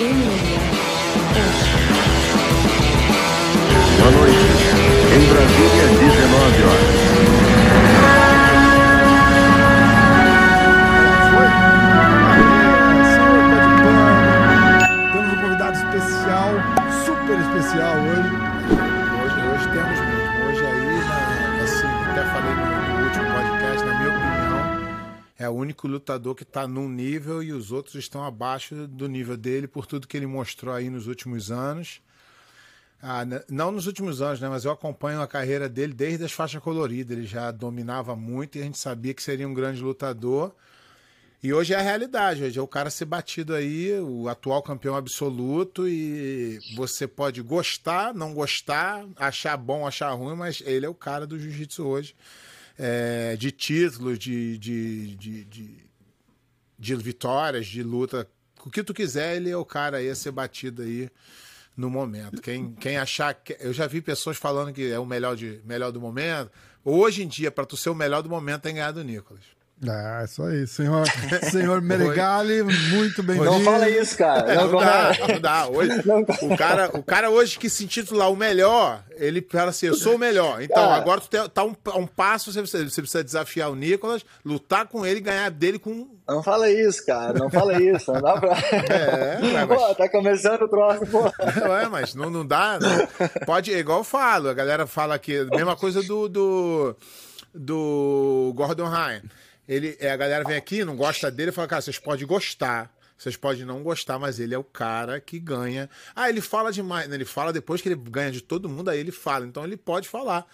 Boa noite. Em Brasília, 19 é o lutador que está num nível e os outros estão abaixo do nível dele por tudo que ele mostrou aí nos últimos anos. Ah, não nos últimos anos, né? Mas eu acompanho a carreira dele desde as faixas coloridas. Ele já dominava muito e a gente sabia que seria um grande lutador. E hoje é a realidade, hoje é o cara ser batido aí, o atual campeão absoluto, e você pode gostar, não gostar, achar bom, achar ruim, mas ele é o cara do jiu-jitsu hoje. É, de títulos, de, de, de, de, de vitórias, de luta, o que tu quiser, ele é o cara aí a ser batido aí no momento. Quem, quem achar que. Eu já vi pessoas falando que é o melhor, de, melhor do momento. Hoje em dia, para tu ser o melhor do momento, tem que ganhar do Nicolas. É, isso aí, senhor, senhor Meregali, muito bem-vindo. Não fala isso, cara. É, Não, não dá, não dá. Hoje, o, cara, o cara hoje que se intitula o melhor, ele fala assim, eu sou o melhor. Então, Cara. agora tu tem, tá um, um passo, você precisa, você precisa desafiar o Nicolas, lutar com ele e ganhar dele com... Não fala isso, cara. Não fala isso. Não dá pra. É, ué, Pô, mas, tá começando o troço, pô. ué, mas não, não dá. Não. Pode, é igual eu falo, a galera fala aqui, mesma coisa do, do, do Gordon Ryan. Ele, é, a galera vem aqui, não gosta dele, fala, cara, vocês podem gostar. Vocês podem não gostar, mas ele é o cara que ganha. Ah, ele fala demais. né? Ele fala depois que ele ganha de todo mundo, aí ele fala. Então ele pode falar.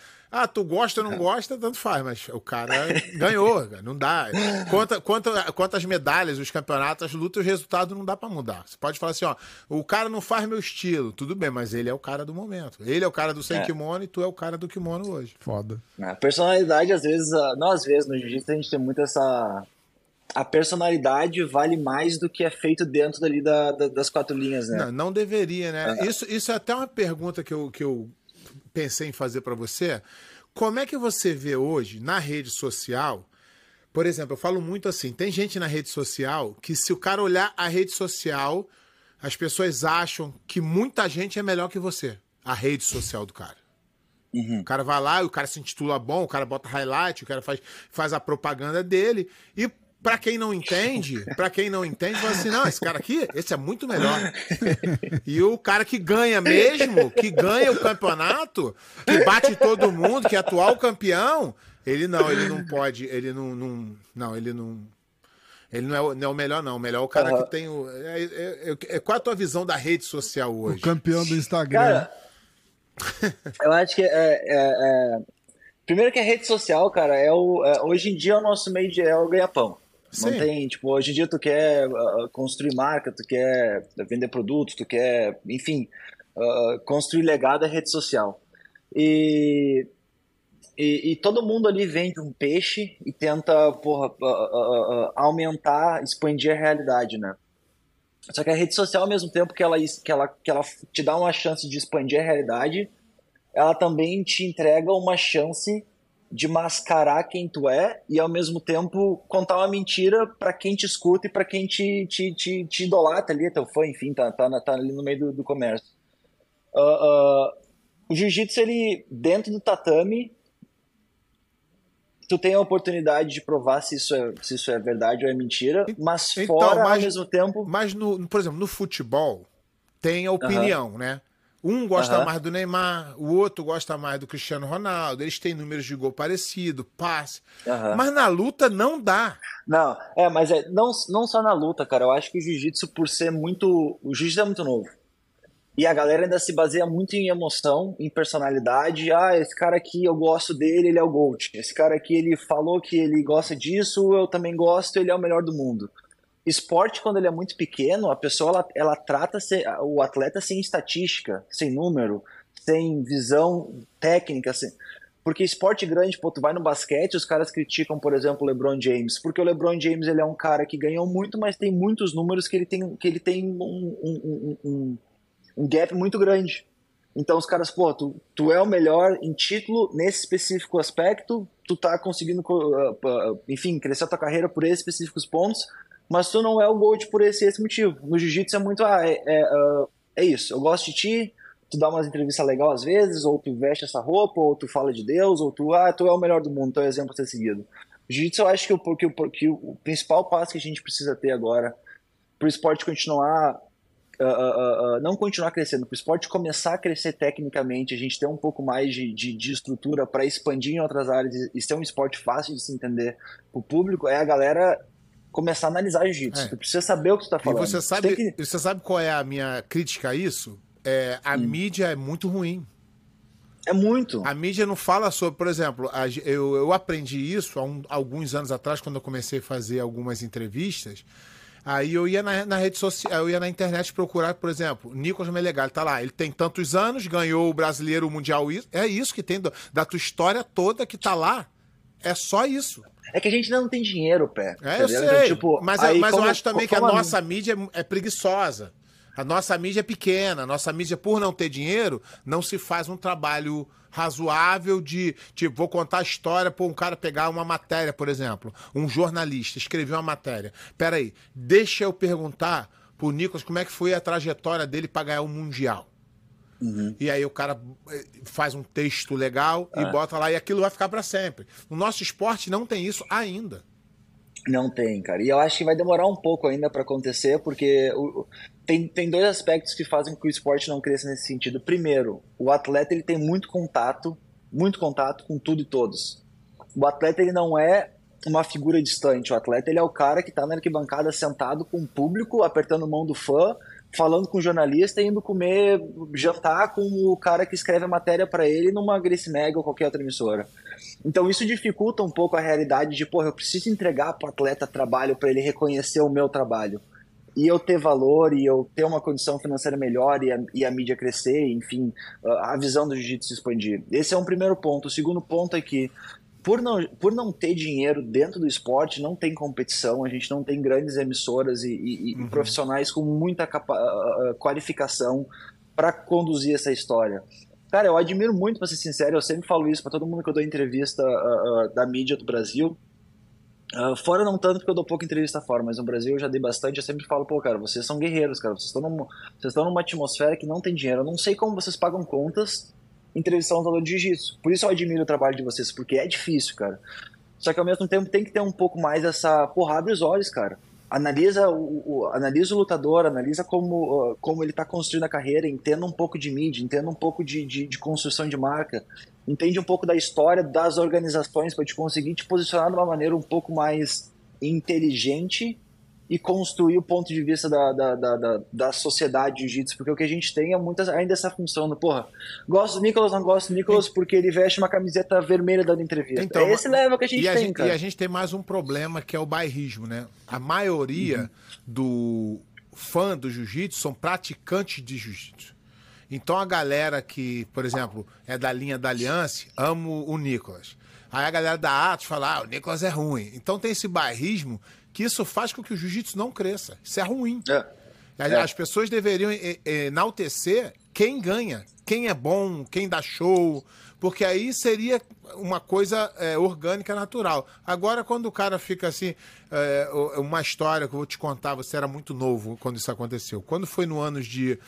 Ah, tu gosta ou não gosta, tanto faz, mas o cara ganhou, cara, não dá. Quanta, quanta, quantas medalhas, os campeonatos, as lutas, o resultado não dá pra mudar. Você pode falar assim, ó, o cara não faz meu estilo, tudo bem, mas ele é o cara do momento. Ele é o cara do sem É. kimono e tu é o cara do kimono hoje. Foda. A personalidade, às vezes, ah, não às vezes, no jiu-jitsu a gente tem muito essa. A personalidade vale mais do que é feito dentro dali da, da- das quatro linhas, né? Não, não deveria, né? Isso, isso é até uma pergunta que eu, que eu pensei em fazer pra você. Como é que você vê hoje na rede social? Por exemplo, eu falo muito assim: tem gente na rede social que, se o cara olhar a rede social, as pessoas acham que muita gente é melhor que você. A rede social do cara. O cara vai lá e o cara se intitula bom, o cara bota highlight, o cara faz, faz a propaganda dele. E pra quem não entende, para quem não entende, fala assim: não, esse cara aqui, esse é muito melhor. E o cara que ganha mesmo, que ganha o campeonato, que bate todo mundo, que é atual campeão, ele não, ele não pode, ele não. não não, ele não. Ele não é, o- não é o melhor, não. O melhor é o cara Aham. que tem o. É, é- é- é- qual a tua visão da rede social hoje? O campeão do Instagram. Cara, eu acho que é, é- é- Primeiro que a rede social, cara, é o, é- hoje em dia o nosso meio de é o ganha-pão. Não Sim. tem, tipo, hoje em dia tu quer ah, construir marca, tu quer vender produtos, tu quer, enfim, ah, construir legado é rede social. E, e, e todo mundo ali vende um peixe e tenta, porra, ah, aumentar, expandir a realidade, né? Só que a rede social, ao mesmo tempo que ela, que ela, que ela te dá uma chance de expandir a realidade, ela também te entrega uma chance de mascarar quem tu é e ao mesmo tempo contar uma mentira pra quem te escuta e pra quem te, te, te, te idolatra ali, teu fã, enfim, tá, tá, tá ali no meio do, do comércio. Ah, ah, o jiu-jitsu, ele, dentro do tatame, tu tem a oportunidade de provar se isso é, se isso é verdade ou é mentira, mas Então, fora, ao mas- mesmo tempo... Mas, no, por exemplo, no futebol, tem a opinião, né? Um gosta Aham. mais do Neymar, o outro gosta mais do Cristiano Ronaldo, eles têm números de gol parecido, passe. Aham. Mas na luta não dá. Não, é, mas é, não, não só na luta, cara. Eu acho que o jiu-jitsu, por ser muito. O jiu-jitsu é muito novo. E a galera ainda se baseia muito em emoção, em personalidade. Ah, esse cara aqui eu gosto dele, ele é o GOAT. Esse cara aqui ele falou que ele gosta disso, eu também gosto, ele é o melhor do mundo. Esporte, quando ele é muito pequeno, a pessoa ela, ela trata o atleta sem estatística, sem número, sem visão técnica. Sem... Porque esporte grande, pô, tu vai no basquete, os caras criticam, por exemplo, o LeBron James, porque o LeBron James ele é um cara que ganhou muito, mas tem muitos números que ele tem, que ele tem um, um, um, um, gap muito grande. Então os caras, pô, tu, tu é o melhor em título nesse específico aspecto, tu tá conseguindo, co- uh, uh, enfim, crescer a tua carreira por esses específicos pontos, mas tu não é o GOAT por esse, esse motivo. No jiu-jitsu é muito, ah, é, é, uh, é, isso, eu gosto de ti, tu dá umas entrevistas legais às vezes, ou tu veste essa roupa, ou tu fala de Deus, ou tu, ah, tu é o melhor do mundo, tu é o exemplo a ser seguido. Jiu-jitsu eu acho que o, que, o, o principal passo que a gente precisa ter agora para o esporte continuar Uh, uh, uh, não continuar crescendo, para o esporte começar a crescer tecnicamente, a gente ter um pouco mais de, de, de estrutura para expandir em outras áreas e ser um esporte fácil de se entender para o público, é a galera começar a analisar jiu-jitsu. É. Tu precisa saber o que tu está falando. E você sabe, que... você sabe qual é a minha crítica a isso? É, a hum. mídia é muito ruim. É muito. A mídia não fala sobre, por exemplo, a, eu, eu aprendi isso há um, alguns anos atrás, quando eu comecei a fazer algumas entrevistas. Aí eu ia na, na, rede social, eu ia na internet procurar, por exemplo, Nicolas Melegal, tá lá, ele tem tantos anos, ganhou o brasileiro o mundial, é isso que tem da tua história toda que tá lá. É só isso. É que a gente não tem dinheiro, pé. É, eu sei. Tipo, mas, aí, mas como, eu acho também que a nossa mídia é, é preguiçosa. A nossa mídia é pequena, a nossa mídia, por não ter dinheiro, não se faz um trabalho razoável de, tipo, vou contar a história para um cara pegar uma matéria, por exemplo. Um jornalista escreveu uma matéria. Peraí, deixa eu perguntar pro Nicolas como é que foi a trajetória dele para ganhar o Mundial. Uhum. E aí o cara eh, faz um texto legal e é. bota lá e aquilo vai ficar para sempre. No nosso esporte não tem isso ainda. Não tem, cara. E eu acho que vai demorar um pouco ainda para acontecer, porque o, tem, tem dois aspectos que fazem com que o esporte não cresça nesse sentido. Primeiro, o atleta ele tem muito contato, muito contato com tudo e todos. O atleta ele não é uma figura distante. O atleta ele é o cara que está na arquibancada sentado com o público, apertando mão do fã, falando com o jornalista e indo comer, jantar com o cara que escreve a matéria para ele numa Grace Mag ou qualquer outra emissora. Então isso dificulta um pouco a realidade de, porra, eu preciso entregar para o atleta trabalho para ele reconhecer o meu trabalho. E eu ter valor e eu ter uma condição financeira melhor e a, e a mídia crescer, enfim, a visão do jiu-jitsu se expandir. Esse é um primeiro ponto. O segundo ponto é que por não, por não ter dinheiro dentro do esporte, não tem competição, a gente não tem grandes emissoras e, e, uhum. profissionais com muita capa, qualificação para conduzir essa história. Cara, eu admiro muito, pra ser sincero, eu sempre falo isso para todo mundo que eu dou entrevista uh, uh, da mídia do Brasil. Uh, fora não tanto porque eu dou pouca entrevista fora, mas no Brasil eu já dei bastante, eu sempre falo, pô, cara, vocês são guerreiros, cara, vocês estão vocês estão numa atmosfera que não tem dinheiro. Eu não sei como vocês pagam contas entrevistando um lutador de jiu-jitsu. Por isso eu admiro o trabalho de vocês, porque é difícil, cara. Só que ao mesmo tempo tem que ter um pouco mais essa, porra, abre os olhos, cara analisa o, o, analisa o lutador, analisa como, uh, como ele está construindo a carreira, entenda um pouco de mídia, entenda um pouco de, de, de construção de marca, entende um pouco da história das organizações para te conseguir te posicionar de uma maneira um pouco mais inteligente e construir o ponto de vista da, da, da, da, da sociedade de jiu-jitsu, porque o que a gente tem é muitas, ainda essa função do, porra, gosto do Nicolas, não gosto do Nicolas porque ele veste uma camiseta vermelha dando entrevista. Então, é esse leva que a gente a tem, gente, cara. E a gente tem mais um problema que é o bairrismo, né? A maioria uhum. do fã do jiu-jitsu são praticantes de jiu-jitsu. Então a galera que, por exemplo, é da linha da Aliança, amo o Nicolas. Aí a galera da Atos fala, ah, o Nicolas é ruim. Então tem esse bairrismo que isso faz com que o jiu-jitsu não cresça. Isso é ruim. É. As é. pessoas deveriam enaltecer quem ganha, quem é bom, quem dá show, porque aí seria uma coisa é, orgânica, natural. Agora, quando o cara fica assim, é, uma história que eu vou te contar, você era muito novo quando isso aconteceu. Quando foi no ano de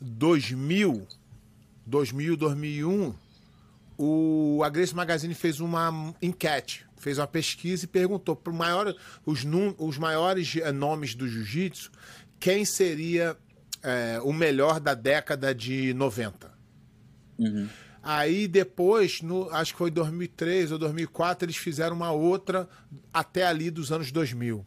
2000, 2000, 2001, o a Grace Magazine fez uma enquete fez uma pesquisa e perguntou para maior, os, num, os maiores eh, nomes do jiu-jitsu quem seria é, o melhor da década de 90. Uhum. Aí depois, no, acho que foi 2003 ou 2004, eles fizeram uma outra até ali dos anos 2000.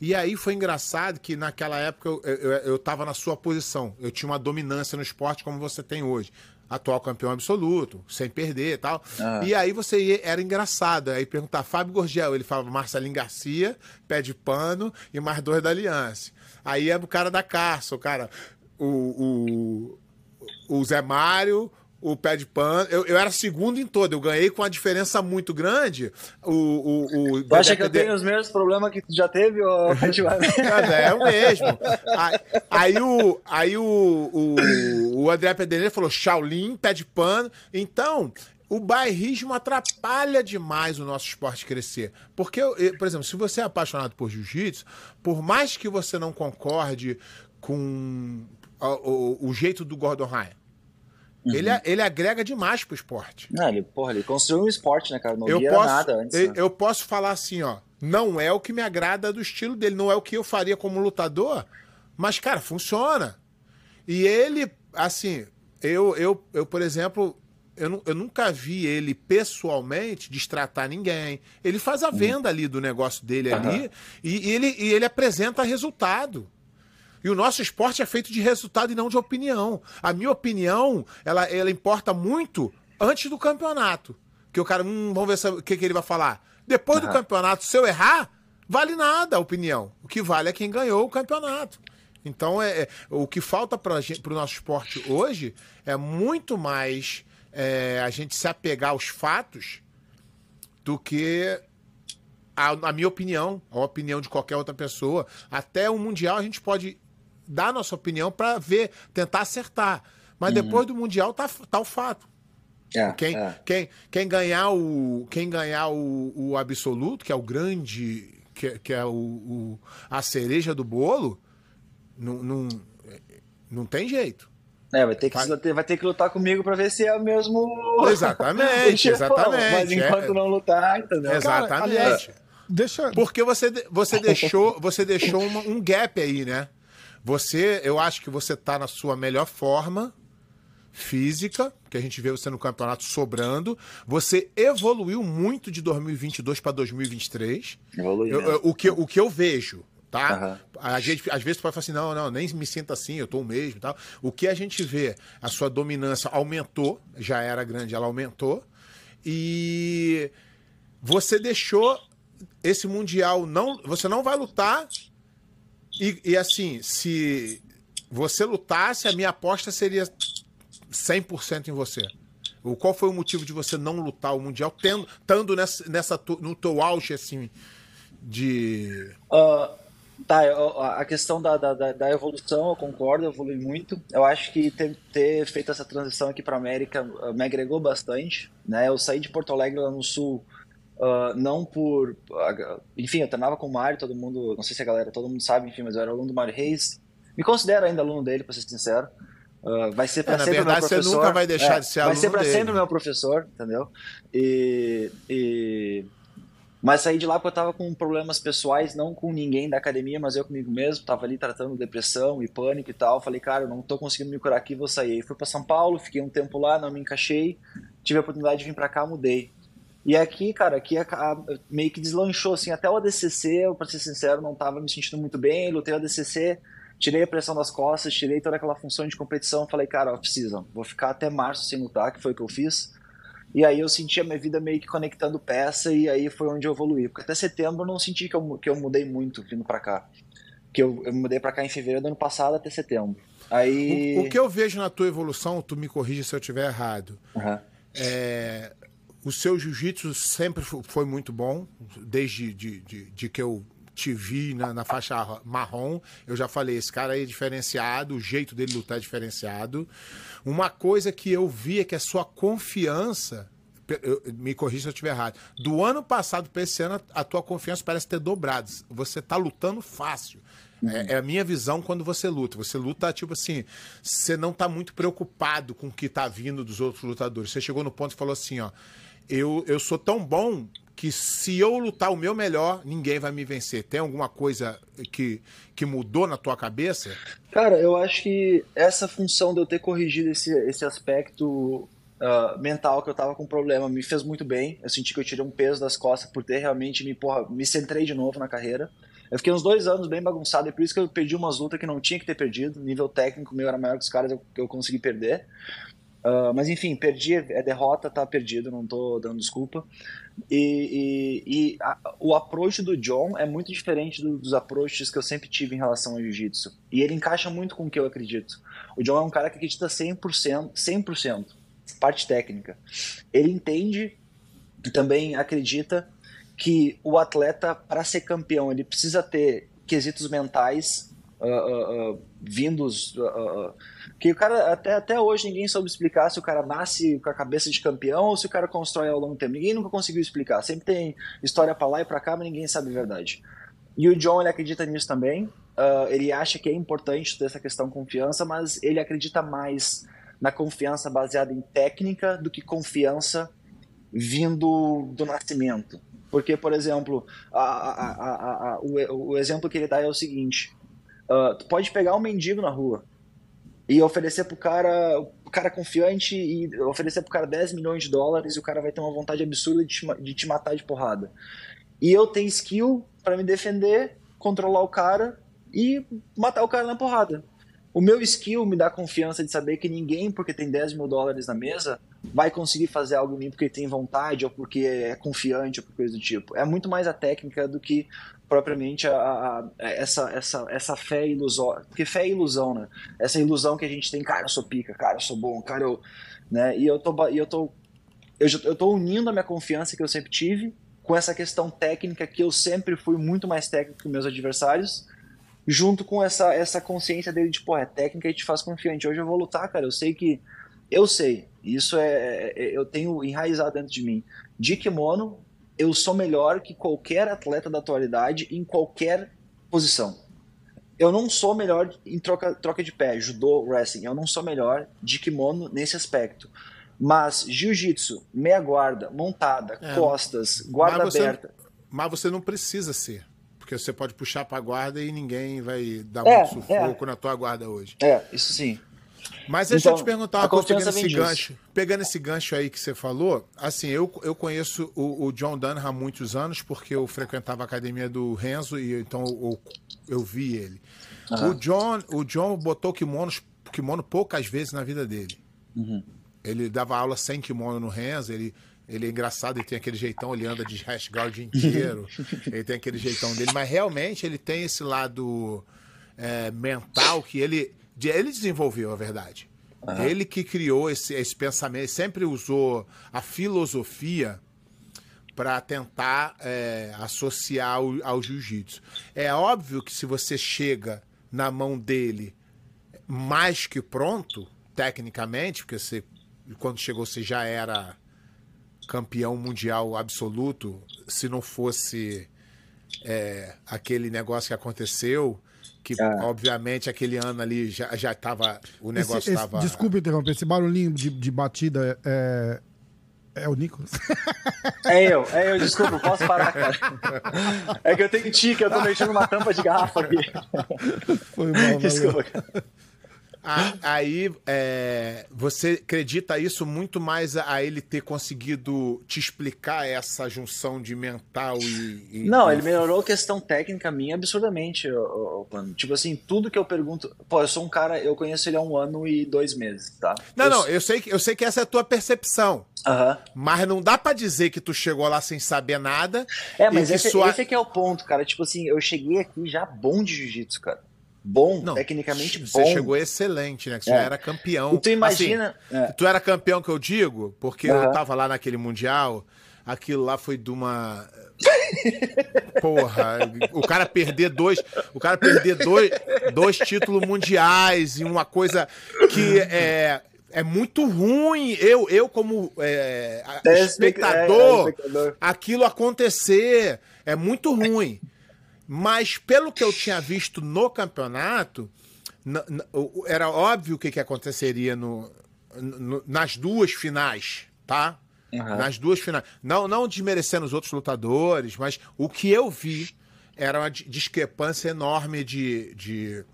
E aí foi engraçado que naquela época eu, eu, eu tava na sua posição. Eu tinha uma dominância no esporte como você tem hoje atual campeão absoluto, sem perder e tal. Ah. E aí você ia, era engraçado. Aí perguntar Fábio Gorgel, ele falava Marcelinho Garcia, pé de pano e mais dois da Aliança. Aí é o cara da Carça, o cara. O, o, o Zé Mário, o pé de pano. Eu, eu era segundo em todo, eu ganhei com uma diferença muito grande. O, o, o tu acha que eu tenho os mesmos problemas que tu já teve, ou é, é o mesmo. Aí, aí, o, aí o, o, o André Pedreira falou Shaolin, pé de pano. Então, o, o bairrismo atrapalha demais o nosso esporte crescer. Porque, por exemplo, se você é apaixonado por jiu-jitsu, por mais que você não concorde com o, o, o jeito do Gordon Ryan, uhum. ele, ele agrega demais pro esporte. Não, ele, porra, ele construiu um esporte, né, cara? Não eu posso, nada antes. Eu, né? eu posso falar assim, ó. Não é o que me agrada do estilo dele, não é o que eu faria como lutador, mas, cara, funciona. E ele, assim, eu, eu, eu por exemplo, eu, eu, nunca vi ele pessoalmente destratar ninguém. Ele faz a venda ali do negócio dele uhum. ali e, e, ele, e ele apresenta resultado. E o nosso esporte é feito de resultado e não de opinião. A minha opinião, ela, ela importa muito antes do campeonato. Que o cara, hum, vamos ver o que, que ele vai falar. Depois uhum. do campeonato, se eu errar, vale nada a opinião. O que vale é quem ganhou o campeonato. Então, é, é o que falta para o nosso esporte hoje é muito mais é, a gente se apegar aos fatos do que a, a, minha opinião, a opinião de qualquer outra pessoa. Até o Mundial a gente pode dar nossa opinião para ver, tentar acertar. Mas uhum. depois do Mundial tá, tá o fato. É, quem, é. Quem, quem ganhar, o, quem ganhar o, o absoluto, que é o grande, que, que é o, o, a cereja do bolo, não, não, não tem jeito. É, vai ter que, vai ter que lutar comigo pra ver se é o mesmo. Exatamente, exatamente. Mas enquanto é. não lutar, entendeu? Exatamente. Cara, aliás, deixa... Porque você, você deixou, você deixou uma, um gap aí, né? Você, eu acho que você tá na sua melhor forma física, que a gente vê você no campeonato sobrando. Você evoluiu muito de 2022 para 2023. Evoluiu. o, que, o que eu vejo, tá? Uhum. A gente, às vezes, pode falar assim, não, não, nem me sinta assim, eu tô o mesmo tal. O que a gente vê, a sua dominância aumentou, já era grande, ela aumentou, e você deixou esse Mundial, não, você não vai lutar, e, e assim, se você lutasse, a minha aposta seria 100% em você. O, qual foi o motivo de você não lutar o Mundial, tendo, estando nessa, nessa, no teu auge, assim, de... Uh Tá, a questão da, da, da, evolução, eu concordo, eu evolui muito. Eu acho que ter, ter feito essa transição aqui para América uh, me agregou bastante. Né? Eu saí de Porto Alegre lá no Sul, uh, não por. Uh, enfim, eu treinava com o Mário, todo mundo, não sei se a galera, todo mundo sabe, enfim, mas eu era aluno do Mário Reis. Me considero ainda aluno dele, para ser sincero. Uh, vai ser para é, sempre verdade, meu professor. Você nunca vai deixar é, de ser aluno Vai ser para sempre meu professor, entendeu? E, e mas saí de lá porque eu tava com problemas pessoais, não com ninguém da academia, mas eu comigo mesmo. Tava ali tratando depressão e pânico e tal. Falei, cara, eu não tô conseguindo me curar aqui, vou sair. Fui para São Paulo, fiquei um tempo lá, não me encaixei. Tive a oportunidade de vir para cá, mudei. E aqui, cara, aqui meio que deslanchou, assim, até o ADCC, pra ser sincero, não tava me sentindo muito bem, lutei o ADCC, tirei a pressão das costas, tirei toda aquela função de competição, falei, cara, off-season, vou ficar até março sem lutar, que foi o que eu fiz. E aí eu senti a minha vida meio que conectando peça e aí foi onde eu evoluí. Porque até setembro eu não senti que eu, que eu mudei muito vindo para cá. Que eu, eu mudei para cá em fevereiro do ano passado até setembro. Aí... O, o, que eu vejo na tua evolução, tu me corrija se eu estiver errado, uhum. é, o seu jiu-jitsu sempre foi muito bom, desde de, de, de que eu te vi na, na, faixa marrom, eu já falei, esse cara aí é diferenciado, o jeito dele lutar é diferenciado. Uma coisa que eu vi é que a sua confiança, eu, me corrija se eu estiver errado, do ano passado para esse ano, a tua confiança parece ter dobrado. Você tá lutando fácil. É, é, a minha visão quando você luta. Você luta, tipo assim, você não tá muito preocupado com o que tá vindo dos outros lutadores. Você chegou no ponto e falou assim, ó, eu, eu sou tão bom que se eu lutar o meu melhor, ninguém vai me vencer. Tem alguma coisa que, que mudou na tua cabeça? Cara, eu acho que essa função de eu ter corrigido esse, esse aspecto uh, mental que eu tava com problema me fez muito bem. Eu senti que eu tirei um peso das costas por ter realmente me, porra, me centrei de novo na carreira. Eu fiquei uns dois anos bem bagunçado, e por isso que eu perdi umas lutas que não tinha que ter perdido. O nível técnico meu era maior que os caras, eu, eu consegui perder. Uh, mas enfim, perdi, é derrota, tá perdido, não tô dando desculpa. E, e, e a, o approach do John é muito diferente do, dos approaches que eu sempre tive em relação ao jiu-jitsu. E ele encaixa muito com o que eu acredito. O John é um cara que acredita 100%, 100%, parte técnica. Ele entende e também acredita que o atleta, para ser campeão, ele precisa ter quesitos mentais uh, uh, vindos. que o cara, até, até hoje, ninguém soube explicar se o cara nasce com a cabeça de campeão ou se o cara constrói ao longo do tempo. Ninguém nunca conseguiu explicar. Sempre tem história para lá e para cá, mas ninguém sabe a verdade. E o John ele acredita nisso também. ele acha que é importante ter essa questão confiança, mas ele acredita mais na confiança baseada em técnica do que confiança vindo do nascimento. Porque, por exemplo, a, a, a, o, o, exemplo que ele dá é o seguinte: uh, tu pode pegar um mendigo na rua e oferecer pro cara, o cara confiante e oferecer pro cara 10 milhões de dólares e o cara vai ter uma vontade absurda de te, de te matar de porrada. E eu tenho skill para me defender, controlar o cara e matar o cara na porrada. O meu skill me dá confiança de saber que ninguém, porque tem 10 mil dólares na mesa, vai conseguir fazer algo em mim porque tem vontade ou porque é confiante ou por coisa do tipo. É muito mais a técnica do que propriamente a, a, essa, essa, essa fé ilusória. Porque fé é ilusão, né? Essa ilusão que a gente tem, cara, eu sou pica, cara, eu sou bom, cara, eu. Né? E eu tô, e eu tô. Eu, eu tô unindo a minha confiança que eu sempre tive com essa questão técnica que eu sempre fui muito mais técnico que meus adversários junto com essa, essa consciência dele de, pô, é técnica e te faz confiante. Hoje eu vou lutar, cara, eu sei que. Eu sei, isso é, é, é, eu tenho enraizado dentro de mim. De kimono, eu sou melhor que qualquer atleta da atualidade em qualquer posição. Eu não sou melhor em troca, troca de pé, judô, wrestling. Eu não sou melhor de kimono nesse aspecto. Mas jiu-jitsu, meia guarda, montada, é, costas, guarda mas aberta. Mas você não precisa ser. Porque você pode puxar para a guarda e ninguém vai dar é, muito sufoco é. na tua guarda hoje. É, isso sim. Mas deixa então, eu te perguntar uma coisa, pegando esse gancho. Pegando esse gancho aí que você falou, assim, eu, eu conheço o, o John Dunham há muitos anos, porque eu frequentava a academia do Renzo e então eu, eu vi ele. Uhum. O, John, o John botou kimonos, kimono poucas vezes na vida dele. Uhum. Ele dava aula sem kimono no Renzo, ele ele é engraçado, ele tem aquele jeitão, ele anda de hash guard o dia inteiro. ele tem aquele jeitão dele, mas realmente ele tem esse lado é, mental que ele, ele desenvolveu, a verdade. Uhum. Ele que criou esse, esse pensamento, sempre usou a filosofia para tentar é, associar ao, ao jiu-jitsu. É óbvio que se você chega na mão dele mais que pronto, tecnicamente, porque você, quando chegou você já era campeão mundial absoluto se não fosse é, aquele negócio que aconteceu que ah. obviamente aquele ano ali já já estava o negócio estava desculpe interromper esse barulhinho de, de batida é é o Nicolas. É eu, é eu, desculpa, posso parar, cara. É que eu tenho tique, eu tô mexendo numa tampa de garrafa aqui. Foi mal, Desculpa, cara. Aí é, você acredita isso muito mais a, ele ter conseguido te explicar essa junção de mental e. e não, ele melhorou a questão técnica minha absurdamente, o, Tipo assim, tudo que eu pergunto. Pô, eu sou um cara, eu conheço ele há um ano e dois meses, tá? Não, eu... não, eu sei, que, eu sei que essa é a tua percepção. Uhum. Mas não dá para dizer que tu chegou lá sem saber nada. É, mas esse, sua... esse é que é o ponto, cara. Tipo assim, eu cheguei aqui já bom de jiu-jitsu, cara bom, não, tecnicamente bom. Você chegou excelente, né? Que você é. já era campeão. E tu imagina. Assim, é. Tu era campeão que eu digo, porque uhum. eu tava lá naquele Mundial, aquilo lá foi de uma. Porra, o cara perder dois, o cara perder dois, dois títulos mundiais e uma coisa que é, é muito ruim. Eu, eu como é, é espectador, é, espectador, aquilo acontecer é muito ruim. Mas pelo que eu tinha visto no campeonato, era óbvio o que, que aconteceria no, no, nas duas finais, tá? Uhum. Nas duas finais. Não, não desmerecendo os outros lutadores, mas o que eu vi era uma discrepância enorme de, de,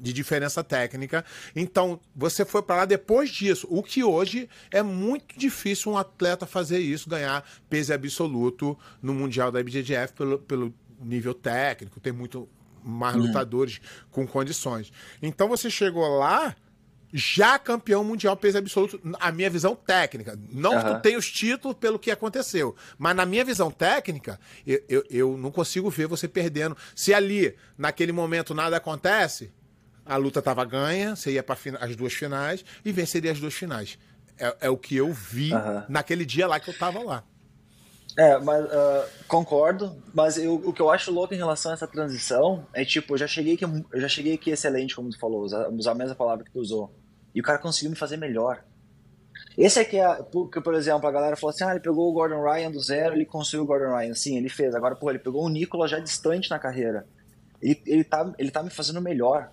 de diferença técnica. Então, você foi para lá depois disso. O que hoje é muito difícil um atleta fazer isso, ganhar peso absoluto no Mundial da IBJJF pelo, pelo nível técnico, tem muito mais uhum. lutadores com condições. Então, você chegou lá já campeão mundial peso absoluto, a minha visão técnica. Não uhum. que tu tenha os títulos pelo que aconteceu, mas na minha visão técnica, eu, eu, eu, não consigo ver você perdendo. Se ali, naquele momento, nada acontece, a luta estava ganha, você ia para as duas finais e venceria as duas finais. É, é o que eu vi uhum. naquele dia lá que eu estava lá. É, mas uh, concordo, mas eu, o que eu acho louco em relação a essa transição é tipo, eu já cheguei aqui, eu já cheguei aqui excelente, como tu falou, usar, usar a mesma palavra que tu usou. E o cara conseguiu me fazer melhor. Esse aqui é, porque, por exemplo, a galera falou assim: ah, ele pegou o Gordon Ryan do zero, ele construiu o Gordon Ryan. Sim, ele fez. Agora, pô, ele pegou o Nicolas já distante na carreira. Ele, ele, tá, ele tá me fazendo melhor.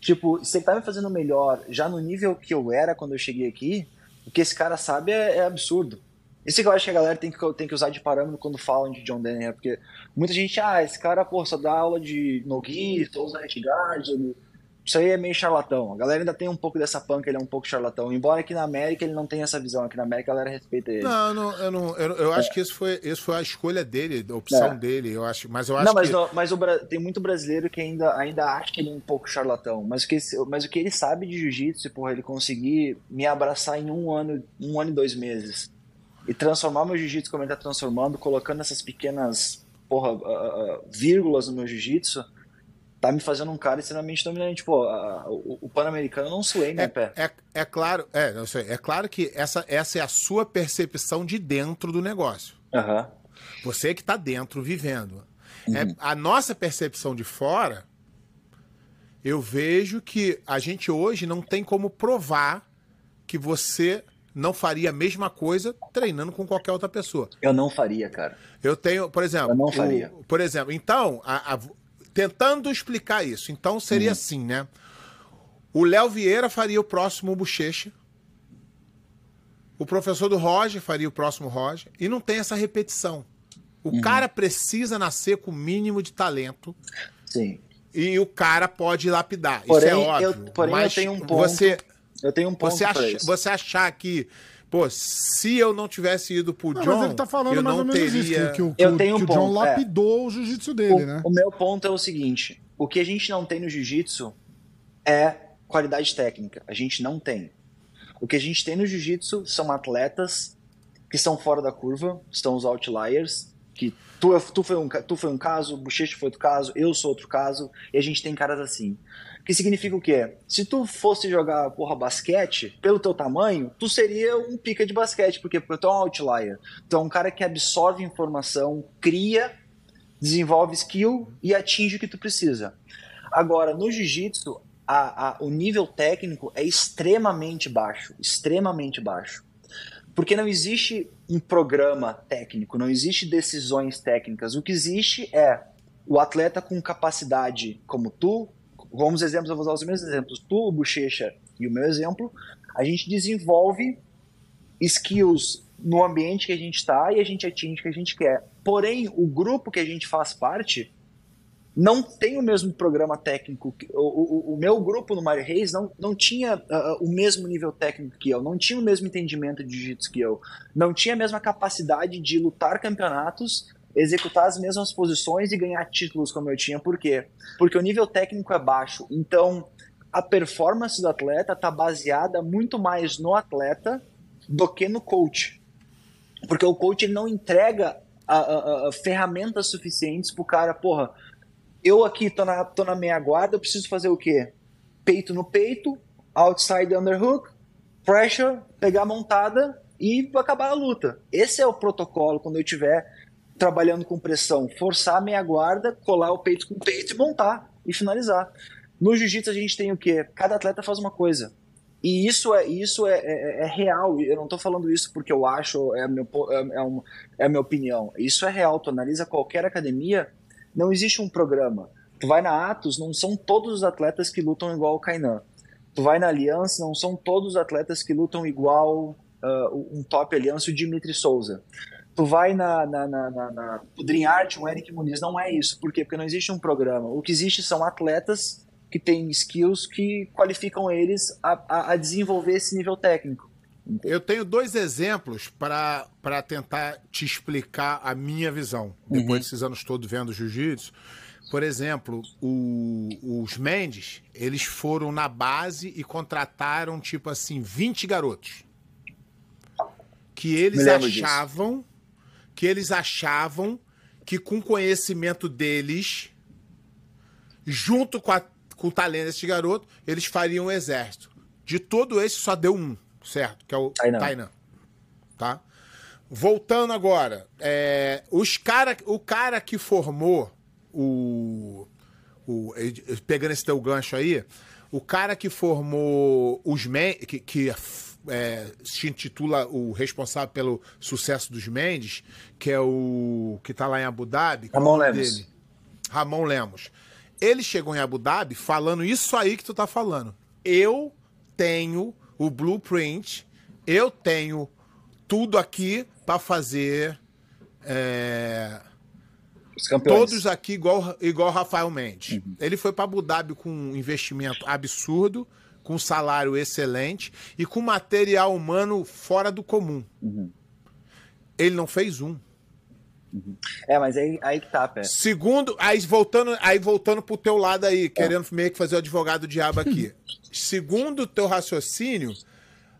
Tipo, se ele tá me fazendo melhor já no nível que eu era quando eu cheguei aqui, o que esse cara sabe é, é absurdo. Isso que eu acho que a galera tem que, tem que usar de parâmetro quando falam de John Denner, porque muita gente, ah, esse cara, pô, só dá aula de Nogi, só usa Guard, isso aí é meio charlatão. A galera ainda tem um pouco dessa panca, ele é um pouco charlatão. Embora aqui na América ele não tenha essa visão. Aqui na América a galera respeita ele. Não, não eu não. Eu, eu acho é. que isso foi, isso foi a escolha dele, a opção é. dele. Eu acho, mas eu acho não, mas, que... mas o, tem muito brasileiro que ainda, ainda acha que ele é um pouco charlatão. Mas o que, mas o que ele sabe de jiu-jitsu, porra, ele conseguir me abraçar em um ano, um ano e dois meses. E transformar meu jiu-jitsu como ele tá transformando, colocando essas pequenas, porra, uh, uh, vírgulas no meu jiu-jitsu tá me fazendo um cara extremamente dominante. Pô, a, o, o Pan-Americano não suei meu é, pé. É, é claro, é, não sei, é claro que essa, essa é a sua percepção de dentro do negócio. Uhum. Você que tá dentro, vivendo. Uhum. É, a nossa percepção de fora, eu vejo que a gente hoje não tem como provar que você não faria a mesma coisa treinando com qualquer outra pessoa. Eu não faria, cara. Eu tenho, por exemplo. Eu não faria. O, por exemplo, então, a, a, tentando explicar isso. Então seria uhum. assim, né? O Léo Vieira faria o próximo Bochecha. O professor do Roger faria o próximo Roger. E não tem essa repetição. O uhum. cara precisa nascer com o mínimo de talento. Sim. E o cara pode lapidar. Porém, isso é óbvio. Eu, porém, mas eu tenho um ponto. Você, eu tenho um ponto você, ach, você achar que Pô, se eu não tivesse ido pro John. Não, mas ele tá falando mais ou menos teria... isso, que, que, que, eu tenho que um o John ponto, lapidou é. o jiu-jitsu dele, o, né? O meu ponto é o seguinte: o que a gente não tem no jiu-jitsu é qualidade técnica. A gente não tem. O que a gente tem no jiu-jitsu são atletas que são fora da curva, estão os outliers, que tu, tu, foi, um, tu foi um caso, o Bochecha foi outro caso, eu sou outro caso, e a gente tem caras assim. Que significa o quê? Se tu fosse jogar, porra, basquete, pelo teu tamanho, tu seria um pica de basquete, porque, porque tu é um outlier. Tu é um cara que absorve informação, cria, desenvolve skill e atinge o que tu precisa. Agora, no jiu-jitsu, o nível técnico é extremamente baixo, extremamente baixo. Porque não existe um programa técnico, não existe decisões técnicas. O que existe é o atleta com capacidade como tu, Vamos exemplos, eu vou usar os meus exemplos. Tu, Bochecha e o meu exemplo, a gente desenvolve skills no ambiente que a gente está e a gente atinge o que a gente quer. Porém, o grupo que a gente faz parte não tem o mesmo programa técnico. O, o, o meu grupo no Mario Reis não, não tinha uh, o mesmo nível técnico que eu, não tinha o mesmo entendimento de jiu-jitsu que eu, não tinha a mesma capacidade de lutar campeonatos executar as mesmas posições e ganhar títulos como eu tinha. Por quê? Porque o nível técnico é baixo. Então, a performance do atleta está baseada muito mais no atleta do que no coach. Porque o coach ele não entrega a, a, a ferramentas suficientes para o cara, porra, eu aqui tô na, tô na meia guarda, eu preciso fazer o quê? Peito no peito, outside underhook, pressure, pegar a montada e acabar a luta. Esse é o protocolo quando eu tiver trabalhando com pressão, forçar a meia guarda, colar o peito com o peito e montar e finalizar. No jiu-jitsu a gente tem o quê? Cada atleta faz uma coisa. E isso é isso é, é, é real. Eu não estou falando isso porque eu acho, é a, meu, é, é, uma, é a minha opinião. Isso é real. Tu analisa qualquer academia, não existe um programa. Tu vai na Atos, não são todos os atletas que lutam igual o Kainan. Tu vai na Aliança, não são todos os atletas que lutam igual uh, um top Aliança, o Dimitri Souza tu vai na, na, na, na, na Dream Art, um Eric Muniz, não é isso. Por quê? Porque não existe um programa. O que existe são atletas que têm skills que qualificam eles a, a, a desenvolver esse nível técnico. Eu tenho dois exemplos para tentar te explicar a minha visão, depois uhum. desses anos todos vendo jiu-jitsu. Por exemplo, o, os Mendes, eles foram na base e contrataram, tipo assim, 20 garotos. Que eles achavam disso que eles achavam que com o conhecimento deles, junto com, a, com o talento desse garoto, eles fariam um exército. De todo esse, só deu um, certo? Que é o Tainan. Tainan tá? voltando agora, é, os cara, o cara que formou o, o. Pegando esse teu gancho aí, o cara que formou os Mendes, que, que é, se intitula o responsável pelo sucesso dos Mendes, que é o que tá lá em Abu Dhabi. Ramon Lemos. Dele? Ramon Lemos. Ele chegou em Abu Dhabi falando isso aí que tu tá falando. Eu tenho o blueprint, eu tenho tudo aqui para fazer é, todos aqui igual igual Rafael Mendes. Uhum. Ele foi para Abu Dhabi com um investimento absurdo, com um salário excelente e com material humano fora do comum. Uhum. Ele não fez um. Uhum. É, mas aí, aí que tá, pé. Segundo, aí voltando, aí voltando pro teu lado aí, é. querendo meio que fazer o advogado diabo aqui. Segundo o teu raciocínio,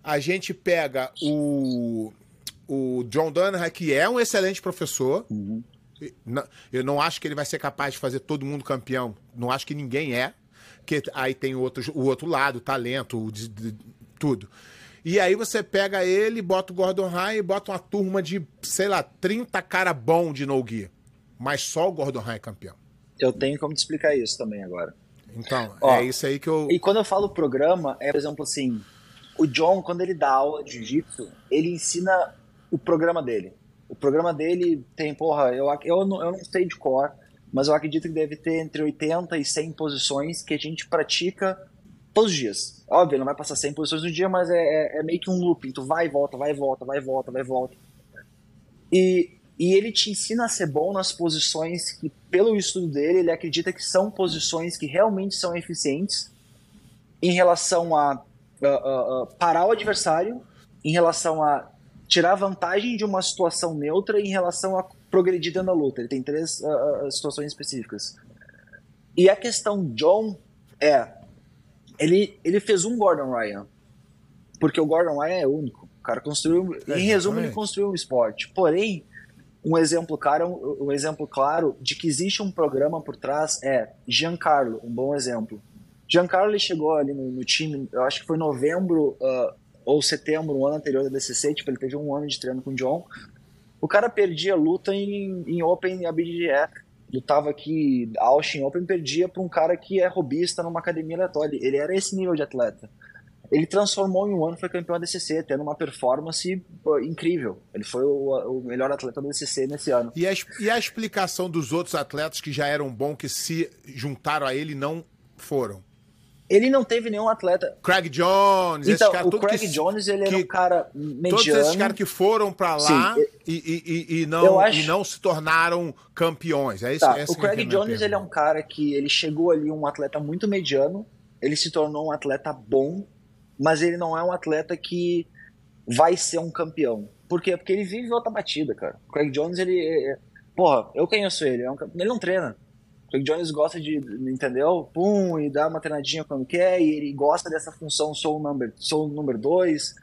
a gente pega o, o John Dunham, que é um excelente professor. Uhum. Eu não acho que ele vai ser capaz de fazer todo mundo campeão. Não acho que ninguém é. Que aí tem o outro, o outro lado, o talento, o, de, de, tudo. E aí você pega ele, bota o Gordon Ryan e bota uma turma de, sei lá, 30 cara bom de no -gear. Mas só o Gordon Ryan é campeão. Eu tenho como te explicar isso também agora. Então, Ó, é isso aí que eu. E quando eu falo programa, é, por exemplo, assim, o John, quando ele dá aula de jiu-jitsu, ele ensina o programa dele. O programa dele tem, porra, eu, eu, não, eu não sei de cor, mas eu acredito que deve ter entre 80 e 100 posições que a gente pratica todos os dias. Óbvio, não vai passar 100 posições no dia, mas é, é, é, meio que um looping. Tu vai e volta, vai e volta, vai e volta, vai e volta. E, e ele te ensina a ser bom nas posições que, pelo estudo dele, ele acredita que são posições que realmente são eficientes em relação a uh, parar o adversário, em relação a tirar vantagem de uma situação neutra em relação a progredir dentro da luta. Ele tem três situações específicas. E a questão John é ele, ele fez um Gordon Ryan. Porque o Gordon Ryan é único. O cara construiu. É, em resumo, ele construiu um esporte. Porém, um exemplo, claro, um exemplo claro de que existe um programa por trás é Giancarlo, um bom exemplo. Giancarlo ele chegou ali no, no time, eu acho que foi novembro uh, ou setembro, no ano anterior da DCC, tipo, ele teve um ano de treino com o John. O cara perdia luta em, em Open ABGF lutava aqui, Austin Open, perdia para um cara que é robista numa academia aleatória. Ele era esse nível de atleta. Ele transformou em um ano, foi campeão da DCC, tendo uma performance incrível. Ele foi o, o, melhor atleta da DCC nesse ano. E a, e a explicação dos outros atletas que já eram bons, que se juntaram a ele não foram? Ele não teve nenhum atleta. Craig Jones, então, cara, o Craig que, Jones ele que, era um cara mediano. Todos esses caras que foram para lá Sim, e, e, e, não, acho... e não se tornaram campeões. É isso. Tá, o Craig Jones ele é um cara que ele chegou ali um atleta muito mediano. Ele se tornou um atleta bom, mas ele não é um atleta que vai ser um campeão. Por quê? Porque ele vive outra batida, cara. O Craig Jones ele, é, é, porra, eu conheço ele. É um, ele não treina. Craig Jones gosta de, entendeu? Pum, e dá uma treinadinha quando quer, e ele gosta dessa função sou o number, sou número dois.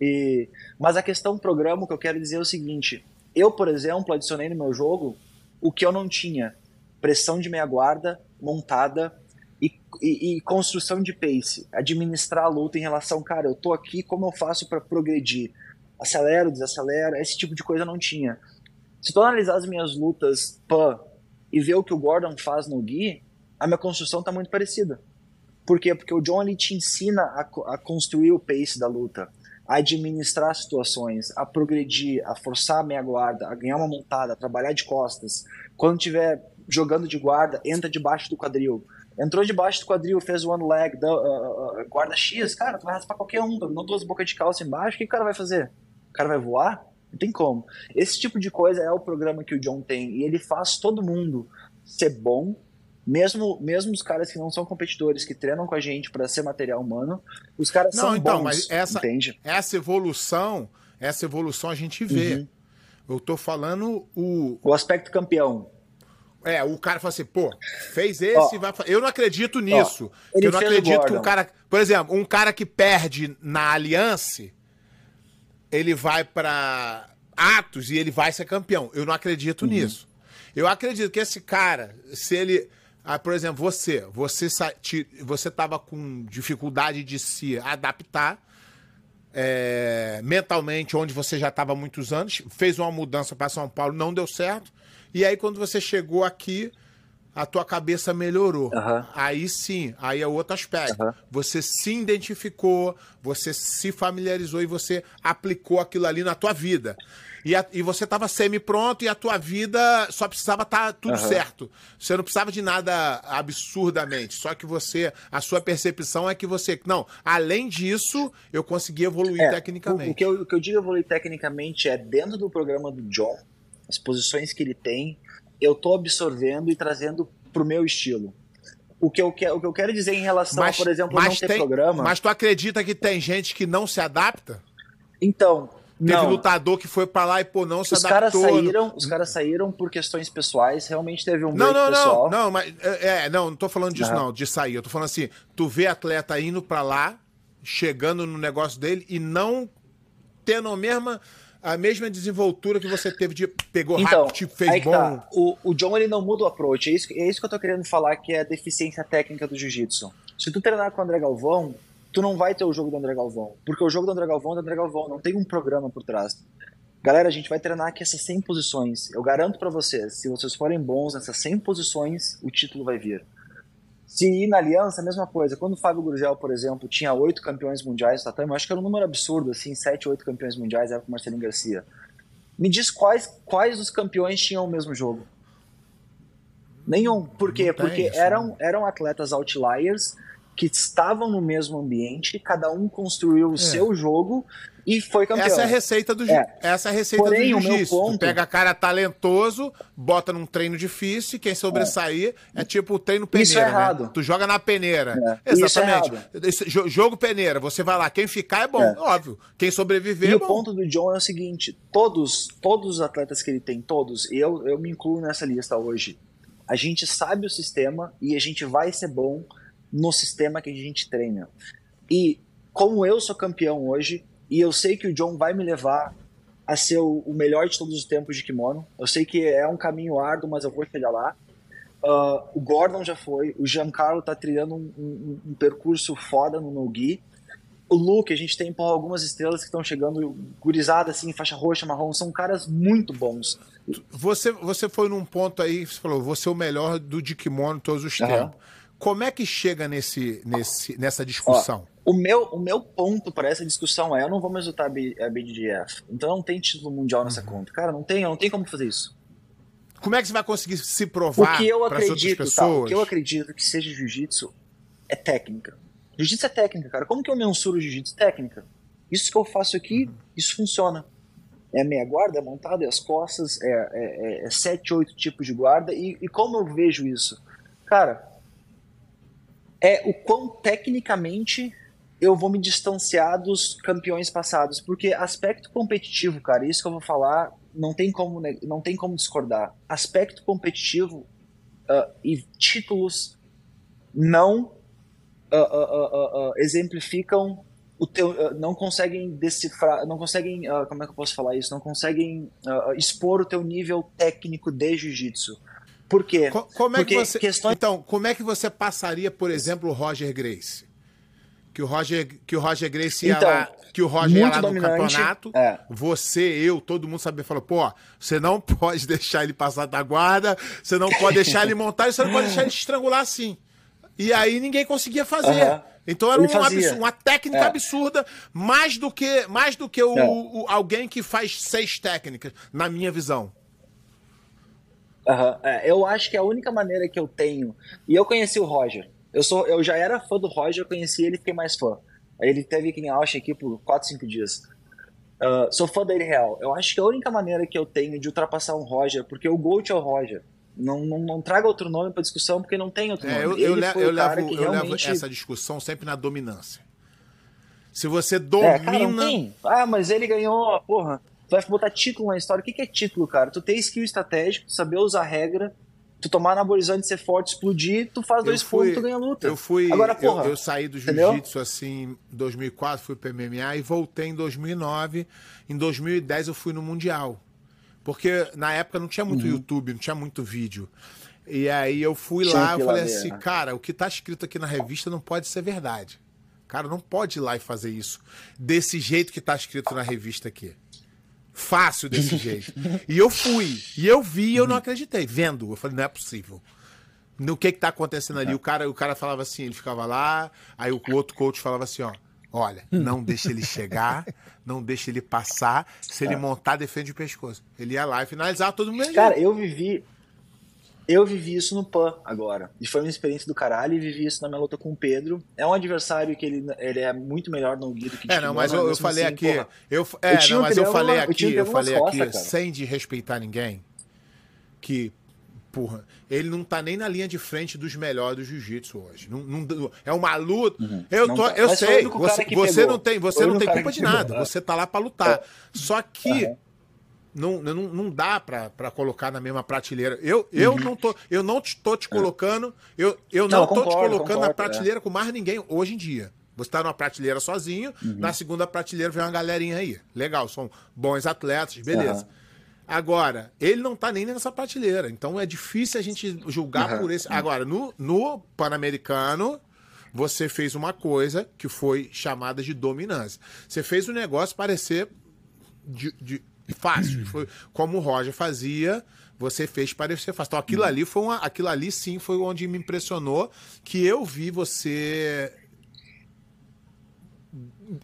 E, mas a questão do programa, que eu quero dizer é o seguinte: eu, por exemplo, adicionei no meu jogo o que eu não tinha: pressão de meia guarda montada e, e, e construção de pace, administrar a luta em relação, cara, eu tô aqui, como eu faço para progredir? Acelero, desacelero, esse tipo de coisa eu não tinha. Se tu analisar as minhas lutas pan e ver o que o Gordon faz no Gui, a minha construção está muito parecida. Por quê? Porque o John ele te ensina a, a, construir o pace da luta, a administrar situações, a progredir, a forçar a meia guarda, a ganhar uma montada, a trabalhar de costas. Quando estiver jogando de guarda, entra debaixo do quadril. Entrou debaixo do quadril, fez one leg, uh, uh, uh, guarda X, cara, tu vai raspar qualquer um, não duas bocas de calça embaixo, o que o cara vai fazer? O cara vai voar? Não tem como. Esse tipo de coisa é o programa que o John tem. E ele faz todo mundo ser bom, mesmo, mesmo os caras que não são competidores, que treinam com a gente para ser material humano, os caras não, são então, bons. Mas essa, entende? essa evolução, essa evolução a gente vê. Uhum. Eu tô falando o. O aspecto campeão. É, o cara fala assim, pô, fez esse, ó, vai Eu não acredito nisso. Ó, eu não acredito que um cara. Por exemplo, um cara que perde na aliança ele vai para Atos e ele vai ser campeão. Eu não acredito uhum. nisso. Eu acredito que esse cara, se ele. Ah, por exemplo, você, você você estava com dificuldade de se adaptar. é, mentalmente onde você já estava há muitos anos, fez uma mudança para São Paulo, não deu certo. E aí, quando você chegou aqui, a tua cabeça melhorou. Aham. Aí sim, aí é outro aspecto. Aham. Você se identificou, você se familiarizou e você aplicou aquilo ali na tua vida. E, a- e você estava semi-pronto e a tua vida só precisava estar tudo Aham. certo. Você não precisava de nada absurdamente. Só que você, a sua percepção é que você, não, além disso, eu consegui evoluir É, tecnicamente. O, o que eu, o que eu digo evoluir tecnicamente é dentro do programa do John, as posições que ele tem, eu tô absorvendo e trazendo pro meu estilo. O que eu, que, o que eu quero dizer em relação a, por exemplo, não ter tem- programa. mas tu acredita que tem gente que não se adapta? Então, Teve não. lutador que foi pra lá e, pô, não se Os caras adaptou. saíram, os caras saíram por questões pessoais, realmente teve um Não, não, pessoal. não, não, mas é, é, não, não tô falando disso Aham. não, de sair. Eu tô falando assim, tu vê atleta indo pra lá, chegando no negócio dele e não tendo a mesma a mesma desenvoltura que você teve de pegou Então, rápido, tipo, fez que bom. tá. O, o John ele não muda o approach. É isso, é isso que eu tô querendo falar que é a deficiência técnica do jiu-jitsu. Se tu treinar com o André Galvão, tu não vai ter o jogo do André Galvão. Porque o jogo do André Galvão é do André Galvão, não tem um programa por trás. Galera, a gente vai treinar aqui essas 100 posições. Eu garanto pra vocês, se vocês forem bons nessas 100 posições, o título vai vir. Se ir na aliança, a mesma coisa. Quando o Fábio Gurgel, por exemplo, tinha oito campeões mundiais no tatame, eu acho que era um número absurdo, assim, sete, oito campeões mundiais, era com o Marcelinho Garcia. Me diz quais, quais dos campeões tinham o mesmo jogo? Nenhum. Por quê? Porque isso, eram, eram atletas outliers que estavam no mesmo ambiente, cada um construiu o seu jogo e foi campeão. Essa é a receita do jiu- É. essa é a receita Porém, do o. Tu ponto- pega cara talentoso, bota num treino difícil, e quem sobressair é, tipo o treino peneira, Isso é né? errado. Tu joga na peneira. É. Isso é Exatamente. Jo- jogo peneira, você vai lá, quem ficar é bom, É. óbvio. Quem sobreviver E é o bom. ponto do John é o seguinte: todos, todos os atletas que ele tem, todos, e eu, eu me incluo nessa lista hoje. A gente sabe o sistema e a gente vai ser bom no sistema que a gente treina. E como eu sou campeão hoje, e eu sei que o John vai me levar a ser o, o melhor de todos os tempos de kimono, eu sei que é um caminho árduo, mas eu vou chegar lá. Ah, o Gordon já foi, o Giancarlo tá trilhando um, um- um percurso foda no no-gi. O Luke, a gente tem porra, algumas estrelas que estão chegando, gurizada assim, faixa roxa, marrom, são caras muito bons. Você, você foi num ponto aí, você falou, vou ser o melhor do de kimono todos os Aham. tempos. Como é que chega nesse, nesse, nessa discussão? O meu, o meu ponto para essa discussão é: eu não vou mais lutar a a BDF, então não tem título mundial nessa conta. Cara, não tem, não tem como fazer isso. Como é que você vai conseguir se provar que eu para outras acredito, tá, pessoas? o que eu acredito que seja jiu-jitsu é técnica. Jiu-jitsu é técnica, cara. Como que eu mensuro jiu-jitsu? Técnica. Isso que eu faço aqui, isso funciona. É meia guarda, é montada, é as costas, é, é, é- é sete, oito tipos de guarda. E, e como eu vejo isso? Cara, é o quão tecnicamente eu vou me distanciar dos campeões passados. Porque aspecto competitivo, cara, isso que eu vou falar, não tem como, não tem como discordar. Aspecto competitivo ah, e títulos não ah, ah, exemplificam o teu, não conseguem decifrar, não conseguem, como é que eu posso falar isso? Não conseguem expor o teu nível técnico de jiu-jitsu. Por quê? Co- Como é que Porque você, questões Então, como é que você passaria, por exemplo, o Roger Grace? Que o Roger, que o Roger Grace ia Então, lá, que o Roger ia lá no campeonato. é. Você, eu, todo mundo sabia, falou, pô, você não pode deixar ele passar da guarda, você não pode deixar ele montar, e você não pode deixar ele estrangular assim. E aí ninguém conseguia fazer. Aham. Então era um absurdo, uma técnica É. absurda, mais do que, mais do que o, É. o- alguém que faz seis técnicas, na minha visão. É, eu acho que a única maneira que eu tenho. E eu conheci o Roger. Eu, sou, eu já era fã do Roger, eu conheci ele e fiquei mais fã. Aí Ele teve aqui em Austin aqui por 4, 5 dias. Ah, sou fã dele real. Eu acho que a única maneira que eu tenho de ultrapassar um Roger, porque o Gold é o Roger. Não, não, não traga outro nome pra discussão, porque não tem outro nome. É, eu, ele eu, eu cara levo, que eu levo realmente. essa discussão sempre na dominância. Se você É, domina. cara, não tem. Ah, mas ele ganhou, porra. Tu vai botar título na história. O que que é título, cara? Tu ter skill estratégico, saber usar regra, tu tomar anabolizante, ser forte, explodir, tu faz dois fui- pontos, tu ganha luta. Eu fui. Agora, eu- porra. eu, saí do jiu-jitsu assim em 2004, fui pro MMA e voltei em 2009. Em 2010 eu fui no Mundial. Porque na época não tinha Uhum. muito YouTube, não tinha muito vídeo. E aí eu fui Tinha lá e falei ver, assim, né? cara, o que tá escrito aqui na revista não pode ser verdade. Cara, não pode ir lá e fazer isso desse jeito que tá escrito na revista aqui. Fácil desse jeito. E eu fui. E eu vi e eu não acreditei. Vendo. Eu falei, não é possível. No que que tá acontecendo ali? O cara, o cara falava assim, ele ficava lá, aí o outro coach falava assim, ó. Olha, não deixa ele chegar, não deixa ele passar. Se ele montar, defende o pescoço. Ele ia lá e finalizava todo mundo. Cara, eu vivi. Eu vivi isso no PAN agora. E foi uma experiência do caralho e vivi isso na minha luta com o Pedro. É um adversário que ele, ele é muito melhor no guido que É, não, mas eu, eu falei assim, aqui. porra, Eu, é, eu tinha não, mas eu falei eu aqui, eu falei aqui, costas, cara. sem desrespeitar ninguém, que, porra, ele não tá nem na linha de frente dos melhores do jiu-jitsu hoje. Não, não- é uma luta. Eu, Não tô, tá. eu Mas sei, você, você não tem, você não tem culpa de pegou, nada. Você tá lá pra lutar. Só que Aham. Não, não, não dá pra, pra colocar na mesma prateleira. Eu, eu não tô, eu não te- tô te colocando, eu, eu não, tô te concordo, colocando na concordo, prateleira com mais ninguém hoje em dia. Você tá numa prateleira sozinho, na segunda prateleira vem uma galerinha aí. Legal, são bons atletas, beleza. Aham. Agora, ele não tá nem nessa prateleira, então é difícil a gente julgar por esse. Agora, no, no Pan-Americano, você fez uma coisa que foi chamada de dominância. Você fez o negócio parecer de, de- fácil. Foi como o Roger fazia, você fez parecer fácil. Então, aquilo ali foi uma, aquilo ali sim foi onde me impressionou que eu vi você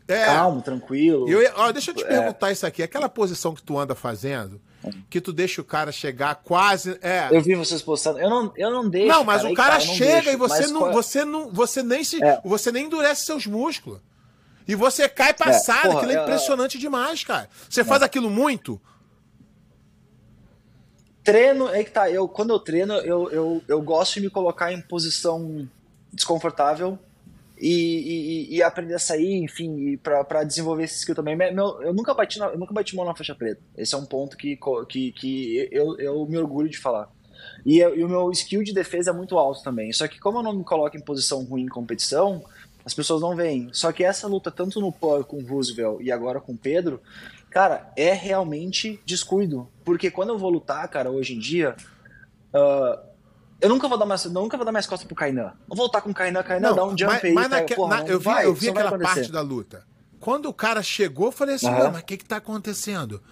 é, Calmo, tranquilo. eu, ó, deixa eu te É. perguntar isso aqui. Aquela posição que tu anda fazendo, que tu deixa o cara chegar quase. É. Eu vi vocês postando. Eu não, eu não deixo. não, mas aí o cara tá, eu não chega deixo. e você não, qual- você não. Você nem se. É. Você nem endurece seus músculos. E você cai passado. porra, aquilo é eu- impressionante demais, cara. Você faz aquilo muito? Treino, é que tá. Eu, quando eu treino, eu, eu, eu gosto de me colocar em posição desconfortável e, e, e aprender a sair, enfim, pra, pra desenvolver esse skill também. Meu- eu, nunca bati na, eu nunca bati mão na faixa preta. Esse é um ponto que, que, que eu, eu me orgulho de falar. E, eu- e o meu skill de defesa é muito alto também. Só que como eu não me coloco em posição ruim em competição, as pessoas não veem. Só que essa luta, tanto no PAN com o Roosevelt e agora com o Pedro, cara, é realmente descuido. Porque quando eu vou lutar, cara, hoje em dia, ah, eu nunca vou dar mais, nunca vou dar mais costas pro Kainan. Não vou lutar com o Kainan, Kainan dá um jump mas, aí. mas naque- porra, na- eu vi, vai, eu vi aquela parte da luta. Quando o cara chegou, eu falei assim: não, mas o que que tá acontecendo?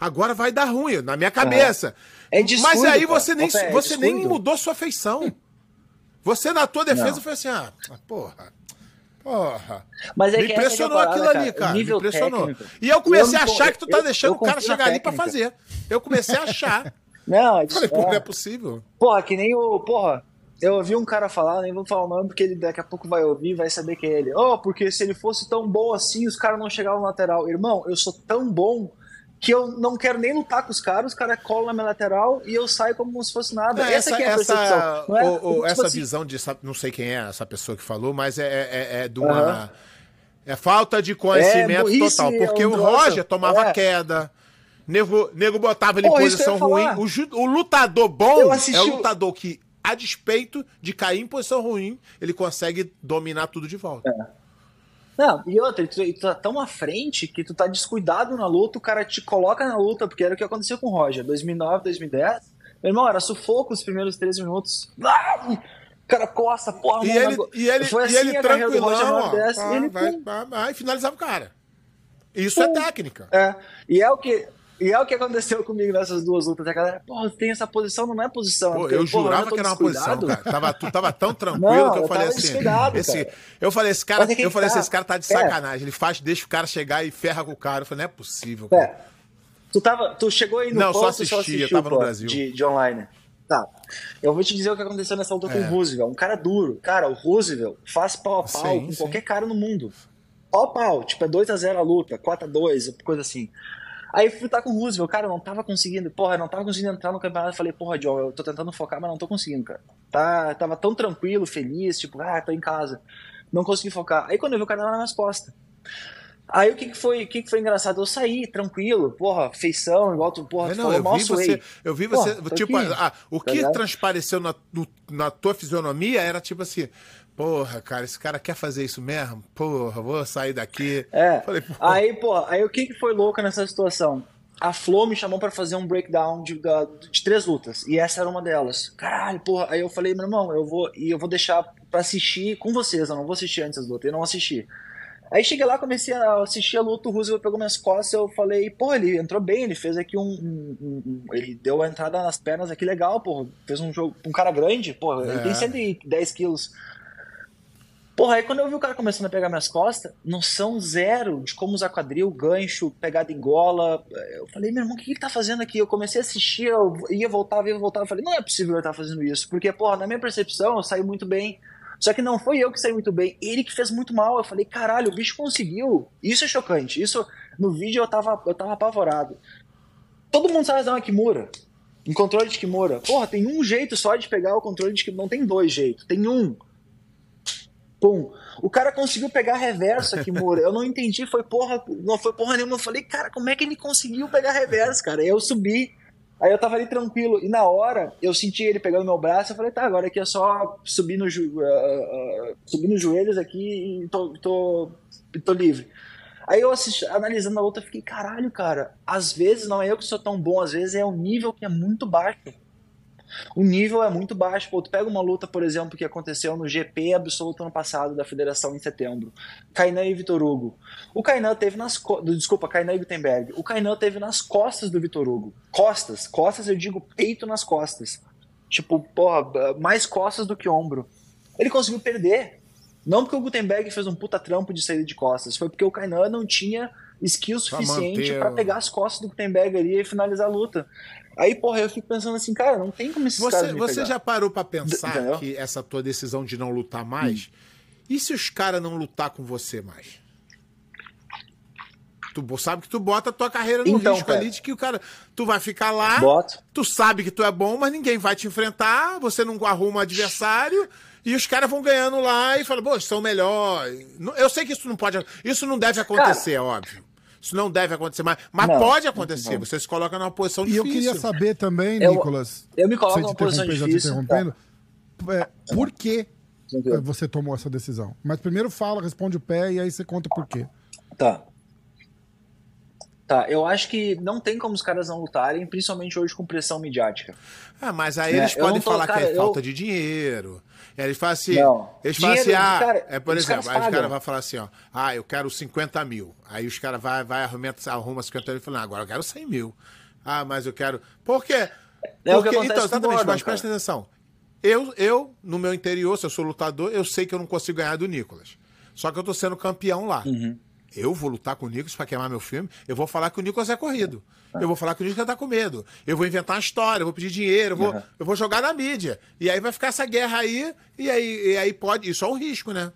Agora vai dar ruim, na minha cabeça. É mas descuido, aí cara. você nem, é você nem mudou sua feição. Você, na tua defesa, Não. foi assim: ah, porra. Porra. Mas é me é impressionou aquilo ali, o cara. Me impressionou. técnico. E eu comecei Eu a achar que tu tá eu- deixando eu o cara chegar ali pra fazer. Eu comecei a achar. Não, é, Falei, pô, não é é. possível. Porra, que nem o. Porra, eu ouvi um cara falar, nem vou falar o nome, porque ele daqui a pouco vai ouvir e vai saber que é ele. Oh, porque se ele fosse tão bom assim, os caras não chegavam no lateral. Irmão, eu sou tão bom que eu não quero nem lutar com os caras, os caras colam na minha lateral e eu saio como se fosse nada. Não, essa, aqui é a percepção. Não é, o- o- tipo essa assim, visão de não sei quem é essa pessoa que falou, mas é, é, é de uma. É falta de conhecimento É, total. Porque é um o. Roger tomava É. queda. Nego, nego botava ele em posição ruim. O, ju- o lutador bom assisti é o lutador que, a despeito de cair em posição ruim, ele consegue dominar tudo de volta. Não, e outra, tu, tu tá tão à frente que tu tá descuidado na luta, o cara te coloca na luta, porque era o que aconteceu com o Roger, 2009, 2010. Meu irmão, era sufoco os primeiros 13 minutos. Ah, o cara costa, porra, E mano, ele, e ele, Foi e assim ele a carreira do Roger tranquilão, ó, 9, 10, pá, e ele, vai, pum. pá, vai, e finalizava o cara. Isso é técnica. É, e é o que. E é o que aconteceu comigo nessas duas lutas. A galera, porra, tem essa posição, não é posição. Pô, porque, eu jurava tô que era uma posição, cara. Tava, tu tava tão tranquilo Não, que eu eu falei assim. Esse, eu falei, esse cara, é eu falei assim, tá. esse cara tá de É. sacanagem. Ele faz, deixa o cara chegar e ferra com o cara. Eu falei, não é possível. cara. É. Tu, tava, tu chegou aí no Não, só assisti, só eu assistiu, tava no pô, Brasil. De, de online. Tá. Eu vou te dizer o que aconteceu nessa luta com É. o Roosevelt. Um cara duro. Cara, o Roosevelt faz pau a pau Sim, com sim. qualquer cara no mundo. Pau a pau. Tipo, é 2x0 a luta, 4x2, coisa assim. Aí fui estar com o Roosevelt, cara, eu não tava conseguindo, porra, eu não tava conseguindo entrar no campeonato. Eu falei, porra, John, eu tô tentando focar, mas não tô conseguindo, cara. Tá, tava tão tranquilo, feliz, tipo, ah, tô em casa. Não consegui focar. Aí quando eu vi o cara tava nas costas. Aí o que, que foi, o que, que foi engraçado? Eu saí tranquilo, porra, feição, igual tu, porra, Mas tu não, falou, eu vi você, eu vi você, Porra, tipo, ah, o tá que ligado? transpareceu na, no- na tua fisionomia era tipo assim, porra, cara, esse cara quer fazer isso mesmo? Porra, vou sair daqui. É. Falei, porra, Aí, pô, aí o que, que foi louco nessa situação? a Flo me chamou pra fazer um breakdown de, de três lutas. E essa era uma delas. Caralho, porra. Aí eu falei, meu irmão, eu vou. E eu vou deixar pra assistir com vocês. Eu não vou assistir antes das lutas. Eu não assisti. Aí cheguei lá, comecei a assistir a luta, o Roosevelt pegou minhas costas, eu falei, pô, ele entrou bem, ele fez aqui um, um- um- Ele deu a entrada nas pernas aqui legal, pô. Fez um jogo. Um cara grande, pô, ele É. tem 110 quilos. Porra, aí quando eu vi o cara começando a pegar minhas costas, noção zero de como usar quadril, gancho, pegada em gola. Eu falei, meu irmão, o que ele tá fazendo aqui? Eu comecei a assistir, eu ia voltar, ia voltar. Eu falei, não é possível ele estar fazendo isso. Porque, porra, na minha percepção, eu saí muito bem. Só que não foi eu que saí muito bem, ele que fez muito mal. Eu falei, caralho, o bicho conseguiu. Isso é chocante. Isso, no vídeo eu tava, eu tava apavorado. Todo mundo sabe dar uma Kimura. Um controle de Kimura. Porra, tem um jeito só de pegar o controle de Kimura. Não tem dois jeitos, tem um. Pum. O cara conseguiu pegar reverso aqui, Moura. Eu não entendi, foi porra, não foi porra nenhuma. Eu falei, cara, como é que ele conseguiu pegar reverso, cara? Eu subi, aí eu tava ali tranquilo. E na hora, eu senti ele pegando meu braço. Eu falei, tá, agora aqui é só subir, no ah, ah, subir nos joelhos aqui e tô, tô, tô livre. Aí eu assisti, analisando a luta, fiquei, caralho, cara, às vezes não é eu que sou tão bom, às vezes é o nível que é muito baixo. O nível é muito baixo. Pô, tu pega uma luta, por exemplo, que aconteceu no GP absoluto ano passado da federação em setembro. Kainan e Vitor Hugo. O Kainan teve nas costas. Desculpa, Kainan e Gutenberg. O Kainan teve nas costas do Vitor Hugo. Costas. Costas, eu digo peito nas costas. Tipo, porra, mais costas do que ombro. Ele conseguiu perder. Não porque o Gutenberg fez um puta trampo de saída de costas. Foi porque o Kainan não tinha skill suficiente o- pegar as costas do Gutenberg ali e finalizar a luta. Aí, porra, eu fico pensando assim, cara, não tem como esses Você, caras me você pegar. já parou pra pensar Entendeu? que essa tua decisão de não lutar mais? E se os caras não lutar com você mais? Tu sabe que tu bota a tua carreira no Então, risco cara. ali de que o cara. Tu vai ficar lá, tu sabe que tu é bom, mas ninguém vai te enfrentar, você não arruma adversário. E os caras vão ganhando lá e falam, pô, são melhor. Eu sei que isso não pode. Isso não deve acontecer, é óbvio. Isso não deve acontecer, mas, mas Não. pode acontecer. Você se coloca numa posição E difícil. eu queria saber também, Eu- Nicolas. eu me coloco sem te numa posição interromper, já te difícil, interrompendo. É, por que é, você tomou essa decisão? Mas primeiro fala, responde o pé e aí você conta por quê. Tá. Tá, eu acho que não tem como os caras não lutarem, principalmente hoje com pressão midiática. Ah, mas aí É, eles podem tô- falar cara, que é eu- falta de dinheiro. Eles falam assim. Não. Eles falam assim, ah, cara, é, por exemplo, aí os caras vão falar assim, ó, ah, eu quero 50 mil. Aí os caras vai, vai arruma, arruma 50 mil e falam, ah, agora eu quero 100 mil. Ah, mas eu quero. Por quê? É Porque, então, exatamente, Gordon, mas presta cara. atenção. Eu, eu, no meu interior, se eu sou lutador, eu sei que eu não consigo ganhar do Nicolas. Só que eu tô sendo campeão lá. Uhum. Eu vou lutar com o Nicolas pra queimar meu filme. Eu vou falar que o Nicolas é corrido. Eu vou falar que o Nicolas tá com medo. Eu vou inventar uma história, eu vou pedir dinheiro, eu vou, Uhum. eu vou jogar na mídia. E aí vai ficar essa guerra aí, e aí, e aí pode. Isso é um risco, né?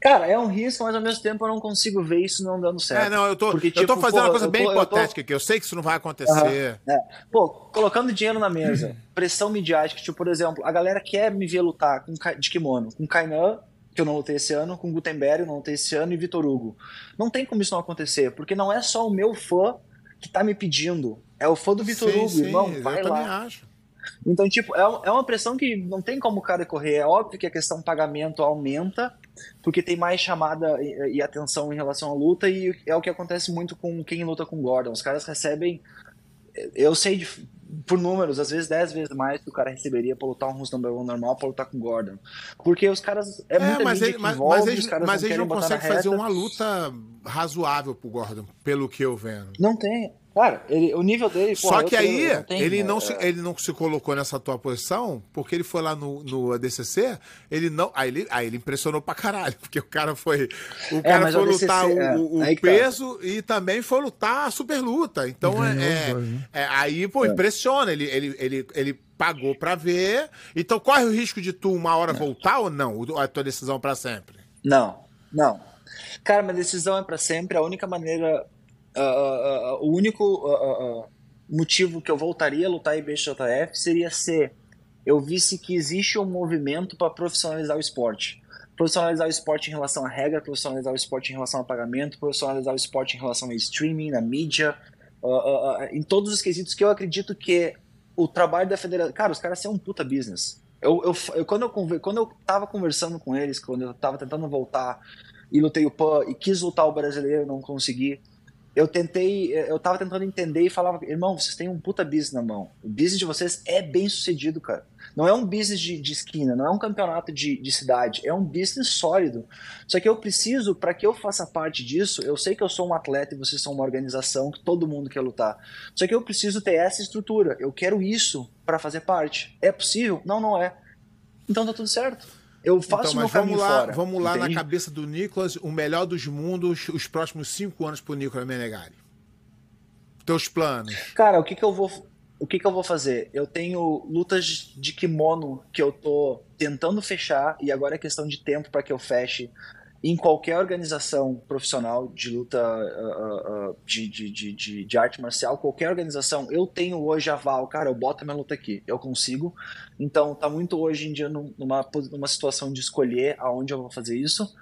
Cara, é um risco, mas ao mesmo tempo eu não consigo ver isso não dando certo. É, não, eu tô, Porque, eu tô tipo, fazendo pô, uma coisa bem tô- eu tô- hipotética aqui. Eu sei que isso não vai acontecer. É. Pô, colocando dinheiro na mesa, pressão midiática, tipo, por exemplo, a galera quer me ver lutar com, de kimono, com Kainan, que eu não lutei esse ano, com Gutenberg, eu não lutei esse ano, e Vitor Hugo. Não tem como isso não acontecer, porque não é só o meu fã que tá me pedindo, é o fã do Vitor Hugo, sim, irmão, eu vai também lá. acho. Então, tipo, é, é uma pressão que não tem como o cara correr. É óbvio que a questão pagamento aumenta, porque tem mais chamada e, e atenção em relação à luta, e é o que acontece muito com quem luta com Gordon. Os caras recebem, eu sei de- por números, às vezes 10 vezes mais que o cara receberia pra lutar um Russo number one normal pra lutar com Gordon. Porque os caras. É, É, muita mas, ele- que mas, envolve, mas eles, os caras mas eles não botar na conseguem fazer uma luta razoável pro Gordon, pelo que eu vendo. Não tem. Cara, ele, o nível dele. porra, Só eu que aí, não tem, ele, é, não se, ele não se colocou nessa tua posição, porque ele foi lá no, no ADCC, ele não. Aí ele, aí ele impressionou pra caralho, porque o cara foi. O cara mas foi o ADCC, lutar o, é, o- tá. peso e também foi lutar a super luta. Então é, né? é- Aí, pô, impressiona. Ele, ele, ele, ele pagou pra ver. Então corre o risco de tu uma hora voltar ou não? A tua decisão pra sempre? Não, não. Cara, minha decisão é pra sempre. A única maneira. Ah, ah, o único motivo que eu voltaria a lutar IBJJF seria se eu visse que existe um movimento para profissionalizar o esporte. Profissionalizar o esporte em relação à regra, profissionalizar o esporte em relação a pagamento, profissionalizar o esporte em relação ao streaming, na mídia, em todos os quesitos que eu acredito que o trabalho da federação. Cara, os caras são um puta business. Eu, eu, eu- quando, eu, quando eu tava conversando com eles, quando eu tava tentando voltar e lutei o PAN e quis lutar o brasileiro, não consegui. Eu tentei, eu tava tentando entender e falava, irmão, vocês têm um puta business na mão. O business de vocês é bem sucedido, cara. Não é um business de, de esquina, não é um campeonato de, de, cidade, é um business sólido. Só que eu preciso, para que eu faça parte disso, eu sei que eu sou um atleta e vocês são uma organização que todo mundo quer lutar. Só que eu preciso ter essa estrutura. Eu quero isso para fazer parte. É possível? Não, não é. Então tá tudo certo. Eu faço então, mas vamos lá, fora, Vamos lá entende? na cabeça do Nicolas, o melhor dos mundos, os próximos cinco anos pro Nicolas Menegari. Teus planos. Cara, o que que eu vou o que, que eu vou fazer? Eu tenho lutas de kimono que eu tô tentando fechar e agora é questão de tempo para que eu feche em qualquer organização profissional de luta uh, uh, de, de, de, de, arte marcial, qualquer organização, eu tenho hoje aval, cara, eu boto minha luta aqui, eu consigo. Então tá muito hoje em dia numa, numa situação de escolher aonde eu vou fazer isso.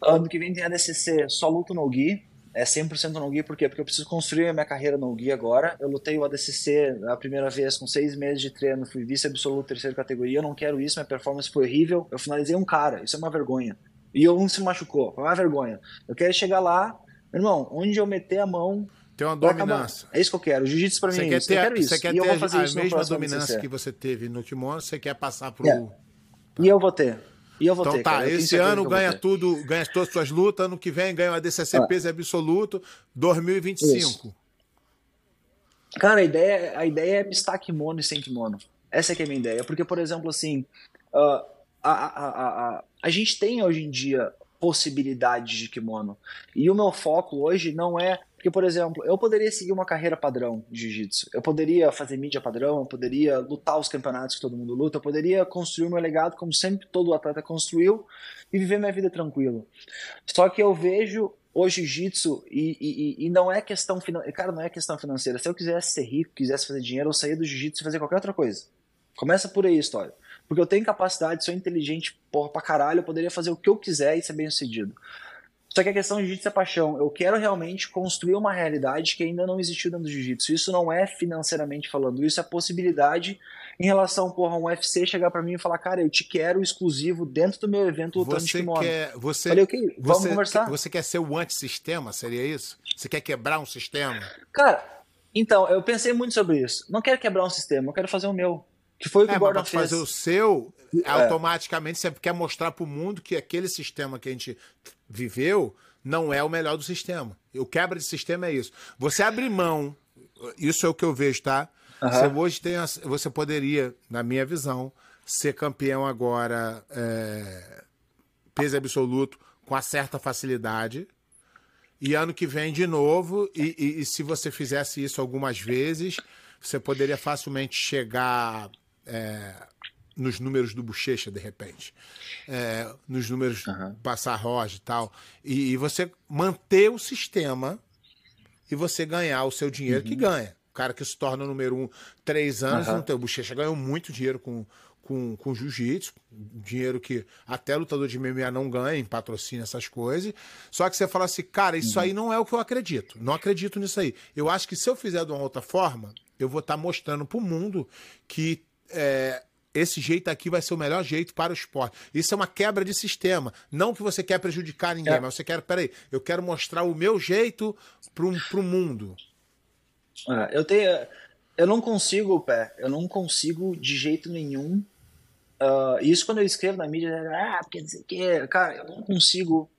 Ano que vem tem a DCC, só luto no Gui, é 100% no Gui, por quê? Porque eu preciso construir a minha carreira no Gui agora. Eu lutei o ADCC a primeira vez com seis meses de treino, fui vice absoluto terceira categoria, eu não quero isso, minha performance foi horrível, eu finalizei um cara, isso é uma vergonha. E um se machucou. Uma vergonha. Eu quero chegar lá, irmão, onde eu meter a mão. Tem uma dominância. É isso que eu quero. Jiu-jitsu pra mim é isso. Ter, eu quero isso. Você quer e ter a, a mesma dominância que você teve no kimono, você quer passar pro. É. E eu vou ter. E eu vou então ter, tá, cara. esse ano ganha tudo, ganha todas as suas lutas, ano que vem ganha o ADCC ah. peso absoluto, 2025. Isso. Cara, a ideia, a ideia é mistar kimono e sem kimono. Essa é que é a minha ideia. Porque, por exemplo, assim, uh, a, a, a, a, a gente tem hoje em dia possibilidades de kimono. E o meu foco hoje não é. Porque, por exemplo, eu poderia seguir uma carreira padrão de jiu-jitsu. Eu poderia fazer mídia padrão, eu poderia lutar os campeonatos que todo mundo luta, eu poderia construir o meu legado como sempre todo atleta construiu e viver minha vida tranquilo. Só que eu vejo o jiu-jitsu e, e, e, não é questão financeira. Cara, não é questão financeira. Se eu quisesse ser rico, quisesse fazer dinheiro, eu saía do jiu-jitsu e fazer qualquer outra coisa. Começa por aí a história. Porque eu tenho capacidade, sou inteligente porra, pra caralho, eu poderia fazer o que eu quiser e ser bem sucedido. Só que a questão do jiu-jitsu é paixão. Eu quero realmente construir uma realidade que ainda não existiu dentro do jiu-jitsu. Isso não é financeiramente falando, isso é possibilidade em relação, porra, um UFC chegar para mim e falar, cara, eu te quero exclusivo dentro do meu evento lutando você de kimono. Quer, você, Falei, ok, vamos você, conversar. Você quer ser o antissistema, seria isso? Você quer quebrar um sistema? Cara, então, eu pensei muito sobre isso. Não quero quebrar um sistema, eu quero fazer o meu. Que foi o que é, o Gordon fez. fazer o seu, é. automaticamente você quer mostrar para o mundo que aquele sistema que a gente viveu não é o melhor do sistema. O quebra de sistema é isso. Você abre mão, isso é o que eu vejo, tá? Uhum. Você hoje tem, você poderia, na minha visão, ser campeão agora é, peso absoluto com uma certa facilidade. E ano que vem de novo, e, e, e se você fizesse isso algumas vezes, você poderia facilmente chegar é, nos números do Bochecha, de repente. É, nos números uhum. passar Roja e tal. E, e, você manter o sistema e você ganhar o seu dinheiro uhum. que ganha. O cara que se torna número um três anos, uhum. não tem. O Bochecha ganhou muito dinheiro com, com, com jiu-jitsu, dinheiro que até lutador de MMA não ganha em patrocínio, essas coisas. Só que você fala assim, cara, isso uhum. aí não é o que eu acredito. Não acredito nisso aí. Eu acho que se eu fizer de uma outra forma, eu vou estar tá mostrando para o mundo que é, esse jeito aqui vai ser o melhor jeito para o esporte. Isso é uma quebra de sistema. Não que você quer prejudicar ninguém, é. mas você quer, peraí, eu quero mostrar o meu jeito para o mundo. É, eu tenho. Eu não consigo, pé, eu não consigo de jeito nenhum. Uh, isso quando eu escrevo na mídia, ah, porque não sei o que, cara, eu não consigo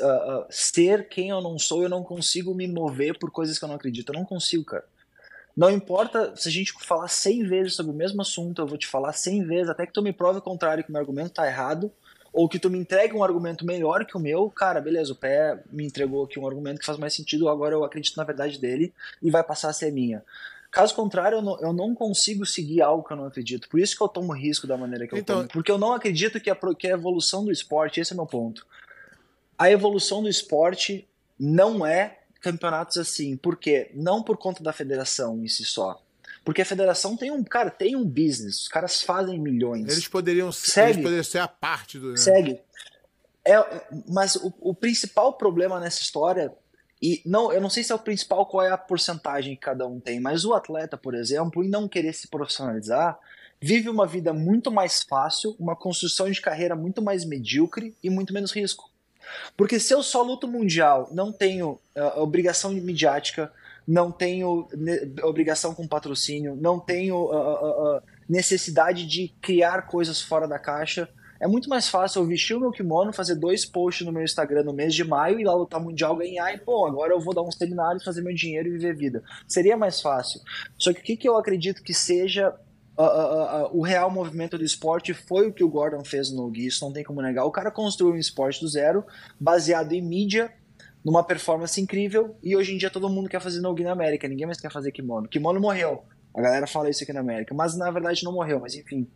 uh, ser quem eu não sou, eu não consigo me mover por coisas que eu não acredito. Eu não consigo, cara. Não importa se a gente falar 100 vezes sobre o mesmo assunto, eu vou te falar 100 vezes, até que tu me prove o contrário, que o meu argumento tá errado, ou que tu me entregue um argumento melhor que o meu, cara, beleza, o pé me entregou aqui um argumento que faz mais sentido, agora eu acredito na verdade dele e vai passar a ser minha. Caso contrário, eu não, eu não, consigo seguir algo que eu não acredito. Por isso que eu tomo risco da maneira que eu então... tomo. Porque eu não acredito que a, que a evolução do esporte, esse é o meu ponto. A evolução do esporte não é campeonatos assim. Por quê? Não por conta da federação em si só. Porque a federação tem um, cara, tem um business, os caras fazem milhões. Eles poderiam, Segue. Eles poderiam ser a parte do. Né? Segue. É, mas o, o, principal problema nessa história, e não, eu não sei se é o principal qual é a porcentagem que cada um tem, mas o atleta, por exemplo, em não querer se profissionalizar, vive uma vida muito mais fácil, uma construção de carreira muito mais medíocre e muito menos risco. Porque se eu só luto mundial, não tenho uh, obrigação midiática, não tenho obrigação com patrocínio, não tenho uh, uh, necessidade de criar coisas fora da caixa. É muito mais fácil eu vestir o meu kimono, fazer dois posts no meu Instagram no mês de maio e lá lutar mundial, ganhar e, pô, agora eu vou dar uns seminários, fazer meu dinheiro e viver vida. Seria mais fácil. Só que o que, que eu acredito que seja O real movimento do esporte foi o que o Gordon fez no Gui, isso não tem como negar. O cara construiu um esporte do zero, baseado em mídia, numa performance incrível, e hoje em dia todo mundo quer fazer no Gui na América, ninguém mais quer fazer kimono. Kimono morreu, a galera fala isso aqui na América, mas na verdade não morreu, mas enfim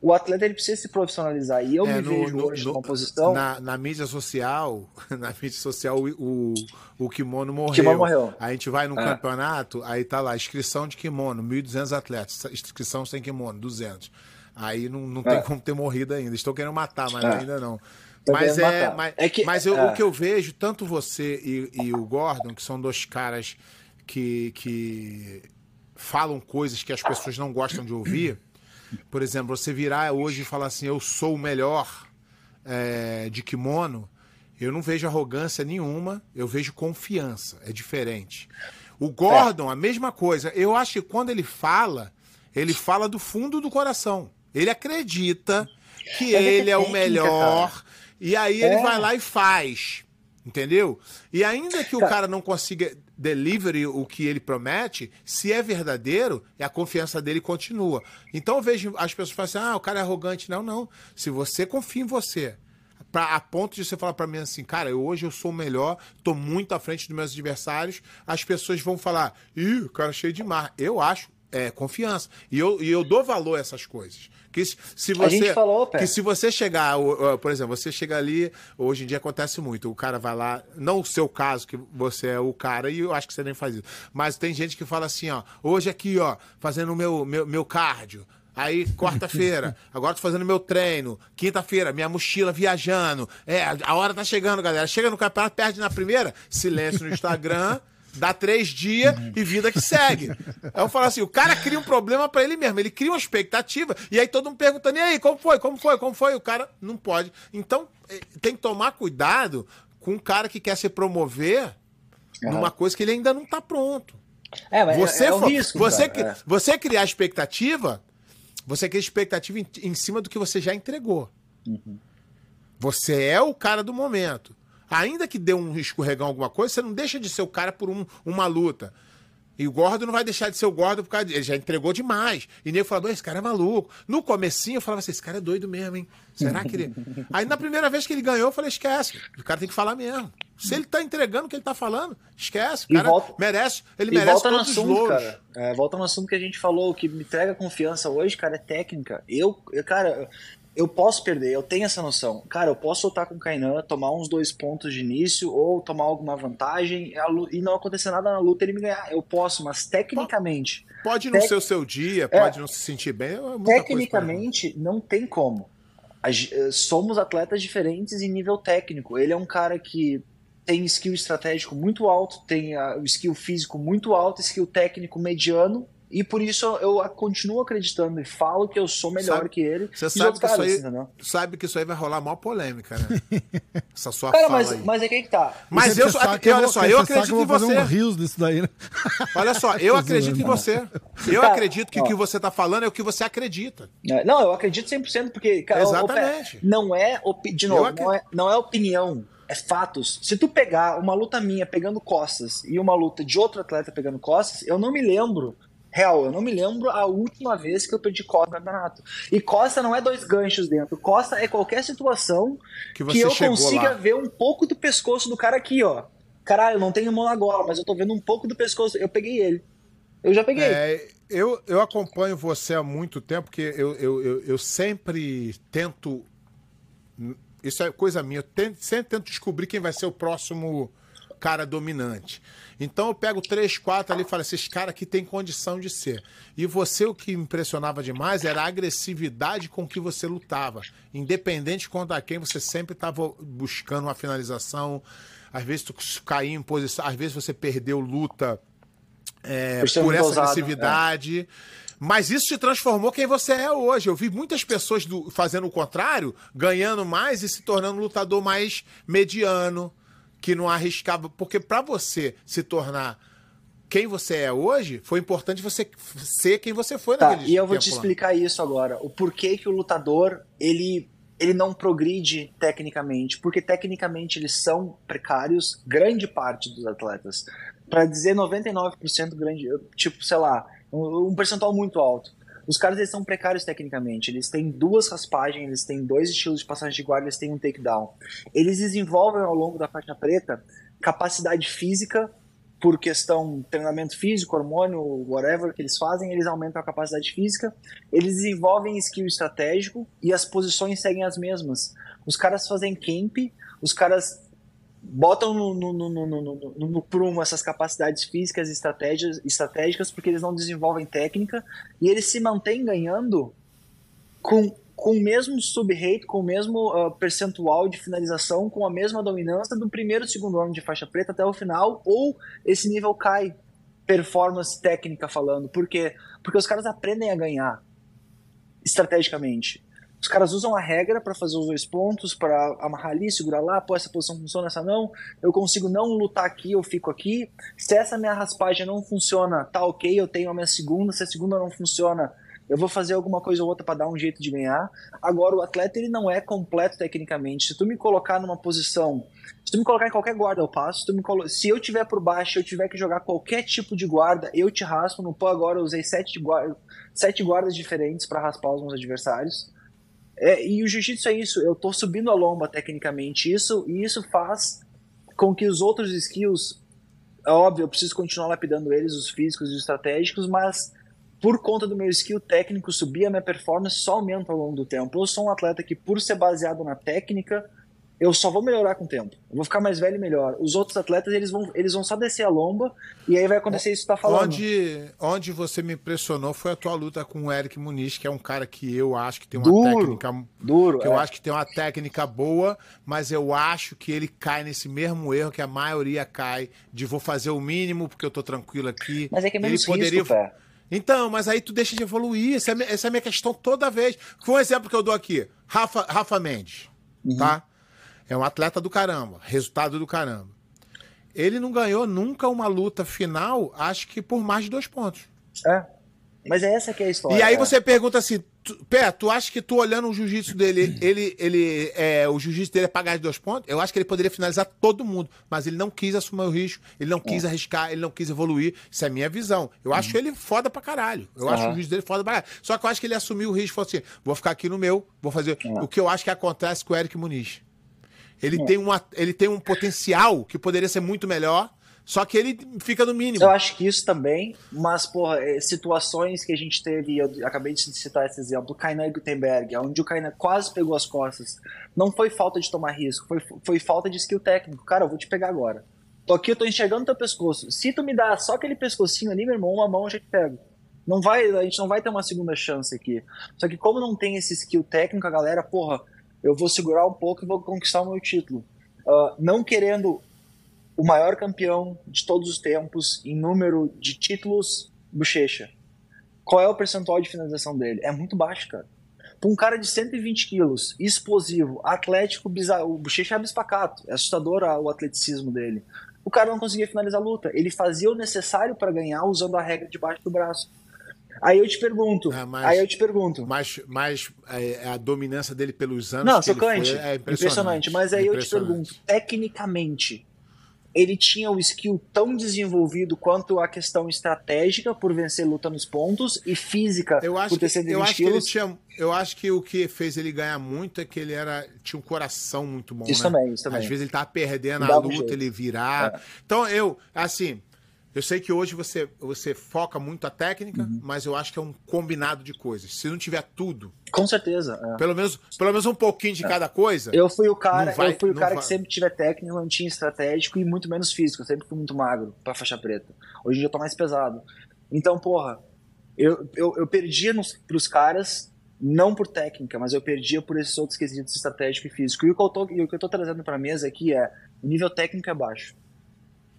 o atleta ele precisa se profissionalizar. E eu é, me no, vejo no, hoje no, numa posição. Na, na, mídia social, na mídia social, o, o kimono morreu. Kimono morreu. A gente vai no é. campeonato, aí tá lá, inscrição de kimono, 1.200 atletas. Inscrição sem kimono, 200. Aí não, não tem é. como ter morrido ainda. Estou querendo matar, mas é. ainda não. mas é, mas, é que, mas eu, o é. que eu vejo, tanto você e, e o Gordon, que são dois caras que, que falam coisas que as pessoas não gostam de ouvir. Por exemplo, você virar hoje e falar assim, eu sou o melhor é, de kimono, eu não vejo arrogância nenhuma, eu vejo confiança, é diferente. O Gordon, é. a mesma coisa. Eu acho que quando ele fala, ele fala do fundo do coração. Ele acredita que é ele é o melhor, cara. e aí ele é. vai lá e faz. Entendeu? E ainda que o cara não consiga delivery o que ele promete, se é verdadeiro, a confiança dele continua. Então eu vejo as pessoas falam assim: ah, o cara é arrogante. Não, não. Se você confia em você, pra, a ponto de você falar para mim assim, cara, hoje eu sou o melhor, tô muito à frente dos meus adversários, as pessoas vão falar: ih, o cara é cheio de mar. Eu acho, é confiança. E eu, e eu dou valor a essas coisas. Que se você, falou, que se você chegar, por exemplo, você chega ali, hoje em dia acontece muito, o cara vai lá, não o seu caso, que você é o cara, e eu acho que você nem faz isso, mas tem gente que fala assim, ó, hoje aqui, ó, fazendo o meu, meu, meu cardio, Aí, quarta-feira, agora tô fazendo meu treino. Quinta-feira, minha mochila viajando. É, a hora tá chegando, galera. Chega no campeonato, perde na primeira. Silêncio no Instagram dá três dias e vida que segue. Aí eu falo assim, o cara cria um problema para ele mesmo, ele cria uma expectativa, e aí todo mundo perguntando, e aí, como foi, como foi, como foi? O cara não pode. Então, eh, tem que tomar cuidado com um cara que quer se promover uhum. numa coisa que ele ainda não tá pronto. É, mas você é, é for, risco, você, é. você criar expectativa, você cria expectativa em, em cima do que você já entregou. Uhum. Você é o cara do momento ainda que dê um escorregão alguma coisa, você não deixa de ser o cara por um, uma luta. E o Gordo não vai deixar de ser o Gordo por causa Ele já entregou demais. E nego falou, esse cara é maluco. No comecinho eu falava assim, esse cara é doido mesmo, hein? Será que ele... Aí na primeira vez que ele ganhou, eu falei, esquece. O cara tem que falar mesmo. Se ele tá entregando o que ele tá falando, esquece. O cara volta... merece, ele merece volta todos no assunto, cara. É, volta no assunto que a gente falou, o que me entrega confiança hoje, cara, é técnica. Eu, eu cara, eu posso perder, eu tenho essa noção. Cara, eu posso soltar com o Kainan, tomar uns dois pontos de início ou tomar alguma vantagem e não acontecer nada na luta ele me ganhar. Eu posso, mas tecnicamente. Pode não tec... ser o seu dia, é. pode é, não se sentir bem. É tecnicamente, não tem como. Eh, somos atletas diferentes em nível técnico. Ele é um cara que tem skill estratégico muito alto, tem o skill físico muito alto, skill técnico mediano e por isso eu continuo acreditando e falo que eu sou melhor sabe, que ele. Você sabe que, caras, isso aí, sabe que isso aí vai rolar maior polêmica, né? Essa sua Cara, fala mas, aí. mas é que tá. Mas eu, olha só, eu acredito em você. Um rios disso daí, né? Olha só, eu acredito em você. Eu cara, acredito que o que você tá falando é o que você acredita. É, não, eu acredito 100% porque... Cara, Exatamente. Não é, de novo, não é, não é opinião é fatos. Se tu pegar uma luta minha pegando costas e uma luta de outro atleta pegando costas, eu não me lembro Real, eu não me lembro a última vez que eu perdi Costa no campeonato. E Costa não é dois ganchos dentro. Costa é qualquer situação que, que eu consiga lá. ver um pouco do pescoço do cara aqui, ó. Caralho, eu não tenho mão agora, mas eu tô vendo um pouco do pescoço. Eu peguei ele. Eu já peguei. É, eu, eu acompanho você há muito tempo, porque eu, eu, eu, eu sempre tento. Isso é coisa minha. Eu tento, sempre tento descobrir quem vai ser o próximo cara dominante. Então eu pego três, quatro ali e falo: esses caras aqui tem condição de ser. E você, o que me impressionava demais era a agressividade com que você lutava. Independente contra quem, você sempre estava buscando uma finalização. Às vezes tu caía em posição, às vezes você perdeu luta é, por essa ousado, agressividade. É. Mas isso te transformou quem você é hoje. Eu vi muitas pessoas do- fazendo o contrário, ganhando mais e se tornando um lutador mais mediano, que não arriscava. Porque pra você se tornar quem você é hoje, foi importante você ser quem você foi Tá, naquele e eu vou te lá. explicar isso agora. O porquê que o lutador, ele, ele não progride tecnicamente. Porque tecnicamente eles são precários, grande parte dos atletas. Pra dizer 99% grande, tipo, sei lá, um, um percentual muito alto. Os caras eles são precários tecnicamente. Eles têm duas raspagens, eles têm dois estilos de passagem de guarda, eles têm um takedown. Eles desenvolvem ao longo da faixa preta capacidade física por questão treinamento físico, hormônio, whatever que eles fazem, eles aumentam a capacidade física, eles desenvolvem skill estratégico e as posições seguem as mesmas. Os caras fazem camp, os caras botam no, no, no, no, no, prumo essas capacidades físicas estratégias, estratégicas porque eles não desenvolvem técnica e eles se mantêm ganhando com, com o mesmo sub-rate, com o mesmo ah, percentual de finalização, com a mesma dominância do primeiro segundo ano de faixa preta até o final, ou esse nível cai, performance técnica falando. Por quê? Porque os caras aprendem a ganhar estrategicamente. Os caras usam a regra para fazer os dois pontos, para amarrar ali, segurar lá, pô, essa posição funciona, essa não. Eu consigo não lutar aqui, eu fico aqui. Se essa minha raspagem não funciona, tá ok, eu tenho a minha segunda. Se a segunda não funciona, eu vou fazer alguma coisa ou outra para dar um jeito de ganhar. Agora, o atleta ele não é completo tecnicamente. Se tu me colocar numa posição, se tu me colocar em qualquer guarda, eu passo. Se, colo... se eu tiver por baixo, eu tiver que jogar qualquer tipo de guarda, eu te raspo. No pô, agora eu usei sete, guarda... sete guardas diferentes para raspar os meus adversários. É, e o jiu-jitsu é isso, eu tô subindo a lomba tecnicamente, isso, e isso faz com que os outros skills, é óbvio, eu preciso continuar lapidando eles, os físicos e os estratégicos, mas por conta do meu skill técnico subir, a minha performance só aumenta ao longo do tempo. Eu sou um atleta que, por ser baseado na técnica, eu só vou melhorar com o tempo. Eu vou ficar mais velho e melhor. Os outros atletas, eles vão, eles vão só descer a lomba e aí vai acontecer isso que tu tá falando. Onde, onde você me impressionou foi a tua luta com o Eric Muniz, que é um cara que eu acho que tem uma Duro, técnica. Duro, Que eu é. acho que tem uma técnica boa, mas eu acho que ele cai nesse mesmo erro que a maioria cai, de vou fazer o mínimo porque eu tô tranquilo aqui. Mas é que é menos ele poderia... risco, pé. Então, mas aí tu deixa de evoluir. Essa é, a minha- essa é a minha questão toda vez. Foi um exemplo que eu dou aqui. Rafa, Rafa Mendes, Uhum. tá? É um atleta do caramba. Resultado do caramba. Ele não ganhou nunca uma luta final, acho que por mais de dois pontos. É. Mas é essa que é a história. E aí é. você pergunta assim, tu, Pé, tu acha que tu olhando o jiu-jitsu dele, ele, ele, é, o jiu-jitsu dele é pagar de dois pontos? Eu acho que ele poderia finalizar todo mundo, mas ele não quis assumir o risco, ele não quis arriscar, ele não quis evoluir. Isso é minha visão. Eu acho ele foda pra caralho. Eu acho o jiu-jitsu dele foda pra caralho. Só que eu acho que ele assumiu o risco e falou assim: vou ficar aqui no meu, vou fazer o que eu acho que acontece com o Eric Muniz. Ele, tem, uma, ele tem um potencial que poderia ser muito melhor, só que ele fica no mínimo. Eu acho que isso também, mas, porra, é, situações que a gente teve, eu acabei de citar esse exemplo, o Kainan Gutenberg, onde o Kainan quase pegou as costas. Não foi falta de tomar risco, foi, foi falta de skill técnico. Cara, eu vou te pegar agora. Tô aqui, eu tô enxergando teu pescoço. Se tu me dá só aquele pescocinho ali, meu irmão, uma mão eu já te pego. Não vai, a gente não vai ter uma segunda chance aqui. Só que como não tem esse skill técnico, a galera, porra, eu vou segurar um pouco e vou conquistar o meu título. Ah, não querendo o maior campeão de todos os tempos em número de títulos, Bochecha. Qual é o percentual de finalização dele? É muito baixo, cara. Pra um cara de 120 quilos, explosivo, atlético, bizarro, o Bochecha é abispacato. É assustador o atleticismo dele. O cara não conseguia finalizar a luta. Ele fazia o necessário para ganhar usando a regra debaixo do braço. Aí eu te pergunto, É, mas- aí eu te pergunto. Mas, mas é, a dominância dele pelos anos. Não, foi é impressionante. Mas aí eu te Impressionante. pergunto, tecnicamente, ele tinha o skill tão desenvolvido quanto a questão estratégica por vencer luta nos pontos e física Eu acho, por ter que, 120 eu, acho que ele tinha, eu acho que o que fez ele ganhar muito é que ele era, tinha um coração muito bom. Isso né? também, isso também. Às vezes ele tava perdendo a um luta. É. ele virar. Então eu, assim, eu sei que hoje você, você foca muito a técnica, Uhum. mas eu acho que é um combinado de coisas. Se não tiver tudo, Com certeza. é. pelo menos, pelo menos um pouquinho de cada coisa. Eu fui o cara, vai- eu fui o cara vai. que sempre tive técnico, não tinha estratégico e muito menos físico. Eu sempre fui muito magro pra faixa preta. Hoje em dia eu tô mais pesado. Então, porra, eu, eu, eu perdia nos, pros caras, não por técnica, mas eu perdia por esses outros quesitos estratégico e físico. E o que eu tô, o que eu tô trazendo pra mesa aqui é: o nível técnico é baixo.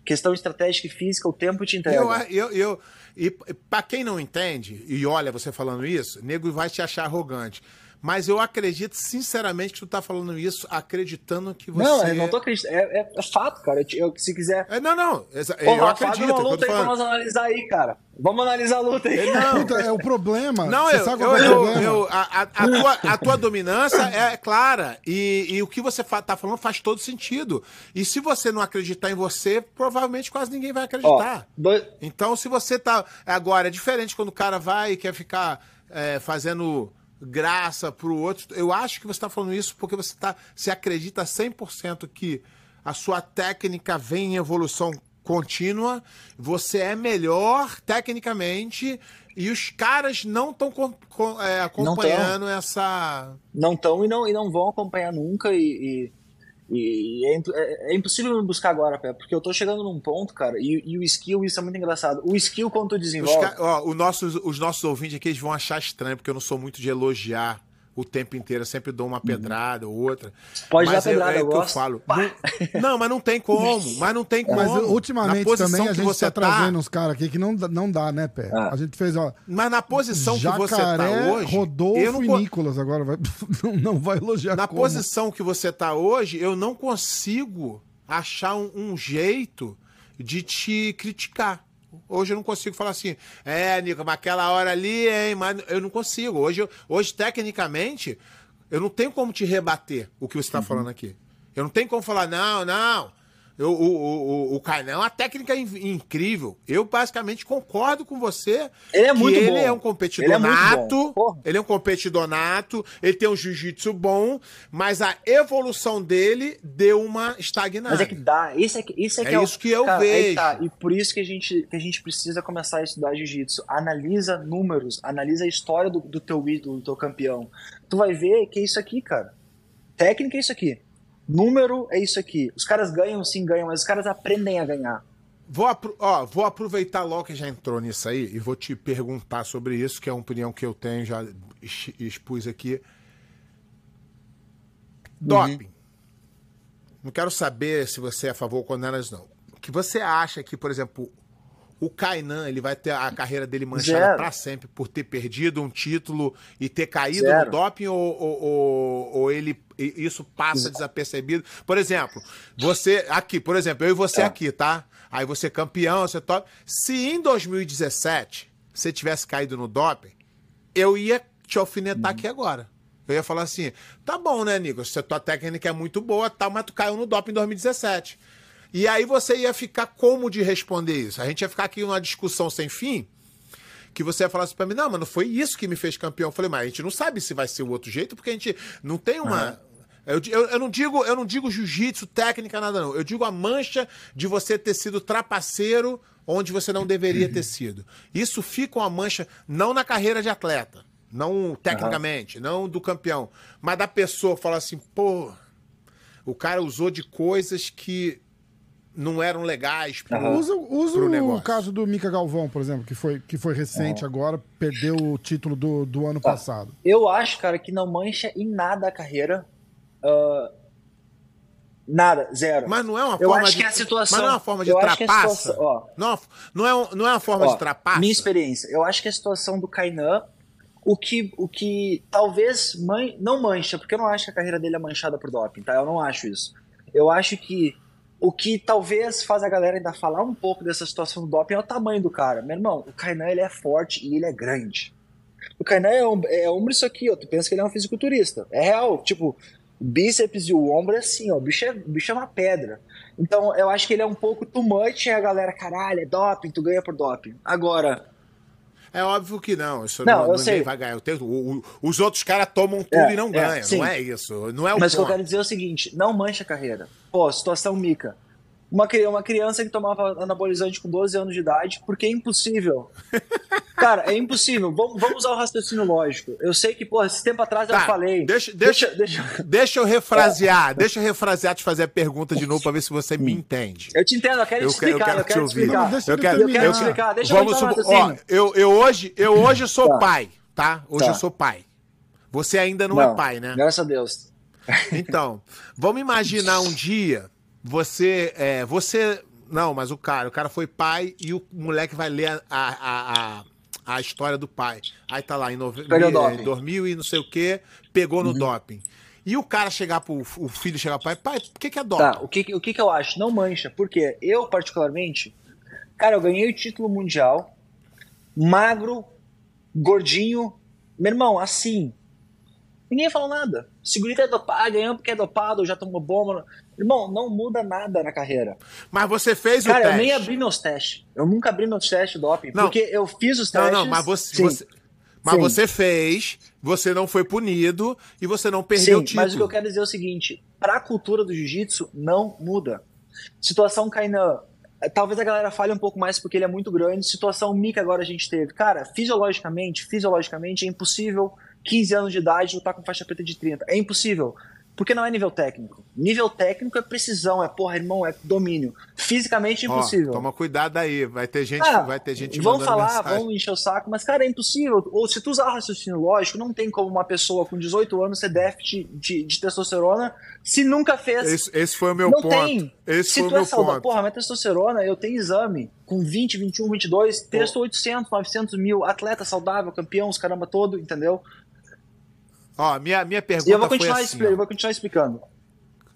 Questão estratégica e física, o tempo te entrega. Eu, eu, eu, e pra quem não entende, e olha você falando isso, nego vai te achar arrogante. Mas eu acredito, sinceramente, que tu tá falando isso acreditando que você. Não, eu não tô acreditando. É, é, é fato, cara. Eu, se quiser. É, não, não. Exa- Pô, eu acredito. uma é o que eu luta aí pra nós analisar aí, cara. Vamos analisar a luta aí. Não, Puta, é o problema. Não, eu, eu, é eu- eu- a, a- a tua, a tua dominância é clara. E, e o que você fa, tá falando faz todo sentido. E se você não acreditar em você, provavelmente quase ninguém vai Ó, acreditar. dois- Então, se você tá. Agora, é diferente quando o cara vai e quer ficar é, fazendo graça pro outro. Eu acho que você tá falando isso porque você tá. Você acredita 100% que a sua técnica vem em evolução contínua, você é melhor tecnicamente e os caras não estão acompanhando essa. não estão e não, e não vão acompanhar nunca e, e, e é, imp- é- é impossível me buscar agora, Pé, porque eu tô chegando num ponto, cara, e, e o skill, isso é muito engraçado. O skill, quando tu Os, desenvolve. ca- ó, o os nossos ouvintes aqui eles vão achar estranho, porque eu não sou muito de elogiar o tempo inteiro. Eu sempre dou uma pedrada ou outra. Pode mas dar pedrada, é, é eu o que eu falo. Não, não, mas não tem como. Mas não tem como. Mas Na ultimamente posição também a que gente você tá trazendo uns caras aqui que não, dá- não dá, né, Pé? Ah. A gente fez, ó. Mas na posição que você Jacaré, tá hoje. Rodolfo eu não e co- Nicolas agora. Vai, não, não vai elogiar Na como. posição que você tá hoje, eu não consigo achar um, um jeito de te criticar. Hoje eu não consigo falar assim, é, Nico, mas aquela hora ali, hein, mas eu não consigo. Hoje, hoje tecnicamente, eu não tenho como te rebater o que você está falando aqui. Eu não tenho como falar, não, não. Eu, o, o, o, o Kainan é uma técnica in- incrível. Eu basicamente concordo com você. Ele é muito ele bom. é um competidor Ele é nato. Ele é um competidor nato, ele tem um jiu-jitsu bom, mas a evolução dele deu uma estagnada. Mas é que dá, isso é, que- isso é, É que é o- isso que eu cara, aí tá. vejo. E por isso que a, gente, que a gente precisa começar a estudar jiu-jitsu. Analisa números, analisa a história do, do teu ídolo, do teu campeão. Tu vai ver que é isso aqui, cara. Técnica é isso aqui. Número é isso aqui. Os caras ganham, sim, ganham, mas os caras aprendem a ganhar. Vou, apro- ó, vou aproveitar logo que já entrou nisso aí e vou te perguntar sobre isso, que é uma opinião que eu tenho, já ex- expus aqui. Doping. Não quero saber se você é a favor ou contra não. O que você acha que, por exemplo, o Kainan ele vai ter a carreira dele manchada Zero. pra sempre por ter perdido um título e ter caído Zero. no doping ou, ou, ou- ou ele isso passa desapercebido? Por exemplo, você aqui, por exemplo, eu e você É. aqui, tá? Aí você é campeão, você top. Se em 2017 você tivesse caído no doping, eu ia te alfinetar aqui agora. Eu ia falar assim: tá bom, né, Nicolas? Tua técnica é muito boa, tal, mas tu caiu no doping em 2017. E aí você ia ficar como de responder isso? A gente ia ficar aqui numa discussão sem fim, que você ia falar assim pra mim: não, mas não foi isso que me fez campeão. Eu falei, mas a gente não sabe se vai ser o outro jeito, porque a gente não tem uma. Eu, eu, eu não digo, eu não digo jiu-jitsu, técnica, nada, não. Eu digo a mancha de você ter sido trapaceiro onde você não deveria ter sido. Isso fica uma mancha, não na carreira de atleta, não tecnicamente, não do campeão, mas da pessoa falar assim, pô, o cara usou de coisas que não eram legais. pro- Usa, usa pro o negócio. caso do Mika Galvão, por exemplo, que foi, que foi recente agora, perdeu o título do, do ano Tá. passado. Eu acho, cara, que não mancha em nada a carreira. Ah, nada, zero. Mas não é uma Eu forma acho de, que é a situação- Mas não é uma forma de eu acho que a trapaça. situação- ó. não, é não, é, um- não é uma forma Ó, de trapaça. Minha experiência. Eu acho que a situação do Kainan, o que, o que talvez man, não mancha, porque eu não acho que a carreira dele é manchada por doping, tá? Eu não acho isso. Eu acho que o que talvez faz a galera ainda falar um pouco dessa situação do doping é o tamanho do cara. Meu irmão, o Kainan ele é forte e ele é grande. O Kainan é, um, é ombro isso aqui, ó. Tu pensa que ele é um fisiculturista. É real. Tipo, o bíceps e o ombro é assim, ó. O bicho é, o bicho é uma pedra. Então, eu acho que ele é um pouco too much e a galera, caralho, é doping, tu ganha por doping. Agora, É óbvio que não. Isso Não, não, eu sei. vai ganhar. O- o- os outros caras tomam tudo É, e não é, ganham. sim. não é isso. Não é o Mas o que eu quero dizer é o seguinte: não mancha a carreira. Pô, situação mica. Uma, uma criança que tomava anabolizante com 12 anos de idade, porque é impossível. Cara, é impossível. Vamos, vamos usar o raciocínio lógico. Eu sei que, pô, esse tempo atrás eu Tá, falei. deixa- deixa- deixa, Deixa eu refrasear. Deixa eu refrasear, te fazer a pergunta de novo pra ver se você me entende. Eu te entendo, eu quero Eu te quero, eu explicar. quero Eu te quero te ouvir. explicar. Deixa Eu quero, Eu quero te explicar. Deixa eu Vamos no supor, ó, eu, eu hoje, eu hoje sou Tá. pai, tá? Hoje Tá. eu sou pai. Você ainda não, é pai, né? Graças a Deus. Então, vamos imaginar um dia você, é, você Não, mas o cara, o cara foi pai e o moleque vai ler a, a, a, a história do pai. Aí tá lá, em, nove... Pegou doping. em 2000 e não sei o que, pegou no doping. E o cara chegar pro o filho chegar pro pai, pai, o que, que é doping? Tá, o que, o que que eu acho? Não mancha, porque eu, particularmente, cara, eu ganhei o título mundial, magro, gordinho, meu irmão, assim. Ninguém falou nada. Segurita é dopado, ganhou porque é dopado, já tomou bomba. Irmão, não muda nada na carreira. Mas você fez o Cara, teste. eu nem abri meus testes. Eu nunca abri meus testes de doping. Não. Porque eu fiz os Não, testes. não, mas você, você- mas Sim. você fez, você não foi punido e você não perdeu Sim, o título. mas o que eu quero dizer é o seguinte: pra cultura do jiu-jitsu, não muda. Situação Kainan, talvez a galera fale um pouco mais porque ele é muito grande. Situação Mika agora a gente teve. Cara, fisiologicamente, fisiologicamente é impossível 15 anos de idade lutar com faixa preta de 30. É impossível. Porque não é nível técnico. Nível técnico é precisão, é porra, irmão, é domínio. Fisicamente é impossível. toma cuidado aí, vai ter gente, Ah, vai ter gente vão falar, mensagem. vão encher o saco, mas, cara, é impossível. Ou se tu usar raciocínio lógico, não tem como uma pessoa com 18 anos ser déficit de, de testosterona se nunca fez. Esse, esse foi o meu não ponto. tem. Esse se foi o tu é meu saudável, ponto. porra, minha testosterona, eu tenho exame com 20, 21, 22, texto 800, 900 mil, atleta saudável, campeão, os caramba todo, entendeu? Ó, minha, minha pergunta E eu vou foi continuar, assim, eu vou continuar explicando.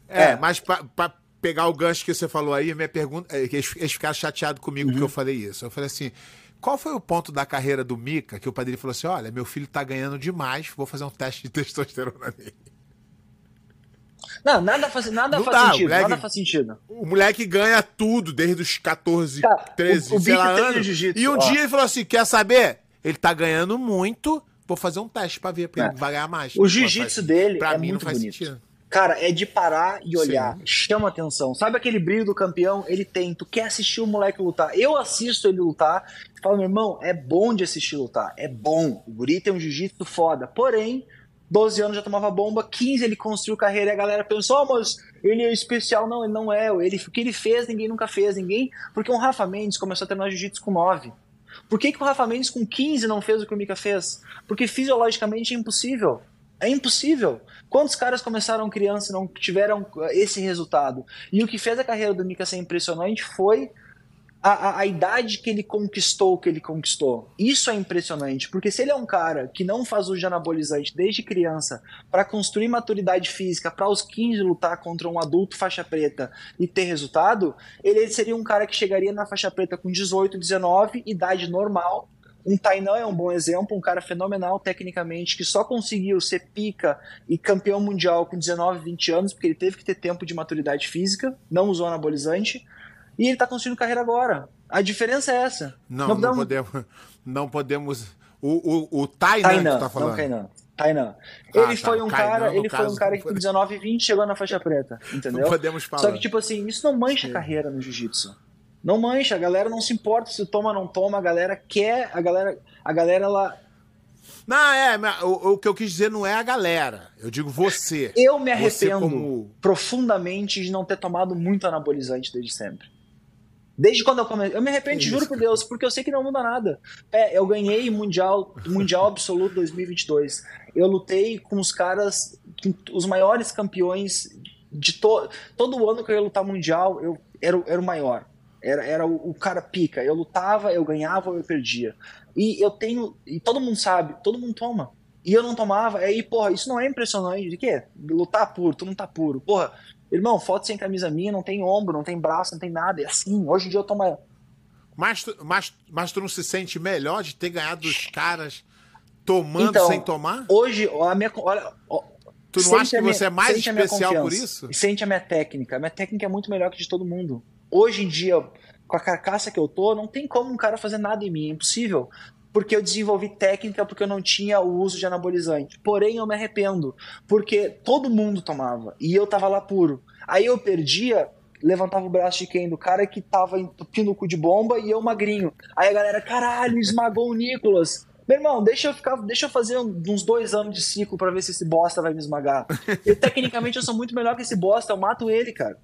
É, É. mas pra, pra pegar o gancho que você falou aí, minha pergunta. é Eles, eles ficaram chateados comigo Uhum. que eu falei isso. Eu falei assim: qual foi o ponto da carreira do Mika que o padrinho falou assim: olha, meu filho tá ganhando demais, vou fazer um teste de testosterona nele? Não, nada faz, nada Não faz dá, sentido, moleque. nada faz sentido. O moleque ganha tudo desde os 14, Tá, 13, o- o sei lá, anos. E um ó. dia ele falou assim: quer saber? Ele tá ganhando muito, vou fazer um teste pra ver, porque É. vai ganhar mais. O jiu-jitsu dele pra é mim muito não faz bonito. sentido. Cara, é de parar e olhar. Sim. Chama atenção. Sabe aquele brilho do campeão? Ele tem. Tu quer assistir o moleque lutar. Eu assisto ele lutar. Falo, meu irmão, é bom de assistir lutar. É bom. O guri tem um jiu-jitsu foda. Porém, 12 anos já tomava bomba, 15 ele construiu carreira e a galera pensou, oh, mas ele é especial. Não, ele não é. Ele, o que ele fez, ninguém nunca fez. Ninguém. Porque o Rafa Mendes começou a treinar jiu-jitsu com 9. Por que, que o Rafa Mendes com 15 não fez o que o Mika fez? Porque fisiologicamente é impossível. É impossível. Quantos caras começaram criança e não tiveram esse resultado? E o que fez a carreira do Mika ser impressionante foi a, a, a idade que ele conquistou que ele conquistou. Isso é impressionante, porque se ele é um cara que não faz uso de anabolizante desde criança para construir maturidade física, para aos 15 lutar contra um adulto faixa preta e ter resultado, ele seria um cara que chegaria na faixa preta com 18, 19, idade normal. Um Tainan é um bom exemplo, um cara fenomenal tecnicamente, que só conseguiu ser pica e campeão mundial com 19, 20 anos, porque ele teve que ter tempo de maturidade física, não usou anabolizante. E ele tá construindo carreira agora. A diferença é essa. Não, não, podemos- podemos. Não podemos. O, o, o Tainan, que Tainan, tu tá falando. não Kainan. Tainan. Ah, Ele tá. foi um Kainan, cara, ele foi um cara não que com pode- 19 e 20 chegou na faixa preta, entendeu? Não podemos falar. Só que tipo assim, isso não mancha a carreira no jiu-jitsu. Não mancha, a galera não se importa se toma ou não toma, a galera quer, a galera, a galera ela Não, é, o, o que eu quis dizer não é a galera. Eu digo você. eu me arrependo como- profundamente de não ter tomado muito anabolizante desde sempre. Desde quando eu comecei. Eu me arrependo, juro por Deus, porque eu sei que não muda nada. É, eu ganhei Mundial, mundial Absoluto 2022. Eu lutei com os caras, com os maiores campeões de to, todo ano que eu ia lutar Mundial, eu era, o- era o maior. Era, era o, o cara pica. Eu lutava, eu ganhava ou eu perdia. E eu tenho. E todo mundo sabe, todo mundo toma. E eu não tomava. Aí, porra, isso não é impressionante. De quê? Lutar puro, tu não tá puro. Porra, irmão, foto sem camisa minha, não tem ombro, não tem braço, não tem nada. É assim. Hoje em dia eu tomo. Mas, tu- mas, mas tu não se sente melhor de ter ganhado dos caras tomando Então, sem tomar? Hoje, a minha. Olha, Tu não acha que minha- você é mais especial por isso? Sente a minha técnica. A minha técnica é muito melhor que de todo mundo. Hoje em dia, com a carcaça que eu tô, não tem como um cara fazer nada em mim. É impossível. Porque eu desenvolvi técnica porque eu não tinha o uso de anabolizante. Porém, eu me arrependo. Porque todo mundo tomava. E eu tava lá puro. Aí eu perdia, levantava o braço de quem? Do cara que tava entupindo o cu de bomba e eu magrinho. Aí a galera, caralho, esmagou o Nicolas. Meu irmão, deixa eu ficar, deixa eu fazer uns dois anos de ciclo pra ver se esse bosta vai me esmagar. Eu, tecnicamente eu sou muito melhor que esse bosta, eu mato ele, cara.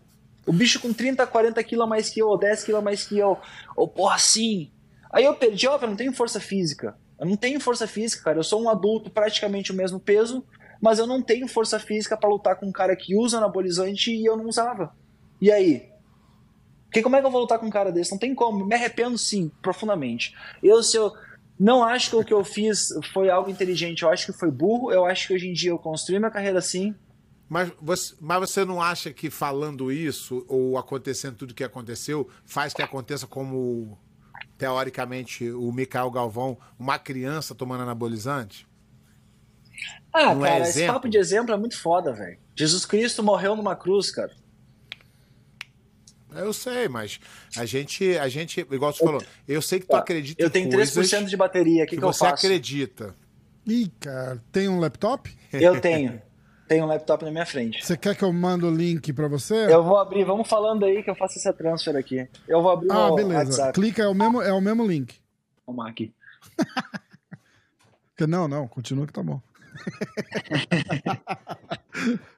O bicho com 30, 40 quilos a mais que eu, ou 10 quilos a mais que eu. Ou porra, assim. Aí eu perdi, ó, eu não tenho força física. Eu não tenho força física, cara. Eu sou um adulto praticamente o mesmo peso, mas eu não tenho força física pra lutar com um cara que usa anabolizante e eu não usava. E aí? Porque como é que eu vou lutar com um cara desse? Não tem como. Me arrependo sim, profundamente. Eu, se eu não acho que o que eu fiz foi algo inteligente, eu acho que foi burro. Eu acho que hoje em dia eu construí minha carreira assim. Mas você, mas você não acha que falando isso, ou acontecendo tudo o que aconteceu, faz que aconteça como, teoricamente, o Mikael Galvão, uma criança tomando anabolizante? Ah, Não é cara, esse papo de exemplo é muito foda, velho. Jesus Cristo morreu numa cruz, cara. Eu sei, mas a gente, a gente, igual você falou, eu sei que tu acredita Eu tenho coisas 3% de bateria. O que, que que eu você faço? acredita. Ih, cara, tem um laptop? Eu tenho. Tenho um laptop na minha frente. Você quer que eu mande o link pra você? Eu vou abrir, vamos falando aí que eu faço essa transfer aqui. Eu vou abrir Ah, o beleza. WhatsApp. Clica, é o mesmo, é o mesmo link. Vamos aqui. Não, não, continua que tá bom.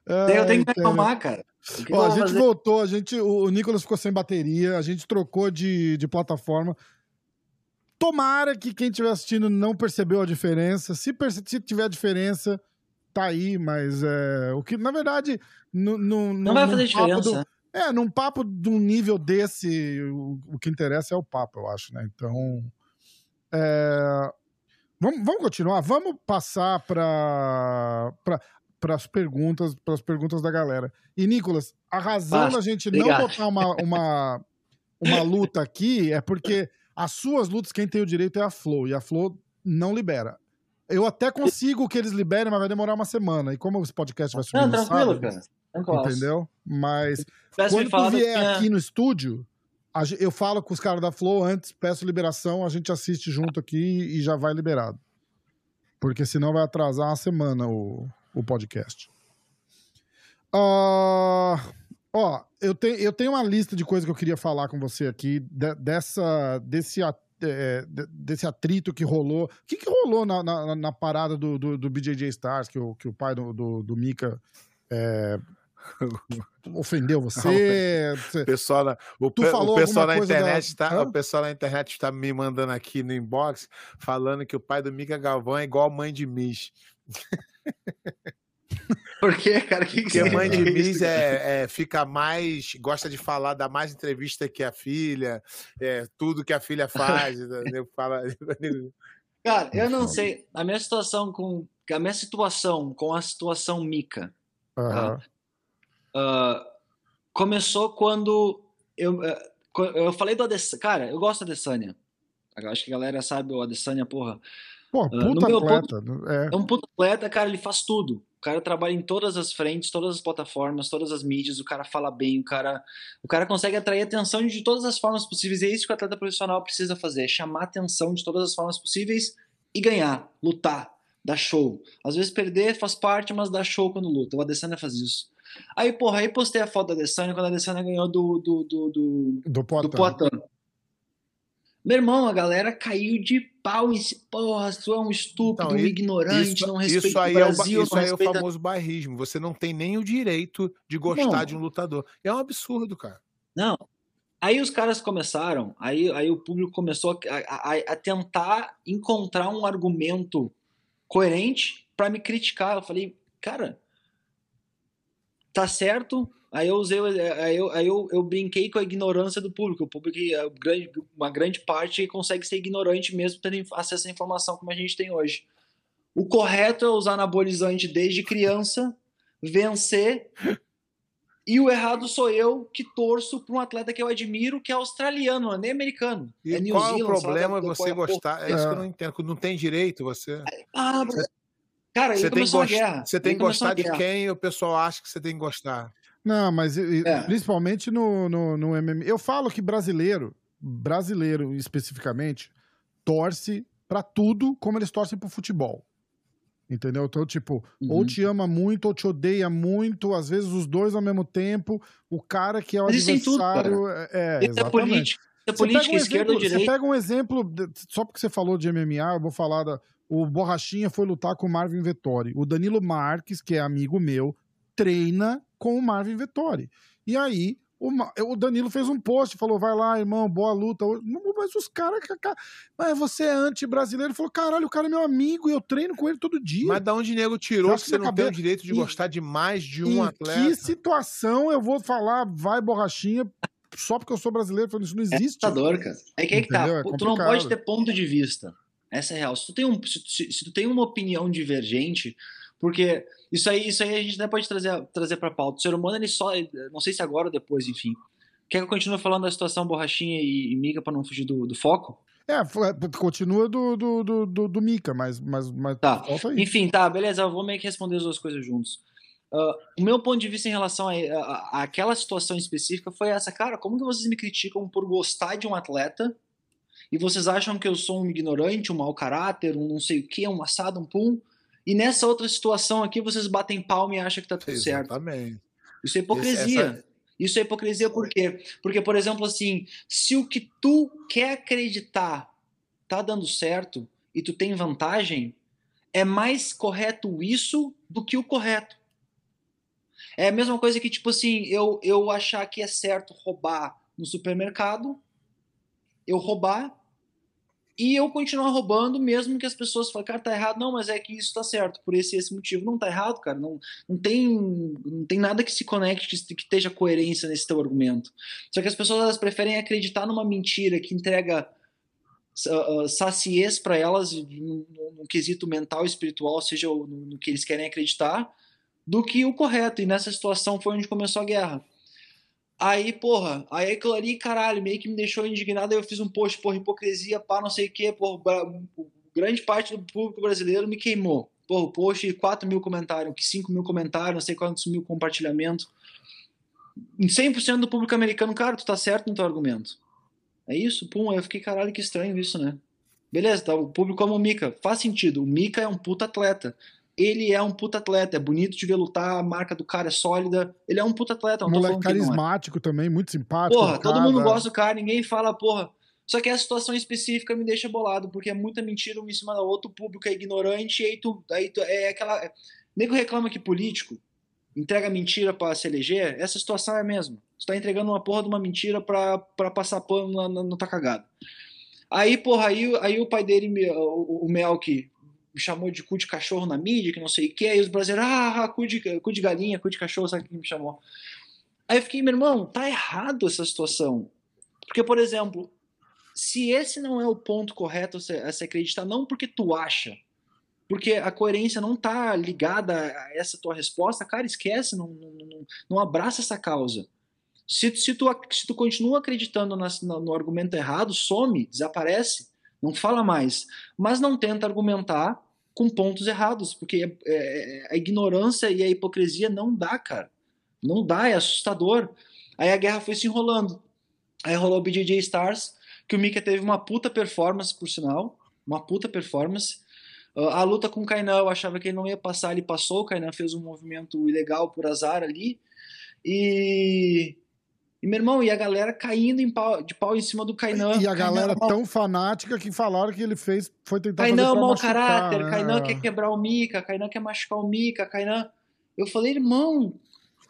Eu tenho que reclamar, cara. Que Ó, a gente fazer? voltou, a gente, o o Nicolas ficou sem bateria, a gente trocou de, de plataforma. Tomara que quem estiver assistindo não percebeu a diferença. Se, perce- se tiver diferença, tá aí, mas é, o que, na verdade, no, no, Não vai fazer diferença. é, num papo de um nível desse, o, o que interessa é o papo, eu acho, né? Então. é, vamos, vamos continuar? Vamos passar para para as perguntas, para as perguntas da galera. E, Nicolas, a razão Basta. da gente Obrigado. não botar uma, uma, uma luta aqui é porque as suas lutas, quem tem o direito é a Flow, e a Flow não libera. Eu até consigo que eles liberem, mas vai demorar uma semana. E como esse podcast vai subir Não, tranquilo, sábado, cara. Tranquilo. Entendeu? Mas quando tu vier tinha- aqui no estúdio, eu falo com os caras da Flow antes, peço liberação, a gente assiste junto aqui e já vai liberado. Porque senão vai atrasar uma semana o, o podcast. Ah, ó, eu, te, eu tenho uma lista de coisas que eu queria falar com você aqui, de- dessa, desse, a- é, de- desse atrito que rolou. O que, que rolou na, na, na parada do, do, do BJJ Stars, que o, que o pai do, do, do Mika é, ofendeu você? Pessoal na, o, pe- falou o pessoal na internet da- tá, o pessoal na internet está me mandando aqui no inbox falando que o pai do Mica Galvão é igual a mãe de Miss. Por quê, cara? O que, que Porque a mãe de Miss é, é- fica mais. gosta de falar, dá mais entrevista que a filha, é, tudo que a filha faz. entendeu? Fala, Cara, eu não sei. A minha situação com. A minha situação com a situação Mica ah, começou quando eu, ah, co- eu falei do Adesanya. Cara, eu gosto do Adesanya. Eu acho que a galera sabe o Adesanya, porra. Pô, no puta meu atleta. É. É um puto atleta, cara, ele faz tudo. O cara trabalha em todas as frentes, todas as plataformas, todas as mídias, o cara fala bem, o cara, o cara consegue atrair atenção de todas as formas possíveis. E é isso que o atleta profissional precisa fazer, é chamar atenção de todas as formas possíveis e ganhar, lutar, dar show. Às vezes perder faz parte, mas dá show quando luta. O Adesanya faz isso. Aí, porra, aí postei a foto da Adesanya quando a Adesanya ganhou do, do, do, do, Do Poitin. do Poitin. Meu irmão, a galera caiu de pau em si. Porra, tu é um estúpido, Então, um ignorante, isso, não respeita isso aí, o é o, Brasil, isso aí é o respeita... famoso bairrismo. Você não tem nem o direito de gostar Não. de um lutador. É um absurdo, cara. Não. Aí os caras começaram, aí, aí o público começou a, a- a tentar encontrar um argumento coerente pra me criticar. Eu falei, cara, tá certo. Aí eu usei, o- aí eu, aí eu, eu brinquei com a ignorância do público. O público, grande- uma grande parte, consegue ser ignorante mesmo tendo acesso à informação como a gente tem hoje. O correto é usar anabolizante desde criança, vencer e o errado sou eu que torço para um atleta que eu admiro, que é australiano, não é nem americano. E é New qual é o Zealand, lá problema você é porra. gostar? É isso que eu É. não entendo. Não tem direito você. Ah, cara, Você tem, gost- você tem que gostar de quem o pessoal acha que você tem que gostar. Não, mas É. principalmente no, no, no MMA. Eu falo que brasileiro, brasileiro especificamente, torce pra tudo como eles torcem pro futebol. Entendeu? Então, tipo, ou Uhum. te ama muito ou te odeia muito, às vezes os dois ao mesmo tempo. O cara que é o Mas em tudo, adversário. é, é, Isso é exatamente. política. É Você política, pega um esquerda exemplo, ou Você pega um exemplo, só porque você falou de MMA, eu vou falar da. O Borrachinha foi lutar com o Marvin Vettori. O Danilo Marques, que é amigo meu, treina com o Marvin Vettori. E aí, o, o Danilo fez um post, falou: vai lá, irmão, boa luta. Mas os caras. Mas você é anti-brasileiro. Ele falou: caralho, o cara é meu amigo e eu treino com ele todo dia. Mas da onde nego tirou Você que você não tem o direito de em- gostar de mais de em um atleta? que situação eu vou falar, vai borrachinha, só porque eu sou brasileiro, falando isso não É existe. assustador, cara. É que aí que tá. É tu não pode ter ponto de vista. Essa é real. Se tu tem, um, se, se- se tu tem uma opinião divergente, porque isso aí, isso aí a gente até pode trazer, trazer pra pauta. O ser humano, ele só. Não sei se agora ou depois, enfim. Quer que eu continue falando da situação borrachinha e, e mica pra não fugir do, do foco? É, continua do, do, do, do, do Mika, mas, mas, mas Tá. falta aí. Enfim, tá, beleza, eu vou meio que responder as duas coisas juntos. Ah, o meu ponto de vista em relação a, a- a aquela situação específica foi essa, cara, como que vocês me criticam por gostar de um atleta e vocês acham que eu sou um ignorante, um mau caráter, um não sei o que, um assado, um pum, e nessa outra situação aqui vocês batem palma e acham que tá tudo certo. Exatamente. Isso é hipocrisia. Essa- Isso é hipocrisia por quê? Porque, por exemplo, assim, se o que tu quer acreditar tá dando certo e tu tem vantagem, é mais correto isso do que o correto. É a mesma coisa que, tipo assim, eu, eu achar que é certo roubar no supermercado, eu roubar e eu continuar roubando, mesmo que as pessoas falem, cara, tá errado. Não, mas é que isso tá certo, por esse esse motivo. Não tá errado, cara. Não, não, tem, não tem nada que se conecte, que, que esteja coerência nesse teu argumento. Só que as pessoas elas preferem acreditar numa mentira que entrega uh, saciez para elas no, no- quesito mental e espiritual, seja no, no que eles querem acreditar, do que o correto. E nessa situação foi onde começou a guerra. Aí, porra, aí aquilo ali, caralho, meio que me deixou indignado. Aí eu fiz um post, porra, hipocrisia, pá, não sei o quê, porra, grande parte do público brasileiro me queimou. Porra, o post, 4 mil comentários, que 5 mil comentários, não sei quantos mil compartilhamentos. Em 100% do público americano, cara, tu tá certo no teu argumento. É isso? Pum, eu fiquei, caralho, que estranho isso, né? Beleza, tá, o público como o Mika. Faz sentido, o Mika é um puta atleta. Ele é um puta atleta, é bonito de ver lutar, a marca do cara é sólida. Ele é um puta atleta, não tô Moleque não é. carismático também, muito simpático. Porra, todo educado, mundo é. gosta do cara, ninguém fala, porra. Só que a situação específica me deixa bolado, porque é muita mentira um em cima da outra, o público é ignorante, e aí tu, aí tu é aquela. é- Nego reclama que político entrega mentira pra se eleger, essa situação é a mesma. Tu tá entregando uma porra de uma mentira pra, pra passar pano na, na, no tá cagado. Aí, porra, aí, aí o pai dele, o, o Melk, me chamou de cu de cachorro na mídia, que não sei o que, aí os brasileiros, ah, cu de, cu de galinha, cu de cachorro, sabe quem me chamou? Aí eu fiquei, meu irmão, tá errado essa situação. Porque, por exemplo, se esse não é o ponto correto a se, acreditar, não porque tu acha, porque a coerência não tá ligada a essa tua resposta, cara, esquece, não, não, não, abraça essa causa. Se, se, tu, se tu continua acreditando no, no argumento errado, some, desaparece, não fala mais. Mas não tenta argumentar com pontos errados, porque é- é- a ignorância e a hipocrisia não dá, cara. Não dá, é assustador. Aí a guerra foi se enrolando. Aí rolou o BJJ Stars, que o Mika teve uma puta performance, por sinal. Uma puta performance. Ah, a luta com o Kainan, eu achava que ele não ia passar, ele passou. O Kainan fez um movimento ilegal por azar ali. E. E, meu irmão, e a galera caindo em pau- de pau em cima do Kainan. E a galera Kainan, tão fanática que falaram que ele fez, foi tentar Kainan é fazer mau machucar, caráter, né? Kainan quer quebrar o Mika, Kainan quer machucar o Mika, Kainan. Eu falei, irmão,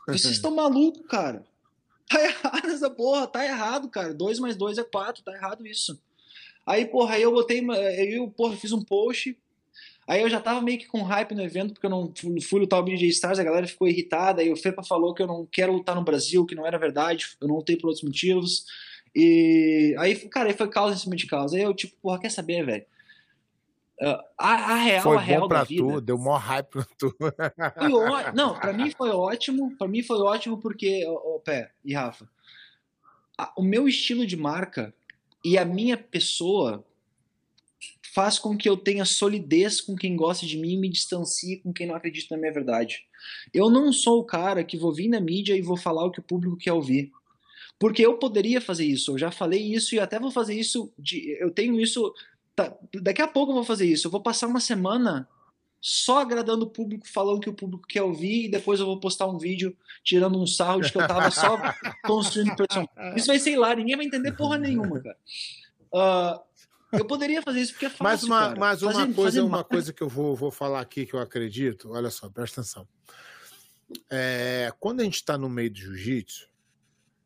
vocês estão malucos, cara. Tá errado essa porra, tá errado, cara. 2 mais 2 é 4, tá errado isso. Aí, porra, aí eu botei, eu, porra, fiz um post. Aí eu já tava meio que com hype no evento, porque eu não fui, lutar o BJ Stars, a galera ficou irritada, aí o Fepa falou que eu não quero lutar no Brasil, que não era verdade, eu não lutei por outros motivos. E aí, cara, aí foi causa em cima de causa. Aí eu, tipo, porra, quer saber, velho? Ah, a, a real, Foi a real bom da pra vida. tu, deu maior hype pra tu. Ó... Não, pra mim foi ótimo. Pra mim foi ótimo porque, ô, ô, Pé e Rafa, a- o meu estilo de marca e a minha pessoa faz com que eu tenha solidez com quem gosta de mim e me distancie com quem não acredita na minha verdade. Eu não sou o cara que vou vir na mídia e vou falar o que o público quer ouvir. Porque eu poderia fazer isso, eu já falei isso e até vou fazer isso. De, eu tenho isso. tá, daqui a pouco eu vou fazer isso. Eu vou passar uma semana só agradando o público, falando que o público quer ouvir, e depois eu vou postar um vídeo tirando um sarro de que eu tava só construindo personagem. Isso vai ser lá, ninguém vai entender porra nenhuma, cara. Ah, eu poderia fazer isso porque é fácil. Mas uma, cara. mas uma Fazer- coisa, fazer uma coisa que eu vou, vou falar aqui que eu acredito, olha só, presta atenção. É, quando a gente está no meio do jiu-jitsu,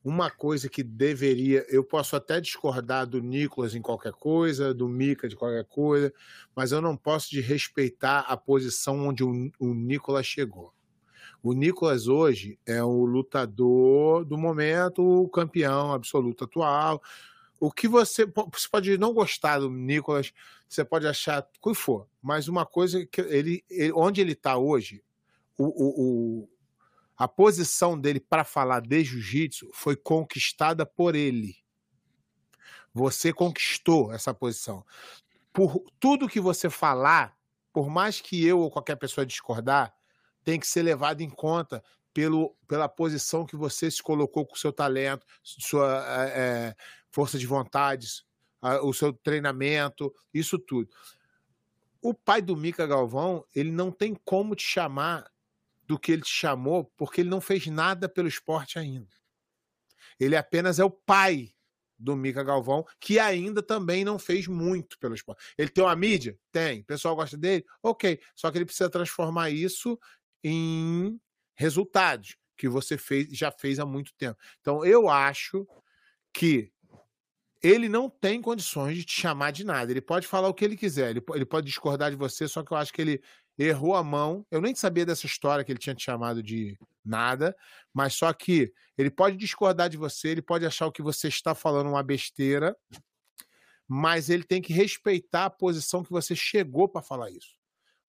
uma coisa que deveria. Eu posso até discordar do Nicolas em qualquer coisa, do Mika de qualquer coisa, mas eu não posso de respeitar a posição onde o, o Nicolas chegou. O Nicolas hoje é o lutador do momento, o campeão absoluto atual. O que você, você pode não gostar do Nicolas, você pode achar o que for, mas uma coisa que ele, ele onde ele está hoje, o, o, o, a posição dele para falar de jiu-jitsu foi conquistada por ele. Você conquistou essa posição. Por tudo que você falar, por mais que eu ou qualquer pessoa discordar, tem que ser levado em conta pelo, pela posição que você se colocou com o seu talento, sua é, força de vontades, o seu treinamento, isso tudo. O pai do Mica Galvão, ele não tem como te chamar do que ele te chamou, porque ele não fez nada pelo esporte ainda. Ele apenas é o pai do Mica Galvão, que ainda também não fez muito pelo esporte. Ele tem uma mídia? Tem. O pessoal gosta dele? Ok. Só que ele precisa transformar isso em resultados que você fez, já fez há muito tempo. Então, eu acho que ele não tem condições de te chamar de nada. Ele pode falar o que ele quiser, ele, ele pode discordar de você, só que eu acho que ele errou a mão. Eu nem sabia dessa história que ele tinha te chamado de nada, mas só que ele pode discordar de você, ele pode achar o que você está falando uma besteira, mas ele tem que respeitar a posição que você chegou para falar isso.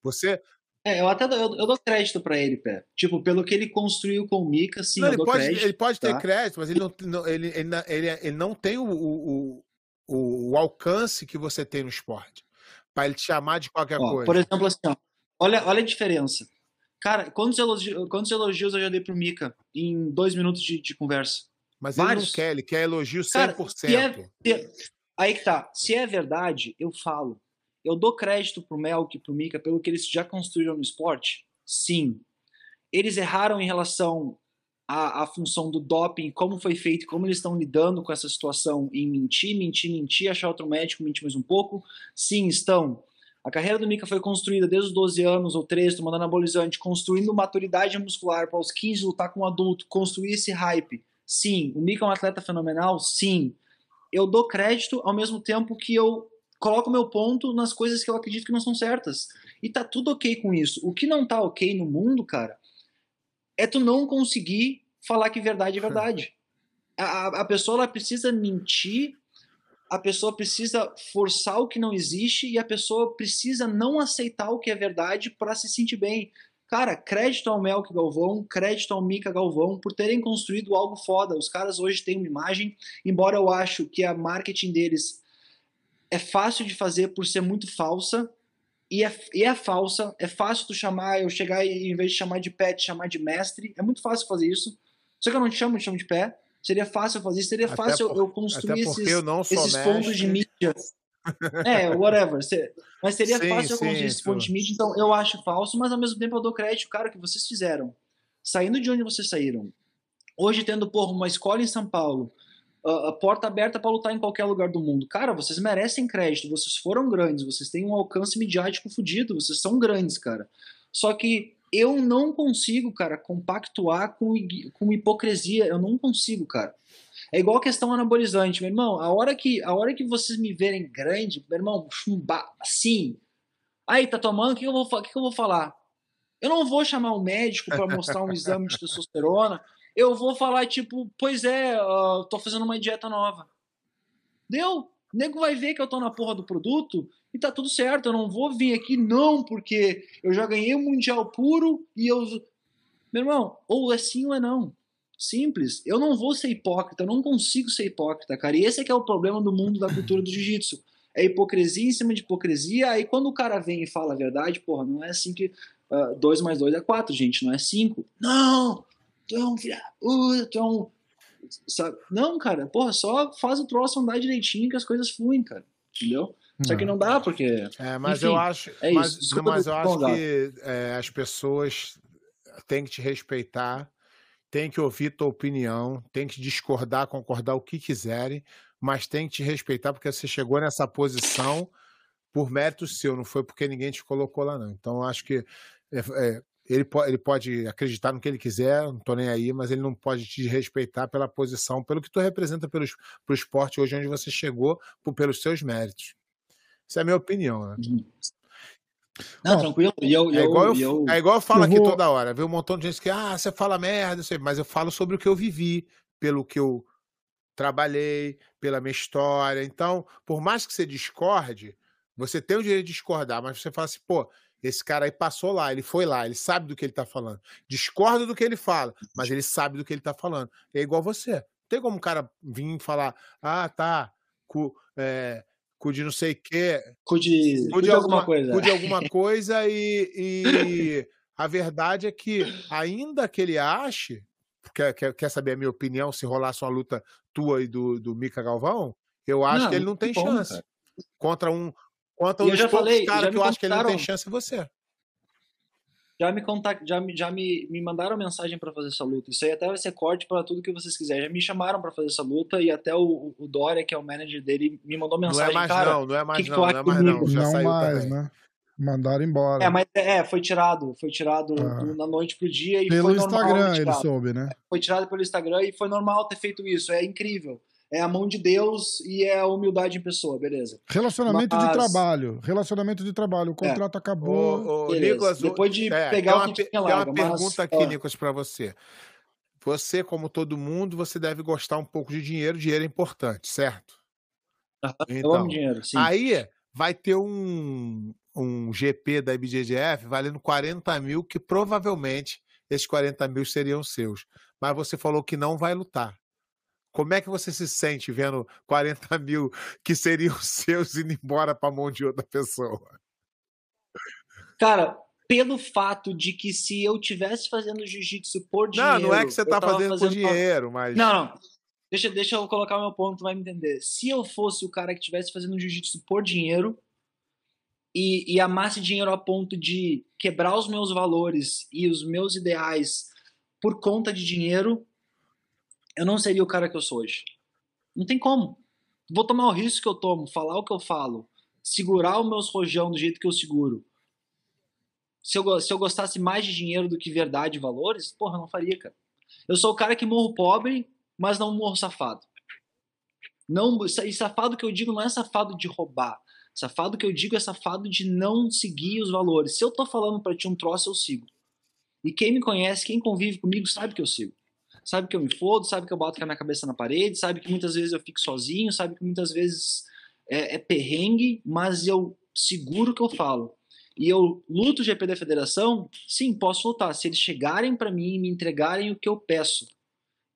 Você é, eu até eu, eu dou crédito para ele, pé. Tipo, pelo que ele construiu com o Mika, sim, não, ele pode, crédito, Ele pode ter tá? crédito, mas ele não, ele, ele, ele, ele, não tem o, o, o, o alcance que você tem no esporte. Para ele te chamar de qualquer ó, coisa. Por exemplo, assim, ó, olha, olha a diferença. Cara, quantos elogios, quantos elogios eu já dei pro Mika em dois minutos de, de conversa? Mas Vários. ele não quer, ele quer elogio 100%. Cara, é, é, aí que tá. Se é verdade, eu falo. Eu dou crédito pro Melk e pro Mika pelo que eles já construíram no esporte? Sim. Eles erraram em relação à, à função do doping, como foi feito, como eles estão lidando com essa situação em mentir, mentir, mentir, achar outro médico, mentir mais um pouco? Sim, estão. A carreira do Mika foi construída desde os 12 anos ou 13, tomando anabolizante, construindo maturidade muscular para os 15 lutar com um adulto, construir esse hype. Sim. O Mika é um atleta fenomenal? Sim. Eu dou crédito ao mesmo tempo que eu coloco meu ponto nas coisas que eu acredito que não são certas. E tá tudo ok com isso. O que não tá ok no mundo, cara, é tu não conseguir falar que verdade é verdade. A, a pessoa ela precisa mentir, a pessoa precisa forçar o que não existe e a pessoa precisa não aceitar o que é verdade para se sentir bem. Cara, crédito ao Melk Galvão, crédito ao Mika Galvão por terem construído algo foda. Os caras hoje têm uma imagem, embora eu acho que a marketing deles é fácil de fazer por ser muito falsa. E é, e é falsa, é fácil tu chamar, eu chegar e em vez de chamar de pet, chamar de mestre. É muito fácil fazer isso. Só que eu não te chamo, te chamo de pé. Seria fácil fazer isso, seria até fácil por, eu construir esses, esses pontos de mídia. é, whatever. Mas seria sim, fácil eu construir esses pontos de mídia, então eu acho falso, mas ao mesmo tempo eu dou crédito, cara, que vocês fizeram. Saindo de onde vocês saíram. Hoje tendo, porra, uma escola em São Paulo, a porta aberta para lutar em qualquer lugar do mundo. Cara, vocês merecem crédito, vocês foram grandes, vocês têm um alcance midiático fodido, vocês são grandes, cara. Só que eu não consigo, cara, compactuar com, com hipocrisia, eu não consigo, cara. É igual a questão anabolizante, meu irmão. A hora que, a hora que vocês me verem grande, meu irmão, chumba, assim. Aí, tá tomando, o que, eu vou, que, que eu vou falar? Eu não vou chamar um médico para mostrar um exame de testosterona eu vou falar, tipo, pois é, uh, tô fazendo uma dieta nova. Deu? O nego vai ver que eu tô na porra do produto e tá tudo certo. Eu não vou vir aqui, não, porque eu já ganhei o Mundial puro e eu. Meu irmão, ou é sim ou é não. Simples. Eu não vou ser hipócrita, eu não consigo ser hipócrita, cara. E esse é que é o problema do mundo da cultura do jiu-jitsu. É hipocrisia em cima de hipocrisia. Aí quando o cara vem e fala a verdade, porra, não é assim que 2 uh, mais 2 é 4, gente, não é 5. Não! Tu é um filho, uh, tu é um. Sabe? Não, cara, porra, só faz o troço andar direitinho que as coisas fluem, cara. Entendeu? Só que não dá, porque. É, mas Enfim, eu acho. É mas, isso. mas eu acho que é, as pessoas têm que te respeitar, têm que ouvir tua opinião, têm que discordar, concordar o que quiserem, mas tem que te respeitar porque você chegou nessa posição por mérito seu, não foi porque ninguém te colocou lá, não. Então, eu acho que é, é, ele, pode, ele pode acreditar no que ele quiser, não tô nem aí, mas ele não pode te respeitar pela posição, pelo que tu representa para o esporte hoje onde você chegou, por, pelos seus méritos. Essa é a minha opinião, né? Uhum. Não, Ó, tranquilo. E eu, É eu, igual eu, eu- é igual eu falo eu aqui vou- toda hora. Vê um montão de gente que, ah, você fala merda, eu sei, mas eu falo sobre o que eu vivi, pelo que eu trabalhei, pela minha história. Então, por mais que você discorde, você tem o direito de discordar, mas você fala assim, pô, esse cara aí passou lá, ele foi lá, ele sabe do que ele tá falando. Discorda do que ele fala, mas ele sabe do que ele tá falando. É igual você. Não tem como um cara vir falar, ah, tá, cu, é, cu de não sei o quê, cu de de alguma alguma, coisa. cu de alguma coisa e, e a verdade é que, ainda que ele ache, quer, quer, quer saber a minha opinião, se rolasse uma luta tua e do, do Mika Galvão, eu acho Não, que ele não tem bom, chance. cara. Contra um. Um eu já poucos falei, caras que eu acho que ele não tem chance é você. Já me contact, já, me, já me, me mandaram mensagem pra fazer essa luta. Isso aí até vai ser corte pra tudo que vocês quiserem. Já me chamaram pra fazer essa luta e até o, o Dória, que é o manager dele, me mandou Não mensagem. é mais cara, não, não é mais que não, tu não acha é mais não. comigo? Já não saiu mais, também. né? Mandaram embora. É, mas é, foi tirado, foi tirado Ah. do- na noite pro dia e Pelo foi normal Instagram ter ele soube, né? Foi tirado pelo Instagram e foi normal ter feito isso. É incrível. É a mão de Deus e é a humildade em pessoa, beleza. Relacionamento de Mas- trabalho. Relacionamento de trabalho. O contrato acabou. Ô, ô, Beleza. Nicolas, o- Depois de é, pegar tem o uma, que tinha tem uma larga, mas- pergunta aqui, ó. Nicolas, pra você. Você, como todo mundo, você deve gostar um pouco de dinheiro. Dinheiro é importante, certo? Eu Então, amo dinheiro, sim. Aí vai ter um, um GP da IBJJF valendo 40 mil, que provavelmente esses 40 mil seriam seus. Mas você falou que não vai lutar. Como é que você se sente vendo 40 mil que seriam seus indo embora para a mão de outra pessoa? Cara, pelo fato de que se eu tivesse fazendo jiu-jitsu por dinheiro. não, não é que você eu tá tava fazendo por fazendo- dinheiro, mas. Não, não. Deixa, deixa eu colocar o meu ponto, vai me entender. Se eu fosse o cara que estivesse fazendo jiu-jitsu por dinheiro e, e amasse dinheiro a ponto de quebrar os meus valores e os meus ideais por conta de dinheiro, eu não seria o cara que eu sou hoje. Não tem como. Vou tomar o risco que eu tomo, falar o que eu falo, segurar os meus rojão do jeito que eu seguro. Se eu, se eu gostasse mais de dinheiro do que verdade e valores, porra, eu não faria, cara. Eu sou o cara que morro pobre, mas não morro safado. Não, e safado que eu digo não é safado de roubar. Safado que eu digo é safado de não seguir os valores. Se eu tô falando pra ti um troço, eu sigo. E quem me conhece, quem convive comigo, sabe que eu sigo. Sabe que eu me fodo, sabe que eu boto com a minha cabeça na parede, sabe que muitas vezes eu fico sozinho, sabe que muitas vezes é, é perrengue, mas eu seguro o que eu falo. E eu luto o GP da federação? Sim, posso lutar. Se eles chegarem pra mim e me entregarem o que eu peço.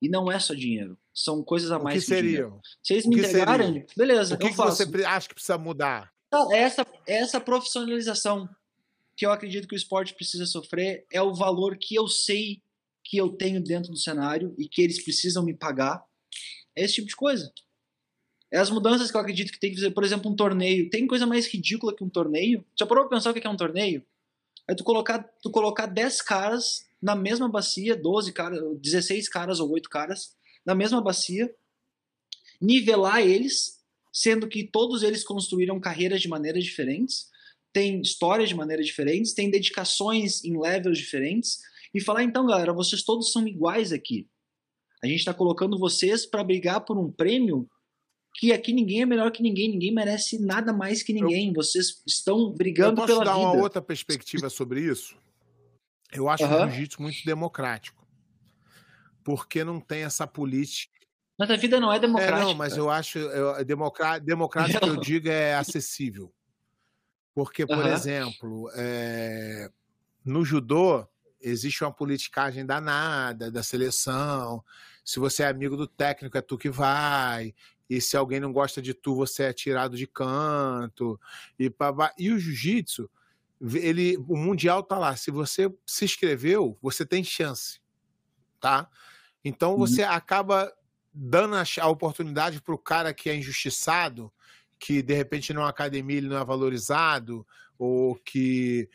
E não é só dinheiro. São coisas a O mais que que dinheiro. seriam? Se eles O me que entregarem, seriam? beleza, O que, eu que faço. você acha que precisa mudar? Não, essa, essa profissionalização que eu acredito que o esporte precisa sofrer é o valor que eu sei que eu tenho dentro do cenário e que eles precisam me pagar. É esse tipo de coisa. É as mudanças que eu acredito que tem que fazer. Por exemplo, um torneio. Tem coisa mais ridícula que um torneio? Já parou pra pensar o que é um torneio? É tu colocar, tu colocar 10 caras na mesma bacia, 12 caras, 16 caras ou 8 caras, na mesma bacia, nivelar eles, sendo que todos eles construíram carreiras de maneiras diferentes, têm histórias de maneiras diferentes, têm dedicações em levels diferentes, e falar, então, galera, vocês todos são iguais aqui. A gente está colocando vocês para brigar por um prêmio que aqui ninguém é melhor que ninguém, ninguém merece nada mais que ninguém. Vocês estão Eu brigando posso pela dar vida. uma outra perspectiva sobre isso? Eu acho Aham. o jiu-jitsu muito democrático. Porque não tem essa política. Mas a vida não é É, democrática. não, mas eu acho. Eu, democrá- democrático que eu digo é acessível. Porque, por Aham. exemplo, é, no judô existe uma politicagem danada da seleção. Se você é amigo do técnico, é tu que vai. E se alguém não gosta de tu, você é tirado de canto. E, pá, e o jiu-jitsu, ele, o mundial tá lá. Se você se inscreveu, você tem chance, tá? Então Uhum. você acaba dando a, oportunidade para o cara que é injustiçado, que de repente numa academia ele não é valorizado, ou que.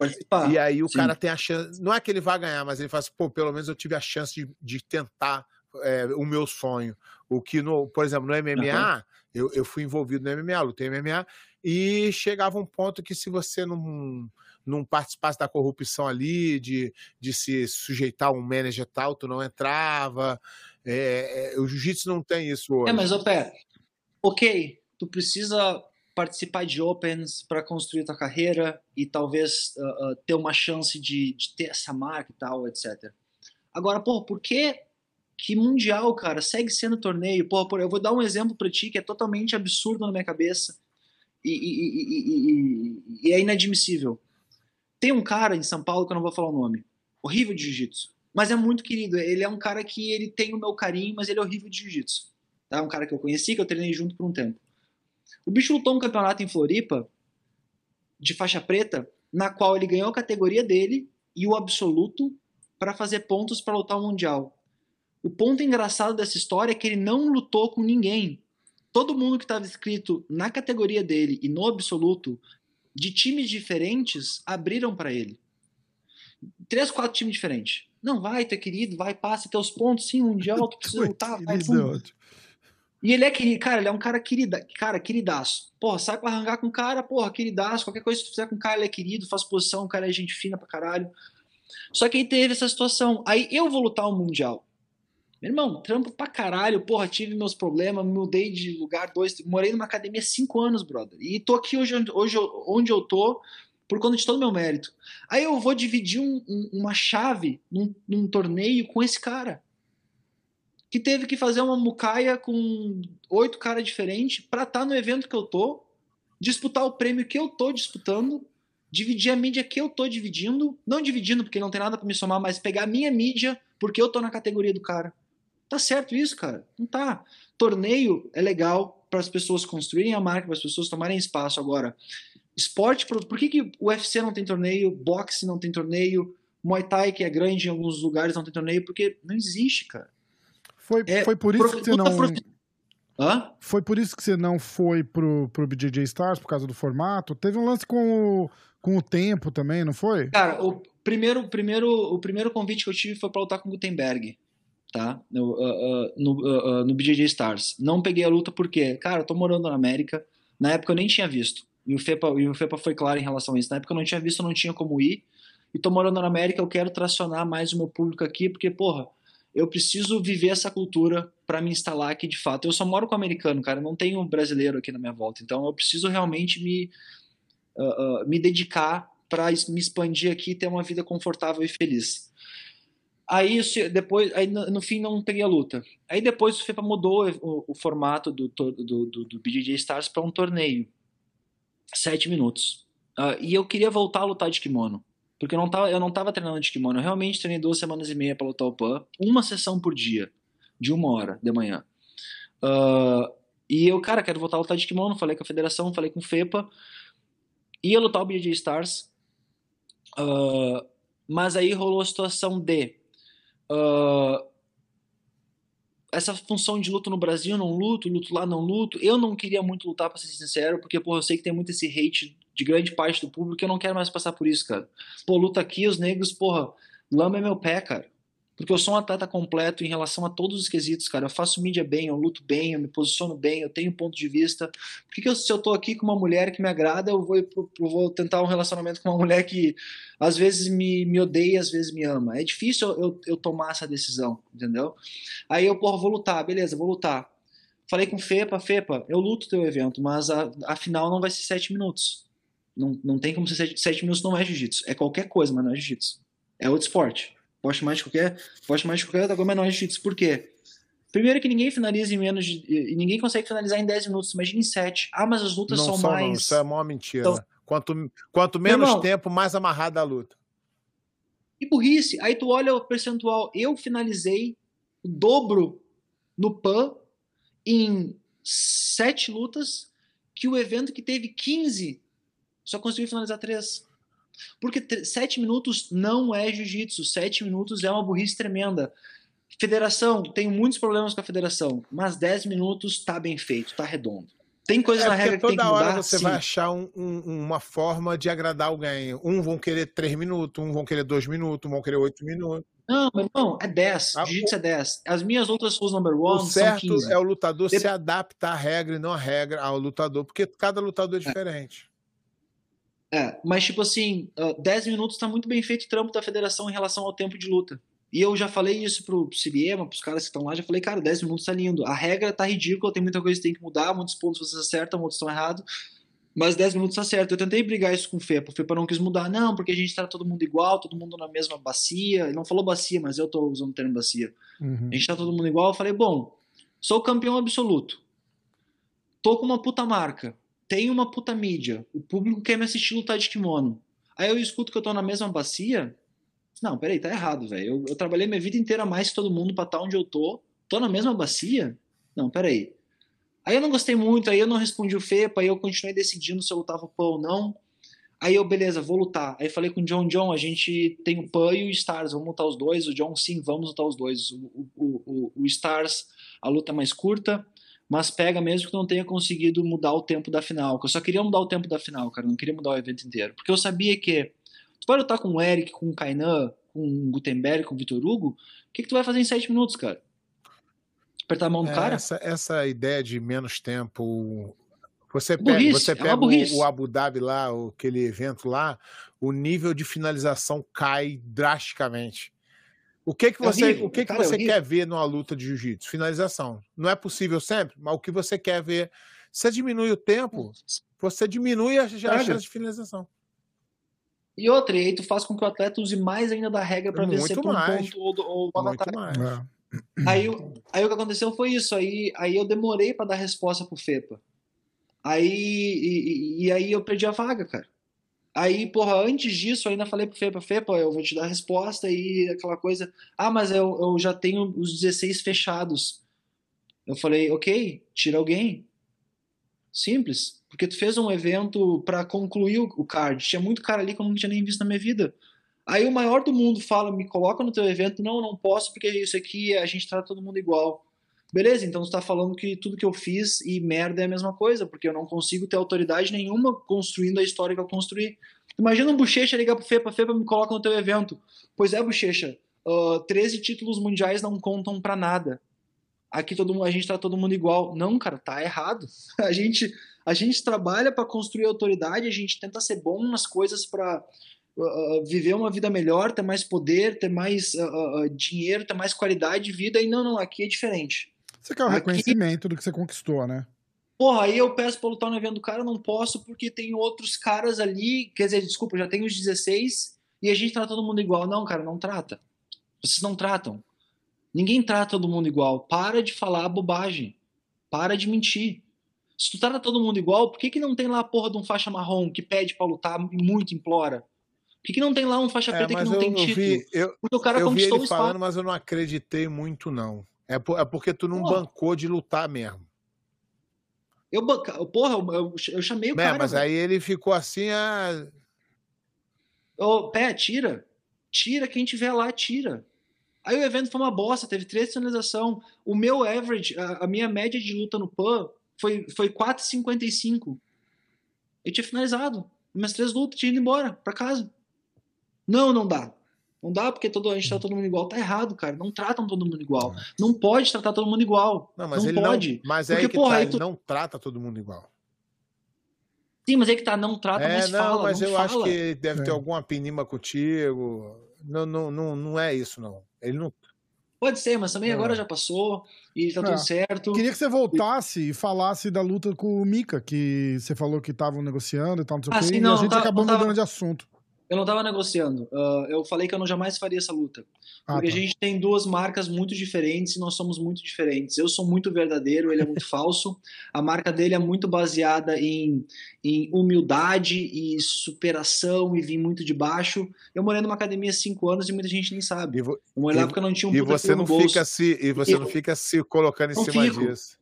Participar. e aí o sim. cara tem a chance. Não é que ele vai ganhar, mas ele fala assim, pô, pelo menos eu tive a chance de, de tentar é, o meu sonho. O que, no, por exemplo, no MMA, eu, eu fui envolvido no MMA, lutei MMA, e chegava um ponto que se você não, não participasse da corrupção ali, de, de se sujeitar a um manager tal, tu não entrava. É, é, o jiu-jitsu não tem isso hoje. É, mas, ô Pé, ok, tu precisa participar de Opens para construir tua carreira e talvez uh, uh, ter uma chance de, de, ter essa marca e tal, etc. Agora, pô, por que que mundial, cara, segue sendo torneio? Pô, eu vou dar um exemplo para ti que é totalmente absurdo na minha cabeça e, e, e, e, é inadmissível. Tem um cara em São Paulo que eu não vou falar o nome, horrível de jiu-jitsu, mas é muito querido. Ele é um cara que ele tem o meu carinho, mas ele é horrível de jiu-jitsu. Tá? Um cara que eu conheci, que eu treinei junto por um tempo. O bicho lutou um campeonato em Floripa, de faixa preta, na qual ele ganhou a categoria dele e o absoluto para fazer pontos para lutar o Mundial. O ponto engraçado dessa história é que ele não lutou com ninguém. Todo mundo que estava inscrito na categoria dele e no absoluto, de times diferentes, abriram para ele. Três, quatro times diferentes. Não, vai, tu é querido, vai, passa teus pontos, sim, mundial, tu precisa lutar, vai. E ele é querido, cara, ele é um cara querida, cara, queridaço. Porra, sai pra arrancar com o cara, porra, queridaço. Qualquer coisa que tu fizer com o cara, ele é querido, faz posição, o cara é gente fina pra caralho. Só que aí teve essa situação. Aí eu vou lutar o Mundial. Meu irmão, trampo pra caralho, porra, tive meus problemas, mudei de lugar dois, morei numa academia cinco anos, brother. E tô aqui hoje, hoje onde eu tô por conta de todo o meu mérito. Aí eu vou dividir um, um, uma chave num, num torneio com esse cara que teve que fazer uma mucaia com oito caras diferentes para estar tá no evento que eu tô, disputar o prêmio que eu tô disputando, dividir a mídia que eu tô dividindo, não dividindo porque não tem nada para me somar, mas pegar a minha mídia porque eu tô na categoria do cara. Tá certo isso, cara? Não tá. Torneio é legal para as pessoas construírem a marca, para as pessoas tomarem espaço agora. Esporte, por que, que o UFC não tem torneio, boxe não tem torneio, Muay Thai, que é grande em alguns lugares, não tem torneio? Porque não existe, cara. Foi, é, foi por isso pro, que você não. Hã? Foi por isso que você não foi pro, pro BJJ Stars, por causa do formato? Teve um lance com o, com o tempo também, não foi? Cara, o primeiro, primeiro, o primeiro convite que eu tive foi pra lutar com o Gutenberg, tá? No, uh, uh, no, uh, no BJJ Stars. Não peguei a luta porque, cara, eu tô morando na América, na época eu nem tinha visto. E o FEPA, e o FEPA foi claro em relação a isso. Na época eu não tinha visto, eu não tinha como ir. E tô morando na América, eu quero tracionar mais o meu público aqui, porque, porra, eu preciso viver essa cultura para me instalar aqui de fato. Eu só moro com americano, cara, não tenho um brasileiro aqui na minha volta, então eu preciso realmente me, uh, uh, me dedicar para me expandir aqui e ter uma vida confortável e feliz. Aí depois, aí no, fim não peguei a luta. Aí depois o FEPA mudou o, o formato do, do, do, do BJJ Stars para um torneio, sete minutos. Uh, e eu queria voltar a lutar de kimono. Porque eu não tava, eu não tava treinando de kimono, eu realmente treinei duas semanas e meia para lutar o PAN, uma sessão por dia, de uma hora de manhã. Uh, e eu, cara, quero voltar a lutar de kimono, falei com a federação, falei com o FEPA, ia lutar o BJ Stars, uh, mas aí rolou a situação de uh, essa função de luto no Brasil, não luto, luto lá, não luto. Eu não queria muito lutar, pra ser sincero, porque, porra, eu sei que tem muito esse hate de grande parte do público, eu não quero mais passar por isso, cara. Pô, luta aqui, os negros, porra, lama é meu pé, cara. Porque eu sou um atleta completo em relação a todos os quesitos, cara. Eu faço mídia bem, eu luto bem, eu me posiciono bem, eu tenho ponto de vista. Por que, que eu, se eu tô aqui com uma mulher que me agrada, eu vou, eu vou tentar um relacionamento com uma mulher que às vezes me, me odeia, às vezes me ama? É difícil eu, eu tomar essa decisão, entendeu? Aí eu, porra, vou lutar, beleza, vou lutar. Falei com Fepa, Fepa, eu luto teu evento, mas a, a não vai ser sete minutos. Não, não tem como ser sete, sete minutos, não é jiu-jitsu. É qualquer coisa, mas não é jiu-jitsu. É outro esporte. Pode mais de qualquer, pode mais de qualquer outra coisa, mas não é jiu-jitsu. Por quê? Primeiro que ninguém finaliza em menos de. E ninguém consegue finalizar em 10 minutos, imagina em 7. Ah, mas as lutas não são, são mais. Não, isso é uma mentira. Então... Quanto, quanto menos irmão, tempo, mais amarrada a luta. E burrice. Aí tu olha o percentual. Eu finalizei o dobro no PAN em 7 lutas que o evento que teve 15 só conseguiu finalizar três. Porque sete minutos não é jiu-jitsu, sete minutos é uma burrice tremenda. Federação, tenho muitos problemas com a federação, mas dez minutos tá bem feito, tá redondo. Tem coisas é na regra que tem que mudar. Toda hora você sim. vai achar um, um, uma forma de agradar alguém. Um vão querer três minutos, um vão querer dois minutos, um vão querer oito minutos. Não, meu irmão, é 10. Ah, Jiu-jitsu é 10. As minhas outras rules number one o certo é o lutador se adaptar à regra e não à regra ao lutador, porque cada lutador é diferente. É, mas tipo assim, 10 minutos tá muito bem feito o trampo da federação em relação ao tempo de luta. E eu já falei isso pro Siriema, pros caras que estão lá, já falei, cara, 10 minutos tá lindo. A regra tá ridícula, tem muita coisa que tem que mudar, muitos pontos vocês acertam, muitos estão errados. Mas 10 minutos tá certo. Eu tentei brigar isso com o Fepa. O Fepa não quis mudar. Não, porque a gente tá todo mundo igual, todo mundo na mesma bacia. Ele não falou bacia, mas eu tô usando o termo bacia. Uhum. A gente tá todo mundo igual. Eu falei, bom, sou campeão absoluto. Tô com uma puta marca. Tenho uma puta mídia. O público quer me assistir lutar de kimono. Aí eu escuto que eu tô na mesma bacia. Não, peraí, tá errado, velho. Eu, eu trabalhei minha vida inteira mais que todo mundo pra estar onde eu tô. Tô na mesma bacia? Não, peraí. Aí eu não gostei muito, aí eu não respondi o FEPA, aí eu continuei decidindo se eu lutava o PAN ou não. Aí eu, beleza, vou lutar. Aí falei com o John, John, a gente tem o PAN e o Stars, vamos lutar os dois. O John, sim, vamos lutar os dois. O, o, o, o Stars, a luta é mais curta, mas pega mesmo que não tenha conseguido mudar o tempo da final. Que eu só queria mudar o tempo da final, cara, não queria mudar o evento inteiro. Porque eu sabia que tu vai lutar com o Eric, com o Kainan, com o Gutenberg, com o Vitor Hugo, o que, que tu vai fazer em sete minutos, cara? Apertar a mão do É, cara? Essa, essa ideia de menos tempo. Você pega, Burrice, você é pega burrice. o, o Abu Dhabi lá, aquele evento lá, o nível de finalização cai drasticamente. O que que É você, horrível, o que que é você horrível. quer ver numa luta de jiu-jitsu? Finalização. Não é possível sempre, mas o que você quer ver. Você diminui o tempo, você diminui a, a chance de finalização. E outra, e aí tu faz com que o atleta use mais ainda da regra pra Muito vencer por um mais. ponto ou, ou uma Muito vantagem. mais. É. Aí, o- aí o que aconteceu foi isso. Aí, aí eu demorei pra dar resposta pro FEPA. Aí, e, e- e aí eu perdi a vaga, cara. Aí, porra, antes disso, eu ainda falei pro FEPA, FEPA, eu vou te dar a resposta e aquela coisa. Ah, mas eu, eu já tenho os 16 fechados. Eu falei, ok, tira alguém. Simples. Porque tu fez um evento pra concluir o card. Tinha muito cara ali que eu não tinha nem visto na minha vida. Aí o maior do mundo fala, me coloca no teu evento. Não, não posso, porque isso aqui a gente trata todo mundo igual. Beleza, então você tá falando que tudo que eu fiz e merda é a mesma coisa, porque eu não consigo ter autoridade nenhuma construindo a história que eu construí. Imagina um bochecha ligar pro Fepa, Fepa me coloca no teu evento. Pois é, bochecha, ah, 13 títulos mundiais não contam pra nada. Aqui todo mundo, a gente tá todo mundo igual. Não, cara, tá errado. A gente, a gente trabalha pra construir autoridade, a gente tenta ser bom nas coisas pra uh, viver uma vida melhor, ter mais poder, ter mais uh, uh, dinheiro, ter mais qualidade de vida. E não, não, aqui é diferente. Você quer o Aqui- reconhecimento do que você conquistou, né? Porra, aí eu peço pra lutar no evento do cara, eu não posso porque tem outros caras ali. Quer dizer, desculpa, já tenho os 16 e a gente trata todo mundo igual. Não, cara, não trata. Vocês não tratam. Ninguém trata todo mundo igual. Para de falar bobagem. Para de mentir. Se tu trata todo mundo igual, por que, que não tem lá a porra de um faixa marrom que pede pra lutar e muito implora? Por que, que não tem lá um faixa É, preta que mas não eu, tem eu título? vi, eu, Porque o cara eu vi conquistou ele o espaço. falando, mas eu não acreditei muito, não. É, por- é porque tu não Pô. bancou de lutar mesmo. Eu, banca- porra, eu, eu- chamei o Né, cara. mas velho. aí ele ficou assim, ah, Ô, pé, tira. Tira quem tiver lá, tira. Aí o evento foi uma bosta, teve três finalização. O meu average, a, a minha média de luta no PAN foi, foi 4,55. Eu tinha finalizado. Minhas três lutas, tinha ido embora, pra casa. Não, não dá. Não dá porque todo, a gente trata todo mundo igual. Tá errado, cara. Não tratam todo mundo igual. Não pode tratar todo mundo igual. Não, mas não ele pode. não. Mas é Porque, aí que porra, tá, aí ele tu- não trata todo mundo igual. Sim, mas é que tá, não trata, é, mas não, fala. mas não eu fala. acho que deve ter É. alguma pinima contigo. Não, não, não, não é isso, não. Ele não. Pode ser, mas também É. agora já passou e tá É. tudo certo. Queria que você voltasse e falasse da luta com o Mika, que você falou que estavam negociando e tal, não sei o Ah, quê, sim, e não, a gente tá- acabou tava- mudando de assunto. Eu não tava negociando. Ah, eu falei que eu não jamais faria essa luta. Ah, Porque tá. a gente tem duas marcas muito diferentes e nós somos muito diferentes. Eu sou muito verdadeiro, ele é muito falso. A marca dele é muito baseada em, em humildade e superação e vir muito de baixo. Eu morei numa academia há cinco anos e muita gente nem sabe. E, Eu morei lá e- porque eu não tinha um e você não bolso. fica se e você não Eu- fica se colocando em Não cima fico. disso.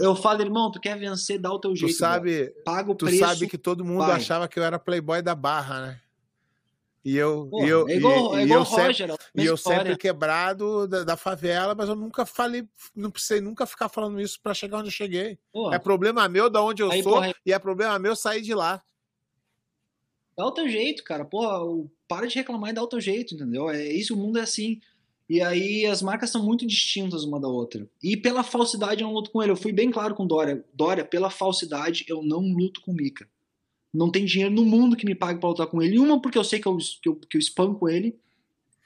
Eu falo, irmão, tu quer vencer, dá o teu Tu jeito. sabe, brother. Paga o tu preço. sabe que todo mundo vai. achava que eu era playboy da barra, né? E eu, e eu, é igual, e, é e igual eu o sempre, Roger. é a e eu história. sempre quebrado da, da favela, mas eu nunca falei, não precisei nunca ficar falando isso pra chegar onde eu cheguei. Pô, É problema meu da onde eu Aí, sou porra, e é problema meu sair de lá. Dá o teu jeito, cara. Porra, para de reclamar e dá o teu jeito, entendeu? É isso, o mundo é assim. E aí as marcas são muito distintas uma da outra. E pela falsidade eu não luto com ele. Eu fui bem claro com Dória. Dória, pela falsidade, eu não luto com Mika. Não tem dinheiro no mundo que me pague pra lutar com ele. Uma, porque eu sei que eu, que eu, que eu espanco ele.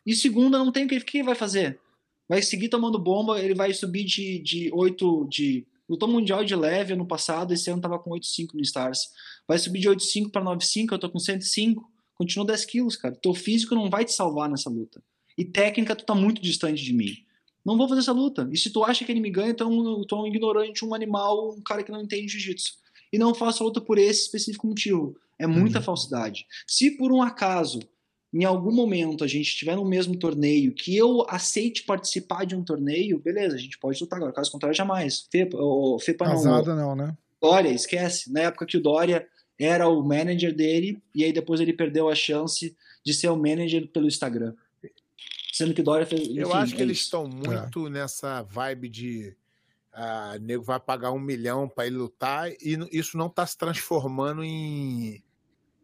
E segunda, não tem o que, ele vai fazer. Vai seguir tomando bomba, ele vai subir de, de 8, de Lutou mundial de leve ano passado, esse ano tava com 8,5 no Stars. Vai subir de 8,5 para 9,5, eu tô com 105. Continua 10 quilos, cara. Teu físico não vai te salvar nessa luta. E técnica, tu tá muito distante de mim. Não vou fazer essa luta. E se tu acha que ele me ganha, um, tu é um ignorante, um animal, um cara que não entende jiu-jitsu. E não faço a luta por esse específico motivo. É muita Uhum. falsidade. Se por um acaso, em algum momento, a gente estiver no mesmo torneio, que eu aceite participar de um torneio, beleza, a gente pode lutar agora. Caso contrário, jamais. Fepa, o Fepa não. Casada não, né? Dória, esquece. Na época que o Dória era o manager dele, e aí depois ele perdeu a chance de ser o manager pelo Instagram. Sendo que o Dória fez. Eu enfim, acho que é eles isso. estão muito nessa vibe de. Ah, nego vai pagar um milhão pra ele lutar e isso não tá se transformando em.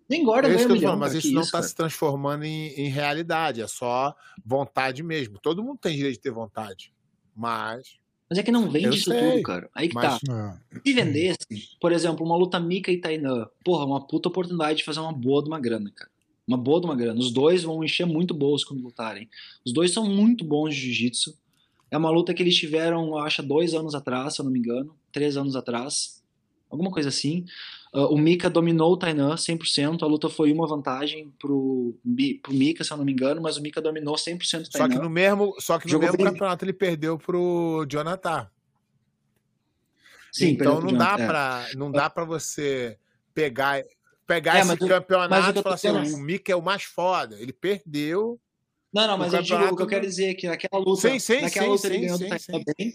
Nem engorda É isso que eu tô milhão, falando, mas isso não tá cara. se transformando em, em realidade, é só vontade mesmo. Todo mundo tem direito de ter vontade. Mas. Mas é que não vende Eu isso sei, tudo, cara. Aí que mas- tá. Se vendesse, por exemplo, uma luta Mika e Tainan, porra, uma puta oportunidade de fazer uma boa de uma grana, cara. Uma boa de uma grana. Os dois vão encher muito bolsos quando lutarem. Os dois são muito bons de jiu-jitsu. É uma luta que eles tiveram, eu acho, dois anos atrás, se eu não me engano. Três anos atrás. Alguma coisa assim. Ah, o Mika dominou o Tainan 100%. A luta foi uma vantagem pro, pro Mika, se eu não me engano, mas o Mika dominou 100% o Só Tainan. que no mesmo, só que no Jogou mesmo bem. campeonato ele perdeu pro Jonathan. Sim, então não dá Jonathan, é. pra, não dá para você pegar pegar É, esse campeonato e falar assim, o Mika é o mais foda. Ele perdeu. Não, não, mas eu digo, o que eu quero dizer é que naquela luta, Sim, sim, naquela sim, luta ele ganhou do Tainan bem.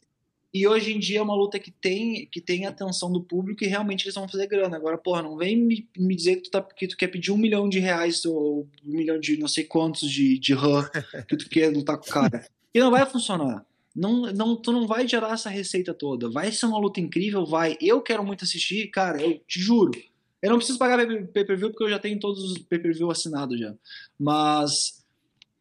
E hoje em dia é uma luta que tem, que tem atenção do público e realmente eles vão fazer grana. Agora, porra, não vem me, me dizer que tu, tá, que tu quer pedir um milhão de reais ou um milhão de não sei quantos de, de RAM que tu quer lutar com o cara. E não vai funcionar. Não, não, tu não vai gerar essa receita toda. Vai ser uma luta incrível, vai. Eu quero muito assistir, cara, eu te juro. Eu não preciso pagar pay- pay-per-view porque eu já tenho todos os pay-per-view assinados já. Mas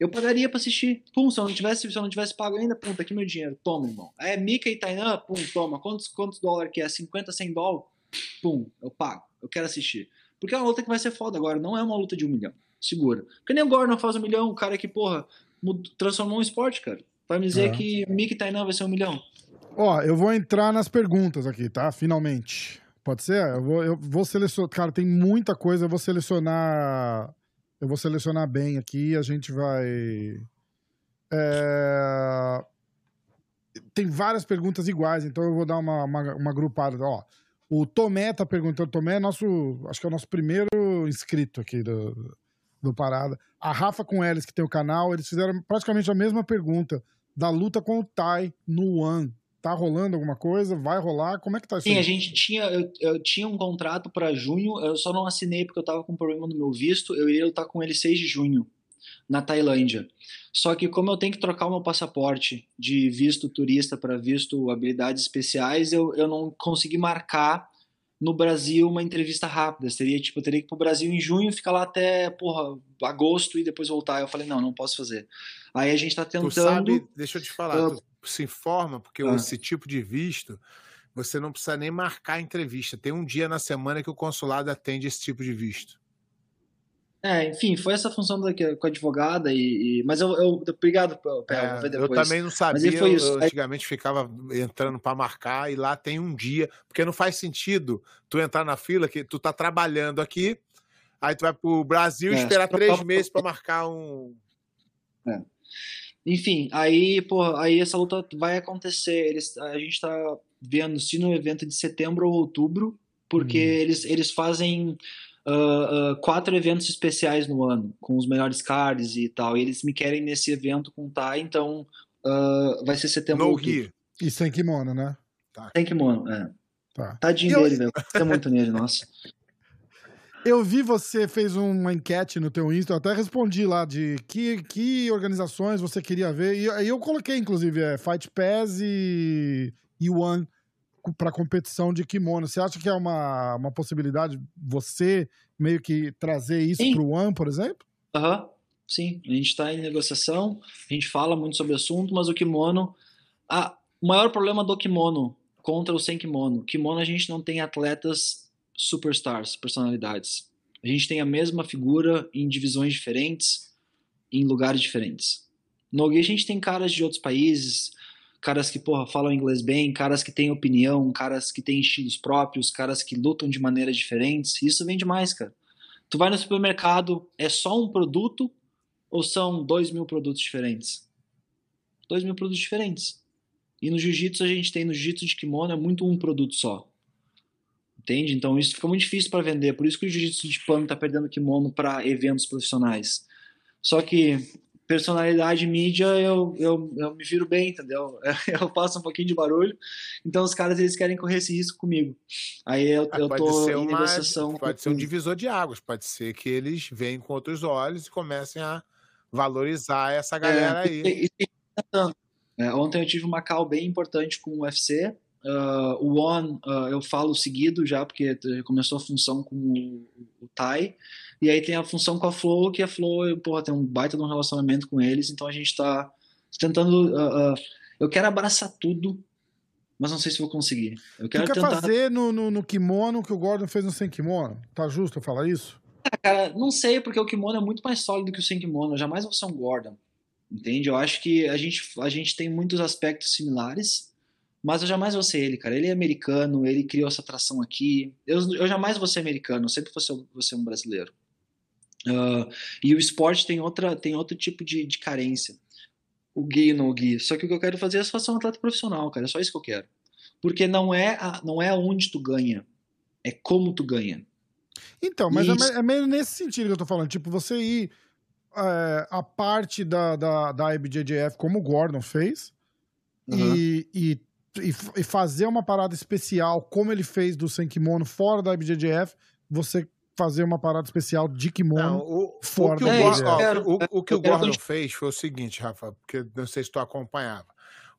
eu pagaria pra assistir. Pum, se eu não tivesse, se eu não tivesse pago ainda, pum, tá aqui meu dinheiro. Toma, irmão. É Mika e Tainan, pum, toma. Quantos, quantos dólares que é? 50, 100 dólares? Pum, eu pago. Eu quero assistir. Porque é uma luta que vai ser foda agora. Não é uma luta de um milhão. Segura. Porque nem o Gordon faz um milhão. O cara que, porra, transformou um esporte, cara. Vai me dizer É. que Mika e Tainan vai ser um milhão. Ó, eu vou entrar nas perguntas aqui, tá? Finalmente. Pode ser? Eu vou, eu vou selecionar. Cara, tem muita coisa. Eu vou selecionar. Eu vou selecionar bem aqui a gente vai. É, Tem várias perguntas iguais, então eu vou dar uma, uma, uma grupada. Ó, o Tomé tá perguntando. Tomé é nosso. Acho que é o nosso primeiro inscrito aqui do, do Parada. A Rafa com eles, que tem o canal, eles fizeram praticamente a mesma pergunta da luta com o Tai no One. Tá rolando alguma coisa? Vai rolar? Como é que tá isso? Sim, aí? a gente tinha, eu, eu tinha um contrato para junho, eu só não assinei porque eu tava com problema no meu visto. Eu iria lutar com ele 6 de junho, na Tailândia. Só que como eu tenho que trocar o meu passaporte de visto turista para visto habilidades especiais, eu, eu não consegui marcar no Brasil uma entrevista rápida. Seria tipo, eu teria que ir pro Brasil em junho, ficar lá até, porra, agosto e depois voltar. Eu falei, não, não posso fazer. Aí a gente tá Tu tentando. sabe, deixa eu te falar, Ah. tu se informa, porque Ah. esse tipo de visto, você não precisa nem marcar a entrevista. Tem um dia na semana que o consulado atende esse tipo de visto. É, enfim, foi essa função da, com a advogada e. e- mas eu, eu. Obrigado, Pé, É, eu também não Mas sabia, aí foi eu, isso. eu antigamente ficava entrando para marcar e lá tem um dia, porque não faz sentido tu entrar na fila que tu tá trabalhando aqui, aí tu vai pro Brasil e É, esperar três meses para marcar um. Enfim, aí, pô, aí essa luta vai acontecer. Eles, a gente tá vendo se no evento de setembro ou outubro, porque Hum. eles, eles fazem ah, ah, quatro eventos especiais no ano, com os melhores cards e tal. E eles me querem nesse evento com o Tai, então ah, vai ser setembro ou outubro. Rio. E sem kimono, né? Tem que, mano. É. Tá. Tadinho Eu- dele, velho. Tá muito nele, nossa. Eu vi você fez uma enquete no teu Insta, eu até respondi lá de que, que organizações você queria ver. E aí eu coloquei, inclusive, é, Fight Pass e, e One para competição de kimono. Você acha que é uma, uma possibilidade você meio que trazer isso Sim. pro One, por exemplo? Aham, sim. A gente está em negociação, a gente fala muito sobre o assunto, mas o kimono. O maior problema do kimono contra o sem kimono. Kimono a gente não tem atletas superstars, personalidades. A gente tem a mesma figura em divisões diferentes, em lugares diferentes. No gi a gente tem caras de outros países, caras que, porra, falam inglês bem, caras que têm opinião, caras que têm estilos próprios, caras que lutam de maneiras diferentes. Isso vem demais, cara. Tu vai no supermercado, é só um produto ou são dois mil produtos diferentes? Dois mil produtos diferentes. E no jiu-jitsu a gente tem, no jiu-jitsu de kimono, é muito um produto só. Entende? Então isso fica muito difícil para vender. Por isso que o jiu-jitsu de pano tá perdendo kimono para eventos profissionais. Só que personalidade mídia eu, eu, eu me viro bem, entendeu? Eu faço um pouquinho de barulho, então os caras eles querem correr esse risco comigo. Aí eu, Ah, eu tô em uma- negociação. Pode com- ser um divisor de águas, pode ser que eles veem com outros olhos e comecem a valorizar essa galera É, aí. e- e- e- É, ontem eu tive uma call bem importante com o UFC. Ah, o One ah, eu falo seguido já, porque começou a função com o, o Tai. E aí tem a função com a Flow, que a Flow, eu, porra, tem um baita de um relacionamento com eles, então a gente tá tentando. ah, ah, eu quero abraçar tudo, mas não sei se vou conseguir. Eu Tu quero quer tentar. fazer no, no, no kimono o que o Gordon fez no sem kimono? Tá justo eu falar isso? Cara, não sei, porque o kimono é muito mais sólido que o sem kimono. Eu jamais vou ser um Gordon. Entende? Eu acho que a gente, a gente tem muitos aspectos similares, mas eu jamais vou ser ele, cara. Ele é americano, ele criou essa atração aqui. Eu, eu jamais vou ser americano, eu sempre vou ser, vou ser um brasileiro. Ah, e o esporte tem, outra, tem outro tipo de, de carência. O gay e no gay. Só que o que eu quero fazer é só ser um atleta profissional, cara. É só isso que eu quero. Porque não é, a, não é onde tu ganha, é como tu ganha. Então, mas é, é meio nesse sentido que eu tô falando. Tipo, você ir é, a parte da, da, da IBJJF, como o Gordon fez, Uhum. e, e, e e fazer uma parada especial, como ele fez do sem kimono fora da IBJJF, você fazer uma parada especial de Não, kimono. o, fora o que, da o, É, o- o que o Gordon fez foi o seguinte, Rafa, porque não sei se tu acompanhava.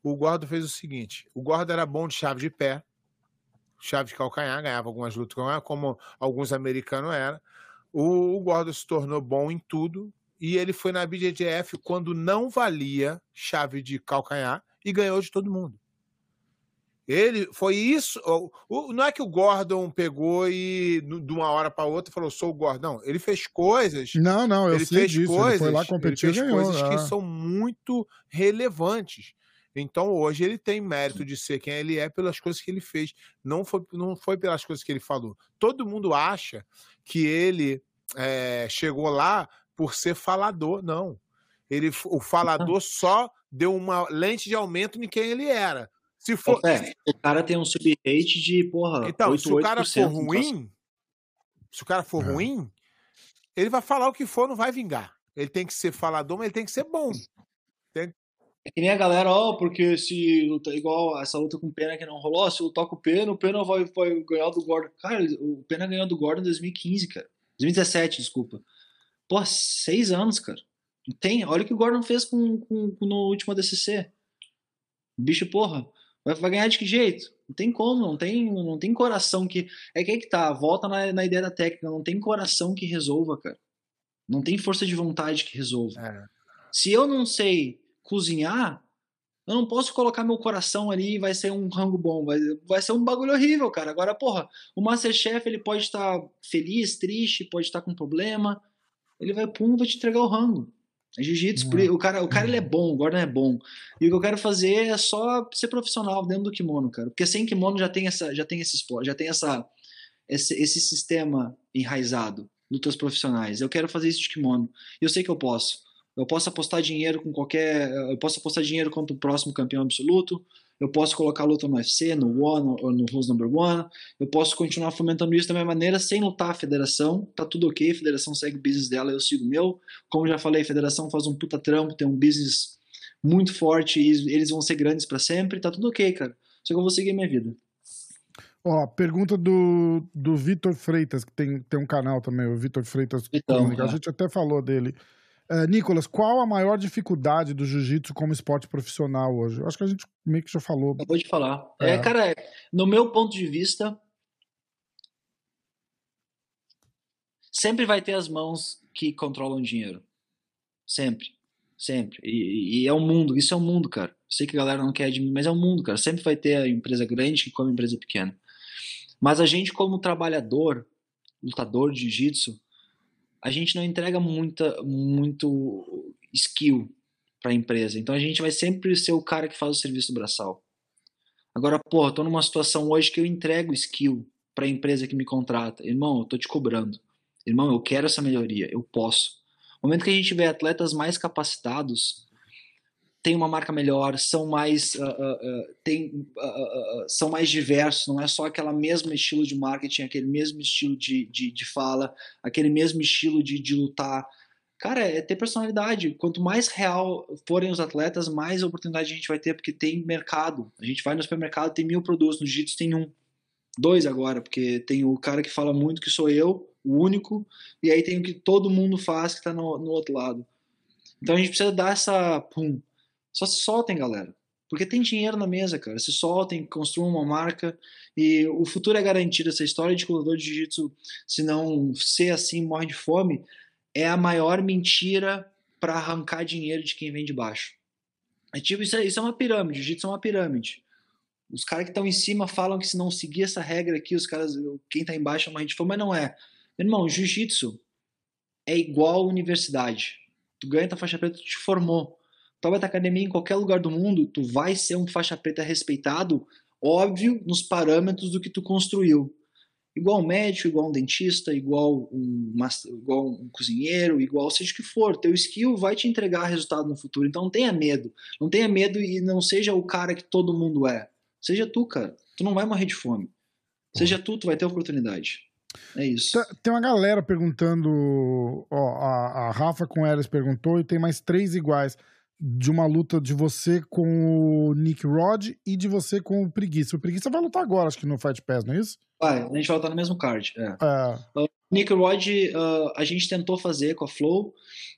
O Gordon fez o seguinte: o Gordon era bom de chave de pé, chave de calcanhar, ganhava algumas lutas como alguns americanos eram. O, o Gordon se tornou bom em tudo e ele foi na BJJF quando não valia chave de calcanhar e ganhou de todo mundo. Ele foi isso. não é que o Gordon pegou e de uma hora para outra falou sou o Gordon. Não, ele fez coisas Não, não, eu ele sei fez disso. coisas, ele foi lá competir ele fez ganhou. coisas ah. que são muito relevantes. Então hoje ele tem mérito de ser quem ele é pelas coisas que ele fez. Não foi, não foi pelas coisas que ele falou. Todo mundo acha que ele é, chegou lá por ser falador. Não. Ele, o falador só deu uma lente de aumento em quem ele era. Se for, É, o cara tem um sub-rate de, porra, então, 8, se o cara for 8%, ruim, se o cara for É. ruim, ele vai falar o que for, não vai vingar. Ele tem que ser falador, mas ele tem que ser bom. É que nem a galera, ó, porque se luta igual essa luta com o Pena que não rolou, se lutar com o Pena, o Pena vai, vai ganhar do Gordon. Cara, o Pena ganhou do Gordon em 2015, cara. 2017, desculpa. Pô, seis anos, cara. Tem, olha o que o Gordon fez com, com, com no último ADCC. Bicho, porra, vai, ganhar de que jeito? Não tem como, não tem, não tem coração que. É que aí que tá, volta na, na ideia da técnica, não tem coração que resolva, cara. Não tem força de vontade que resolva. É. Se eu não sei cozinhar, eu não posso colocar meu coração ali e vai ser um rango bom. Vai, vai ser um bagulho horrível, cara. Agora, porra, o Masterchef ele pode estar feliz, triste, pode estar com problema. Ele vai, pum, vai te entregar o rango. Jiu-jitsu. por- O cara, o cara ele é bom, o Gordon é bom. E o que eu quero fazer é só ser profissional dentro do kimono, cara. Porque sem kimono já tem essa, já tem esse esporte, já tem essa, esse, esse sistema enraizado, lutas profissionais. Eu quero fazer isso de kimono. E eu sei que eu posso. Eu posso apostar dinheiro com qualquer. Eu posso apostar dinheiro contra o próximo campeão absoluto. Eu posso colocar luta no UFC, no One ou no Rose Number One. Eu posso continuar fomentando isso da minha maneira sem lutar a federação. Tá tudo ok, a federação segue o business dela, eu sigo o meu. Como já falei, a federação faz um puta trampo, tem um business muito forte e eles vão ser grandes para sempre. Tá tudo ok, cara. Só que eu vou seguir minha vida. Ó, pergunta do, do Vitor Freitas, que tem, tem um canal também, o Vitor Freitas Então. A é. gente até falou dele. É, Nicolas, qual a maior dificuldade do jiu-jitsu como esporte profissional hoje? Eu Acho que a gente meio que já falou. Acabou de falar. É. É, cara, no meu ponto de vista, sempre vai ter as mãos que controlam o dinheiro. Sempre. Sempre. E, e é o mundo, isso é o mundo, cara. Sei que a galera não quer de mim, mas é o mundo, cara. Sempre vai ter a empresa grande que come a empresa pequena. Mas a gente, como trabalhador, lutador de jiu-jitsu, a gente não entrega muita, muito skill para a empresa. Então a gente vai sempre ser o cara que faz o serviço braçal. Agora, porra, tô numa situação hoje que eu entrego skill para a empresa que me contrata. Irmão, eu tô te cobrando. Irmão, eu quero essa melhoria, eu posso. No momento que a gente vê atletas mais capacitados, tem uma marca melhor, são mais, uh, uh, tem, são mais diversos, não é só aquela mesmo estilo de marketing, aquele mesmo estilo de, de, de fala, aquele mesmo estilo de, de lutar. Cara, é ter personalidade. Quanto mais real forem os atletas, mais oportunidade a gente vai ter, porque tem mercado. A gente vai no supermercado, tem mil produtos, no Jiu-Jitsu tem um. Dois agora, porque tem o cara que fala muito, que sou eu, o único, e aí tem o que todo mundo faz, que está no, no outro lado. Então a gente precisa dar essa. Pum, só se soltem, galera. Porque tem dinheiro na mesa, cara. Se soltem, construam uma marca e o futuro é garantido. Essa história de lutador de jiu-jitsu, se não ser assim, morre de fome, é a maior mentira para arrancar dinheiro de quem vem de baixo. É tipo, isso é, isso é uma pirâmide. Jiu-jitsu é uma pirâmide. Os caras que estão em cima falam que se não seguir essa regra aqui, os caras, quem tá embaixo é uma gente fome, mas não é. Irmão, jiu-jitsu é igual universidade. Tu ganha tua faixa preta, tu te formou tu vai academia em qualquer lugar do mundo, tu vai ser um faixa preta respeitado, óbvio, nos parâmetros do que tu construiu. Igual um médico, igual um dentista, igual um, igual um cozinheiro, igual seja o que for. Teu skill vai te entregar resultado no futuro. Então não tenha medo. Não tenha medo e não seja o cara que todo mundo é. Seja tu, cara. Tu não vai morrer de fome. Seja tu, tu vai ter oportunidade. É isso. Tem uma galera perguntando. Ó, a, a Rafa com Eras perguntou e tem mais três iguais de uma luta de você com o Nick Rod e de você com o Preguiça. O Preguiça vai lutar agora, acho que no Fight Pass, não é isso? Vai, a gente vai lutar no mesmo card. É. é. Uh, Nick Rod, uh, a gente tentou fazer com a Flow,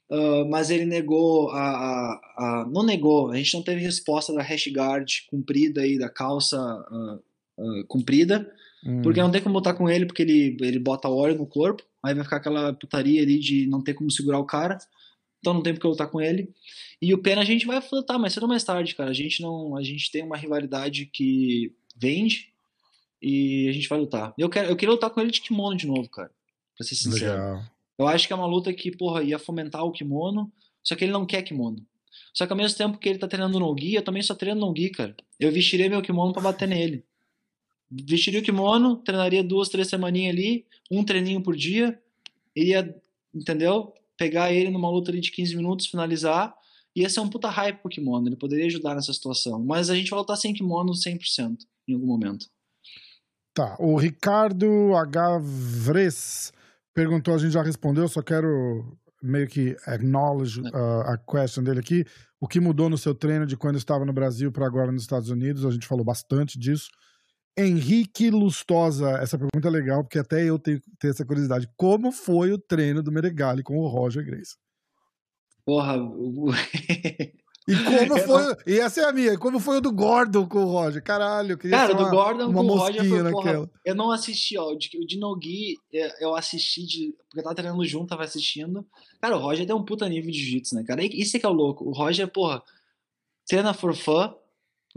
uh, mas ele negou a, a, a, Não negou, a gente não teve resposta da hash guard cumprida aí, da calça comprida. Hum. Porque não tem como lutar com ele, porque ele, ele bota óleo no corpo, aí vai ficar aquela putaria ali de não ter como segurar o cara então não tem porque eu lutar com ele. E o Pena a gente vai lutar mais cedo ou mais tarde, cara. A gente não, a gente tem uma rivalidade que vende e a gente vai lutar. Eu quero, eu queria lutar com ele de kimono de novo, cara. Pra ser sincero. Legal. Eu acho que é uma luta que, porra, ia fomentar o kimono, só que ele não quer kimono. Só que ao mesmo tempo que ele tá treinando no gi, eu também só treino no gi, cara. Eu vestirei meu kimono para bater nele. Vestiria o kimono, treinaria duas, três semaninhas ali, um treininho por dia, iria, entendeu? Pegar ele numa luta ali de 15 minutos, finalizar, ia ser um puta hype pro kimono, ele poderia ajudar nessa situação. Mas a gente vai lutar sem kimono 100% em algum momento. Tá, o Ricardo H. Vres perguntou, a gente já respondeu, só quero meio que acknowledge uh, a question dele aqui. O que mudou no seu treino de quando estava no Brasil para agora nos Estados Unidos? A gente falou bastante disso. Henrique Lustosa, essa pergunta é legal, porque até eu tenho, tenho essa curiosidade. Como foi o treino do Meregali com o Roger Grace? Porra, E como foi. E essa é a minha. Como foi o do Gordon com o Roger? Caralho, eu queria Cara, uma, do Gordon uma com o Roger foi, naquela. porra, Eu não assisti, ó. O de Nogi, é, eu assisti de. Porque eu tava treinando junto, tava assistindo. Cara, o Roger deu um puta nível de jiu-jitsu, né, cara? Isso é que é o louco. O Roger, porra, treina for fun,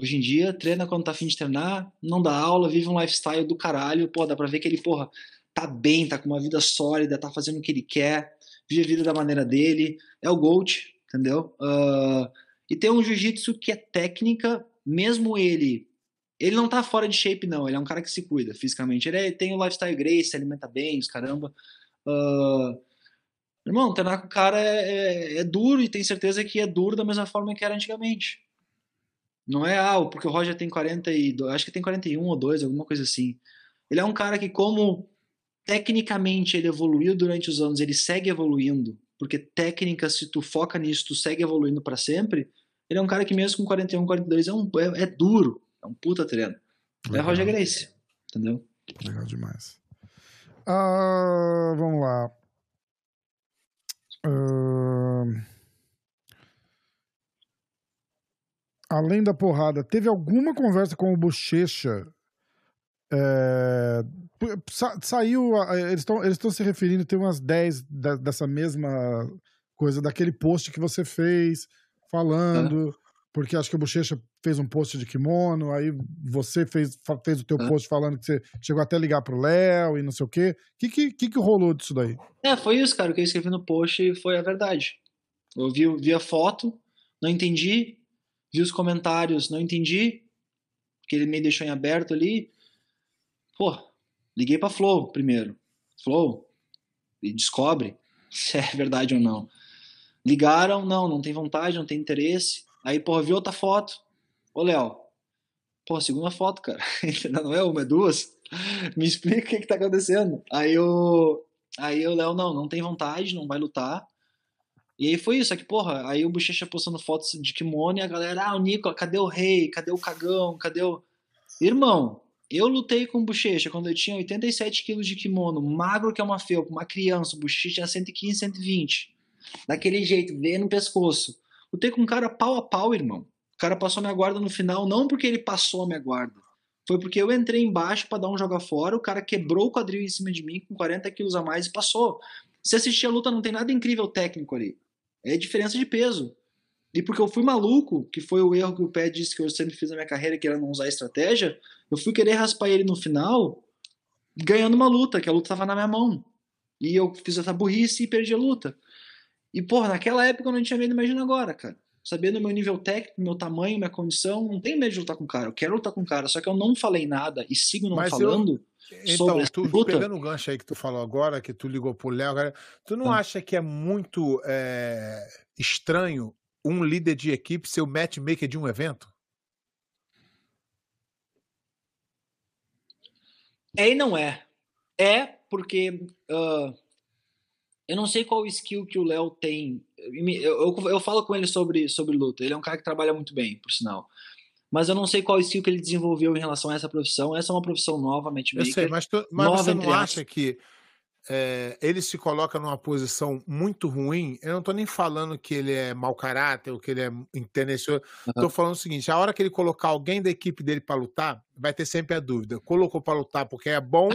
Hoje em dia, treina quando tá afim de treinar, não dá aula, vive um lifestyle do caralho. Pô, dá pra ver que ele, porra, tá bem, tá com uma vida sólida, tá fazendo o que ele quer, vive a vida da maneira dele. É o GOAT, entendeu? Uh, e tem um jiu-jitsu que é técnica, mesmo ele. Ele não tá fora de shape, não. Ele é um cara que se cuida fisicamente. Ele é, tem o lifestyle grace, se alimenta bem, os caramba. Uh, irmão, treinar com o cara é, é, é duro e tem certeza que é duro da mesma forma que era antigamente. Não é, ah, porque o Roger tem 42, acho que tem 41 ou 2, alguma coisa assim. Ele é um cara que, como tecnicamente ele evoluiu durante os anos, ele segue evoluindo, porque técnica, se tu foca nisso, tu segue evoluindo para sempre. Ele é um cara que, mesmo com 41, 42, é, um, é, é duro, é um puta treino. É Legal. É Roger Grace, entendeu? Legal demais. Uh, vamos lá. Uh além da porrada, teve alguma conversa com o Bochecha? É, sa, saiu. Eles estão eles se referindo, tem umas 10 da, dessa mesma coisa, daquele post que você fez, falando. Porque acho que o Bochecha fez um post de kimono, aí você fez, fez o teu post falando que você chegou até a ligar pro Léo e não sei o quê. O que, que, que, que rolou disso daí? É, foi isso, cara. O que eu escrevi no post foi a verdade. Eu vi, vi a foto, não entendi. Vi os comentários, não entendi. Porque ele me deixou em aberto ali. Pô, liguei pra Flow primeiro. Flow, e descobre se é verdade ou não. Ligaram, não, não tem vontade, não tem interesse. Aí, porra, vi outra foto. Ô, Léo, pô, segunda foto, cara. não é uma, é duas. Me explica o que, que tá acontecendo. Aí o. Aí o Léo, não, não tem vontade, não vai lutar. E aí foi isso, aqui, porra, aí o Bochecha postando fotos de kimono e a galera, ah, o Nico, cadê o rei? Cadê o cagão? Cadê o. Irmão, eu lutei com Bochecha quando eu tinha 87 quilos de kimono, magro que é uma felpa, uma criança, Bochecha tinha 115, 120. Daquele jeito, veio no pescoço. Lutei com um cara pau a pau, irmão. O cara passou a minha guarda no final, não porque ele passou a minha guarda. Foi porque eu entrei embaixo para dar um joga fora, o cara quebrou o quadril em cima de mim com 40 quilos a mais e passou. Se assistir a luta, não tem nada incrível técnico ali. É diferença de peso. E porque eu fui maluco, que foi o erro que o Pé disse que eu sempre fiz na minha carreira, que era não usar estratégia, eu fui querer raspar ele no final, ganhando uma luta, que a luta tava na minha mão. E eu fiz essa burrice e perdi a luta. E, porra, naquela época eu não tinha medo, imagina agora, cara. Sabendo o meu nível técnico, meu tamanho, minha condição, não tenho medo de lutar com o cara. Eu quero lutar com o cara, só que eu não falei nada e sigo não Mas falando. Eu... Então, tu, luta. pegando o gancho aí que tu falou agora, que tu ligou pro Léo, agora, tu não Ah. acha que é muito é, estranho um líder de equipe ser o matchmaker de um evento? É e não é. É porque ah, eu não sei qual skill que o Léo tem. Eu, eu, eu falo com ele sobre, sobre luta. Ele é um cara que trabalha muito bem, por sinal. Mas eu não sei qual skill que ele desenvolveu em relação a essa profissão. Essa é uma profissão nova, Eu matchmaker. sei, mas, tu, mas nova, você não acha que é, ele se coloca numa posição muito ruim? Eu não tô nem falando que ele é mau caráter ou que ele é intencional. Tô falando o seguinte: a hora que ele colocar alguém da equipe dele para lutar, vai ter sempre a dúvida. Colocou para lutar porque é bom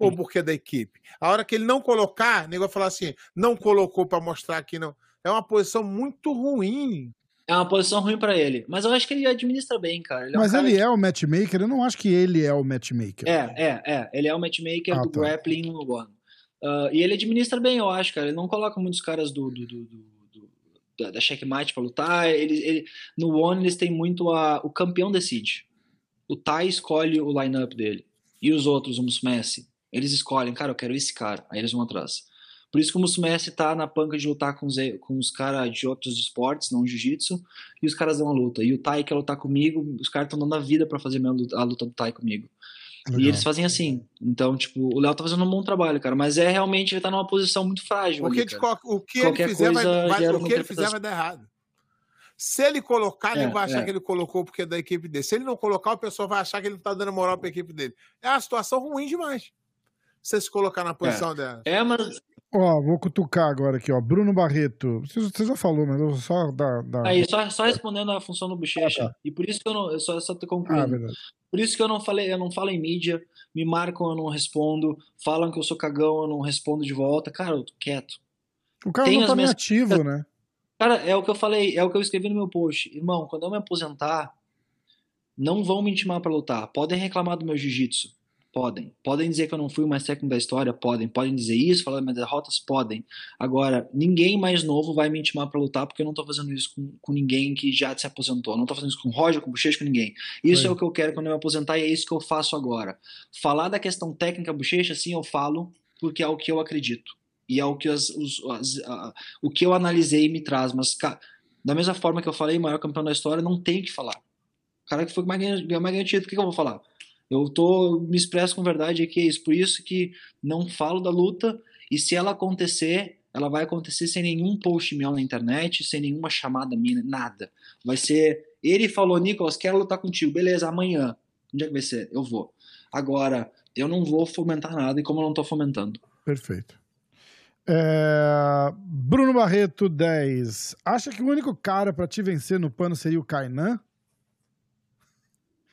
ou porque é da equipe? A hora que ele não colocar, o nego vai falar assim: não colocou para mostrar que não. É uma posição muito ruim. É uma posição ruim pra ele. Mas eu acho que ele administra bem, cara. Ele é um Mas cara ele que- é o matchmaker? Eu não acho que ele é o matchmaker. É, é, é. Ele é o matchmaker Ah, do tá. grappling no One. Ah, e ele administra bem, eu acho, cara. Ele não coloca muitos caras do, do, do- do- da, da checkmate pra lutar. Ele, ele- no One eles têm muito a, o campeão decide. O Tai escolhe o lineup dele. E os outros, o Musumeci, eles escolhem, cara, eu quero esse cara. Aí eles vão atrás. Por isso que o Musumeci tá na panca de lutar com os, com os caras de outros esportes, não jiu-jitsu, e os caras dão a luta. E o Tai quer lutar comigo, os caras estão dando a vida pra fazer a luta- do Tai comigo. E Legal. eles fazem assim. Então, tipo, o Léo tá fazendo um bom trabalho, cara. Mas é realmente, ele tá numa posição muito frágil. Porque ali, qual- o que Qualquer ele fizer, vai, vai- o que ele fizer vai dar errado. Se ele colocar, ele É, vai achar é. que ele colocou porque é da equipe dele. Se ele não colocar, o pessoal vai achar que ele não tá dando moral pra equipe dele. É uma situação ruim demais. Você se colocar na posição dela. É, mas Ó, vou cutucar agora aqui, ó. Bruno Barreto. Você, você já falou, mas eu só dar. dar... aí, só, só respondendo a função do bochecha. E por isso que eu não. Eu só, só tô Ah, concluindo. verdade. por isso que eu não falei, eu não falo em mídia, me marcam, eu não respondo, falam que eu sou cagão, eu não respondo de volta. Cara, eu tô quieto. O cara Tem não tá minhas- ativo, né? Cara, é o que eu falei, é o que eu escrevi no meu post. Irmão, quando eu me aposentar, não vão me intimar pra lutar. Podem reclamar do meu jiu-jitsu. Podem. Podem dizer que eu não fui o mais técnico da história. Podem. Podem dizer isso, falar das minhas derrotas. Podem. Agora, ninguém mais novo vai me intimar pra lutar porque eu não tô fazendo isso com, com ninguém que já se aposentou. Eu não tô fazendo isso com o Roger, com o Bochecha, com ninguém. Isso Foi. é o que eu quero quando eu me aposentar e é isso que eu faço agora. Falar da questão técnica Bochecha, sim, eu falo porque é o que eu acredito. E é o que, as, os, as- a- o que eu analisei me traz. Mas, ca- da mesma forma que eu falei, maior campeão da história, não tem o que falar. O cara que foi mais ganhou mais ganhou título, o que, que eu vou falar? Eu tô, me expresso com verdade aqui, é isso. Por isso que não falo da luta, e se ela acontecer, ela vai acontecer sem nenhum post meu na internet, sem nenhuma chamada minha, nada. Vai ser, ele falou, Nicolas, quero lutar contigo, beleza, amanhã. Onde é que vai ser? Eu vou. Agora, eu não vou fomentar nada, e como eu não tô fomentando. Perfeito. É, Bruno Barreto, 10. Acha que o único cara pra te vencer no pano seria o Kainan?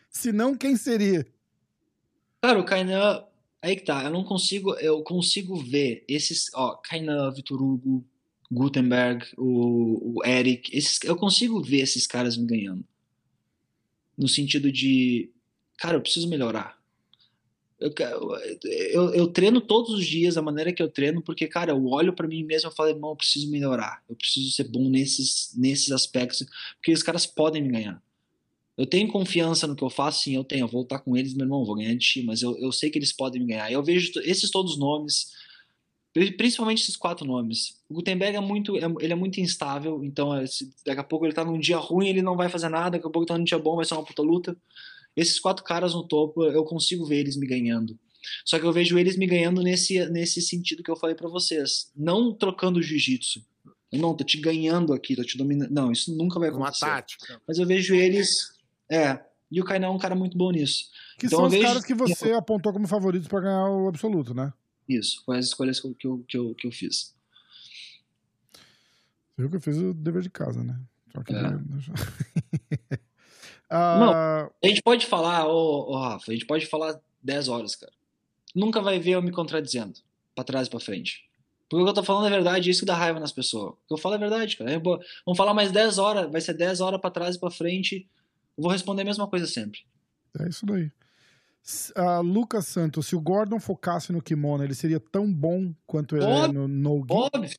Se não, quem seria? Cara, o Kainan, aí que tá, eu não consigo, eu consigo ver esses, ó, Kainan, Vitor Hugo, Gutenberg, o, o Eric, esses, eu consigo ver esses caras me ganhando. No sentido de, cara, eu preciso melhorar. Eu, eu, eu, treino todos os dias da maneira que eu treino, porque, cara, eu olho para mim mesmo e falo, irmão, eu preciso melhorar, eu preciso ser bom nesses, nesses aspectos, porque os caras podem me ganhar. Eu tenho confiança no que eu faço, sim, eu tenho. Eu vou lutar com eles, meu irmão, vou ganhar de ti, mas eu, eu sei que eles podem me ganhar. Eu vejo esses todos os nomes, principalmente esses quatro nomes. O Gutenberg é muito, é, ele é muito instável, então é, daqui a pouco ele tá num dia ruim, ele não vai fazer nada, daqui a pouco tá num dia bom, vai ser uma puta luta. Esses quatro caras no topo, eu consigo ver eles me ganhando. Só que eu vejo eles me ganhando nesse, nesse sentido que eu falei para vocês. Não trocando jiu-jitsu. Não, tô te ganhando aqui, tô te dominando. Não, isso nunca vai acontecer. Uma tática. Mas eu vejo eles. É. E o Kainan é um cara muito bom nisso. Que então, são os vejo... caras que você apontou como favoritos para ganhar o absoluto, né? Isso, foi as escolhas que eu, que eu, que eu fiz. Você viu que eu fiz o dever de casa, né? Só que é. Ah, Não, a gente pode falar, ô, ô, Rafa, a gente pode falar 10 horas, cara. Nunca vai ver eu me contradizendo, pra trás e pra frente. Porque o que eu tô falando é verdade, isso que dá raiva nas pessoas. O que eu falo é verdade, cara. Vamos falar mais 10 horas, vai ser 10 horas pra trás e pra frente. Eu vou responder a mesma coisa sempre. É isso daí. Uh, Lucas Santos, se o Gordon focasse no kimono, ele seria tão bom quanto ele óbvio, é no no Óbvio,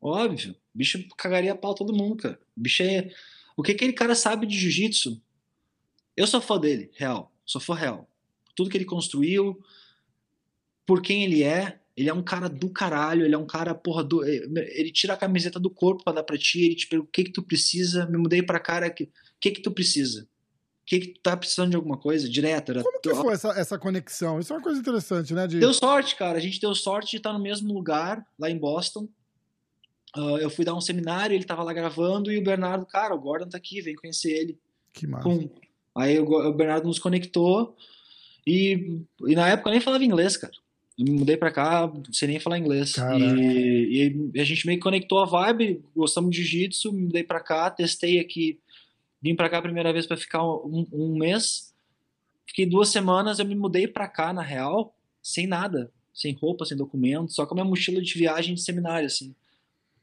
óbvio. O bicho cagaria a pau todo mundo, cara. O bicho é. O que aquele cara sabe de jiu-jitsu? Eu sou fã dele, real. Sou fã real. Tudo que ele construiu, por quem ele é. Ele é um cara do caralho, ele é um cara, porra, do, eh, ele tira a camiseta do corpo para dar pra ti, ele te pergunta o que que tu precisa, me mudei pra cara, o que, que que tu precisa? O que que tu tá precisando de alguma coisa? Direto. Era Como que foi essa, essa conexão? Isso é uma coisa interessante, né? De... Deu sorte, cara. A gente deu sorte de estar no mesmo lugar, lá em Boston. Uh, eu fui dar um seminário, ele tava lá gravando, e o Bernardo, cara, o Gordon tá aqui, vem conhecer ele. Que massa. Pum. Aí o Bernardo nos conectou e, e na época eu nem falava inglês, cara. Eu me mudei pra cá sem nem falar inglês. E, e, a gente meio que conectou a vibe, gostamos de jiu-jitsu, me mudei pra cá, testei aqui. Vim pra cá a primeira vez para ficar um, um, mês. Fiquei duas semanas, eu me mudei pra cá, na real, sem nada. Sem roupa, sem documento, só com a minha mochila de viagem de seminário, assim.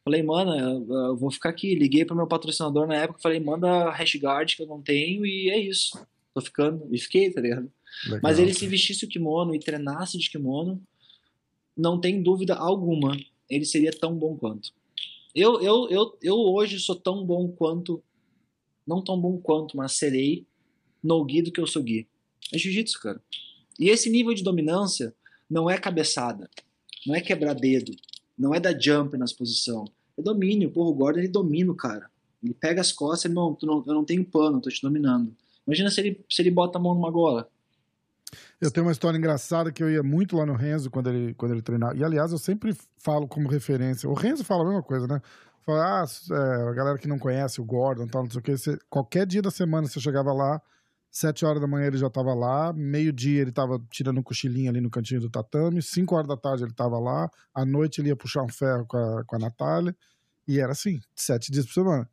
Falei, mano, eu vou ficar aqui. Liguei pro meu patrocinador na época, falei, manda hashguard que eu não tenho e é isso. Tô ficando. E fiquei, tá ligado? Legal, Mas ele se vestisse o kimono e treinasse de kimono, não tem dúvida alguma, ele seria tão bom quanto. Eu, eu, eu, eu hoje sou tão bom quanto, não tão bom quanto, mas serei no Gui do que eu sou Gui. É jiu-jitsu, cara. E esse nível de dominância não é cabeçada, não é quebrar dedo, não é dar jump nas posições. É domínio. Porra, o Gordon ele domina o cara. Ele pega as costas e, não, não, eu não tenho pano, tô te dominando. Imagina se ele, se ele bota a mão numa gola. Eu tenho uma história engraçada que eu ia muito lá no Renzo quando ele, quando ele treinava. E aliás, eu sempre falo como referência. O Renzo fala a mesma coisa, né? Fala, ah, é, a galera que não conhece o Gordon, tal, não sei o que. Você, qualquer dia da semana você chegava lá, sete horas da manhã ele já estava lá, meio-dia ele estava tirando um cochilinho ali no cantinho do tatame, cinco horas da tarde ele estava lá, à noite ele ia puxar um ferro com a, com a Natália, e era assim, sete dias por semana.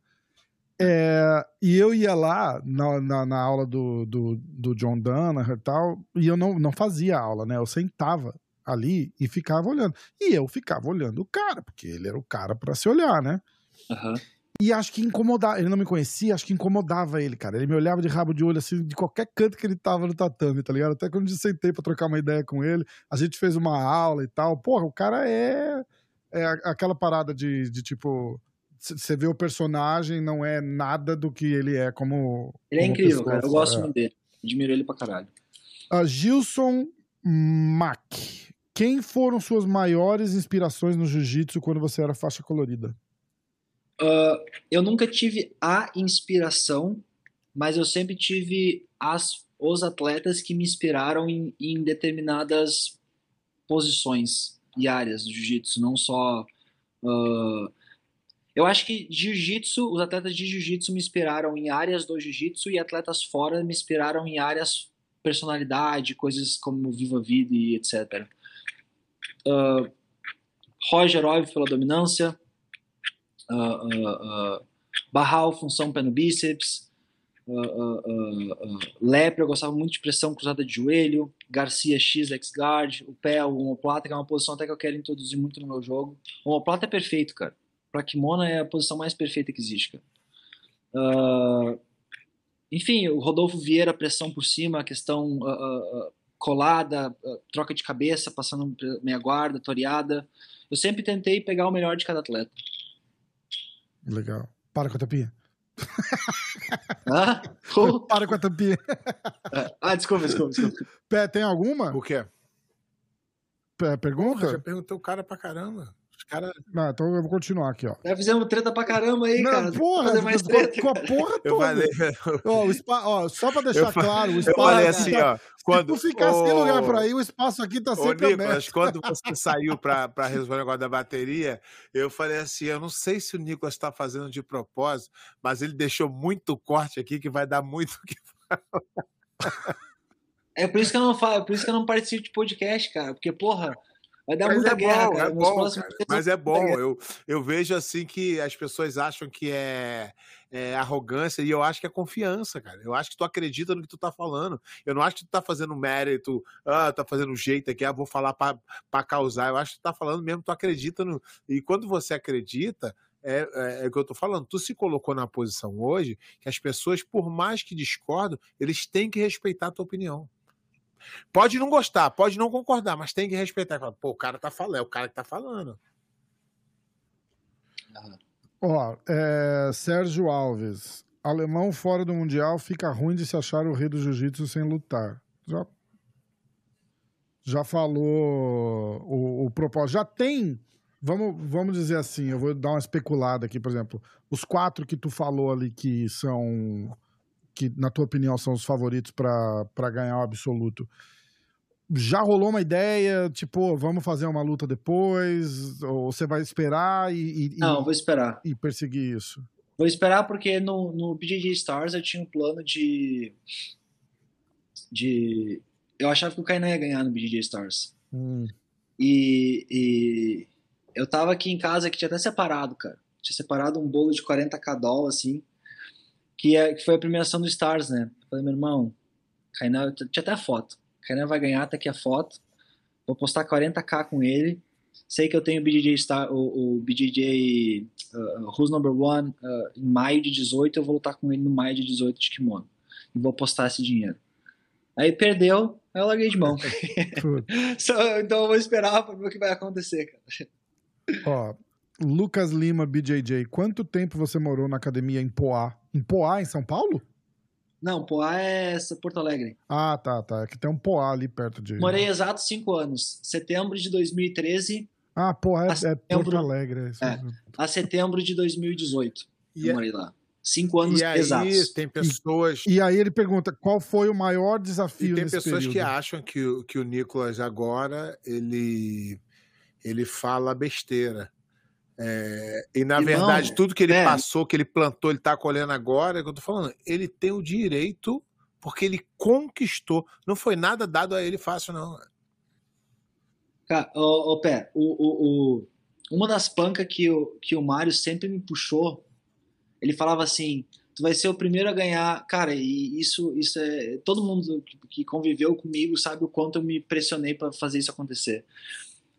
É, e eu ia lá na, na, na, aula do, do, do John Danaher e tal, e eu não, não fazia aula, né? Eu sentava ali e ficava olhando. E eu ficava olhando o cara, porque ele era o cara para se olhar, né? Uhum. E acho que incomodava, ele não me conhecia, acho que incomodava ele, cara. Ele me olhava de rabo de olho, assim, de qualquer canto que ele tava no tatame, tá ligado? Até quando eu sentei pra trocar uma ideia com ele, a gente fez uma aula e tal. Porra, o cara é, é aquela parada de, de tipo. Você vê o personagem, não é nada do que ele é como. Ele é incrível, pessoa, cara. Eu gosto é. muito dele. Admiro ele pra caralho. A Gilson Mack. Quem foram suas maiores inspirações no jiu-jitsu quando você era faixa colorida? Uh, eu nunca tive a inspiração, mas eu sempre tive as, os atletas que me inspiraram em, em determinadas posições e áreas do jiu-jitsu, não só. Uh, eu acho que jiu-jitsu, os atletas de jiu-jitsu me inspiraram em áreas do jiu-jitsu e atletas fora me inspiraram em áreas personalidade, coisas como Viva Vida e etc. Uh, Roger, óbvio, pela dominância uh, uh, Barral, função pé no bíceps, Lepre, eu gostava muito de pressão cruzada de joelho, Garcia X, X-Guard, o pé, o omoplata, que é uma posição até que eu quero introduzir muito no meu jogo. O omoplata é perfeito, cara. Pra kimono é a posição mais perfeita que existe, cara. Uh, enfim, o Rodolfo Vieira, pressão por cima, a questão uh, uh, colada, uh, troca de cabeça, passando meia guarda, toreada. Eu sempre tentei pegar o melhor de cada atleta. Legal. Para com a tampinha. Ah, oh. Para com a tampinha. ah desculpa, desculpa, desculpa. Pé, tem alguma? O quê? Pé, pergunta? Já perguntou o cara pra caramba. Cara... Não, então eu vou continuar aqui, ó. Já fizemos treta pra caramba aí, Não, cara. porra, Fazer mais com, treta, com a porra Eu toda. falei, Ó, o spa, ó, só pra deixar Eu fa- claro, o eu espaço. falei aqui assim, tá- ó. Quando, Se tu ficar sem Ô, lugar pra ir, o espaço aqui tá Ô, sempre Nicolas, aberto. quando você saiu pra, pra resolver o negócio da bateria, eu falei assim: eu não sei se o Nicolas tá fazendo de propósito, mas ele deixou muito corte aqui que vai dar muito o que É por isso que eu não falo, é por isso que eu não participo de podcast, cara. Porque, porra, vai dar Mas muita é guerra, bom, cara. é bom, próximos cara. Mas é bom. Eu, eu vejo assim que as pessoas acham que é, é arrogância e eu acho que é confiança, cara. Eu acho que tu acredita no que tu tá falando. Eu não acho que tu tá fazendo mérito, ah, tá fazendo jeito aqui, ah, vou falar pra, pra causar. Eu acho que tu tá falando mesmo, tu acredita no. E quando você acredita, é, é, é o que eu tô falando. Tu se colocou na posição hoje que as pessoas, por mais que discordam, eles têm que respeitar a tua opinião. Pode não gostar, pode não concordar, mas tem que respeitar. Pô, o cara tá falando, é o cara que tá falando. Ó, é, Sérgio Alves. Alemão fora do Mundial fica ruim de se achar o rei do jiu-jitsu sem lutar. Já, já falou o, o propósito. Já tem. Vamos, vamos dizer assim, eu vou dar uma especulada aqui, por exemplo. Os quatro que tu falou ali que são. Que, na tua opinião, são os favoritos para ganhar o absoluto. Já rolou uma ideia, tipo, vamos fazer uma luta depois? Ou você vai esperar e, e- Não, vou esperar. e perseguir isso? Vou esperar porque no, no BJJ Stars eu tinha um plano de. de. Eu achava que o Kainan ia ganhar no BJJ Stars. Hum, E, e eu tava aqui em casa que tinha até separado, cara. Tinha separado um bolo de 40k doll, assim, que, é, que foi a premiação do Stars, né? Eu falei, meu irmão, Kainan, tinha até a foto. Kainan vai ganhar, tá aqui a foto. Vou postar 40k com ele. Sei que eu tenho o BJJ, Star, o, o BJJ uh, Who's Number One uh, em maio de 18. Eu vou lutar com ele no maio de 18 de kimono. E vou postar esse dinheiro. Aí perdeu, aí eu larguei de mão. então eu vou esperar pra ver o que vai acontecer, cara. Ó, Lucas Lima, BJJ, quanto tempo você morou na academia em Poá? Em Poá, em São Paulo? Não, Poá é Porto Alegre. Ah, tá, tá. É que tem um Poá ali perto de. Morei exatos cinco anos. Setembro de 2013 Ah, porra, é, é setembro- Porto Alegre. É É. a setembro de 2018. E, eu é- morei lá. Cinco anos e aí exatos. tem pessoas. E aí ele pergunta qual foi o maior E desafio tem nesse pessoas período? que acham que, o- que o Nicolas agora ele, ele fala besteira. É, e na verdade, tudo que ele é. passou, que ele plantou, ele tá colhendo agora, é o que eu tô falando. Ele tem o direito, porque ele conquistou. Não foi nada dado a ele fácil, não. Cara, ô, ô, Pé, o, o, o- uma das pancas que o, que o Mário sempre me puxou, ele falava assim, tu vai ser o primeiro a ganhar. Cara, e isso, isso é... Todo mundo que- que conviveu comigo sabe o quanto eu me pressionei pra fazer isso acontecer.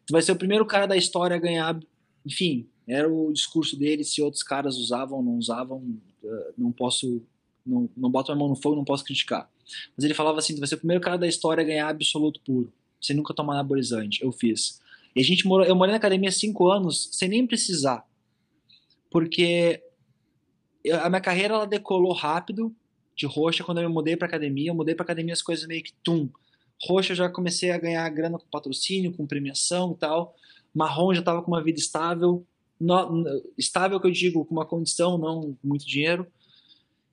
Tu vai ser o primeiro cara da história a ganhar... Enfim, era o discurso dele, se outros caras usavam ou não usavam, eh, não posso... Não, não boto a mão no fogo, não posso criticar. Mas ele falava assim, vai ser o primeiro cara da história a ganhar absoluto puro sem nunca tomar anabolizante. Eu fiz. E a gente morou, eu morei na academia cinco anos sem nem precisar. Porque a minha carreira ela decolou rápido de roxa quando eu me mudei pra academia. Eu mudei pra academia as coisas meio que tum. Roxa eu já comecei a ganhar grana com patrocínio, com premiação e tal. Marrom já tava com uma vida estável. No- estável que eu digo, com uma condição, não muito dinheiro.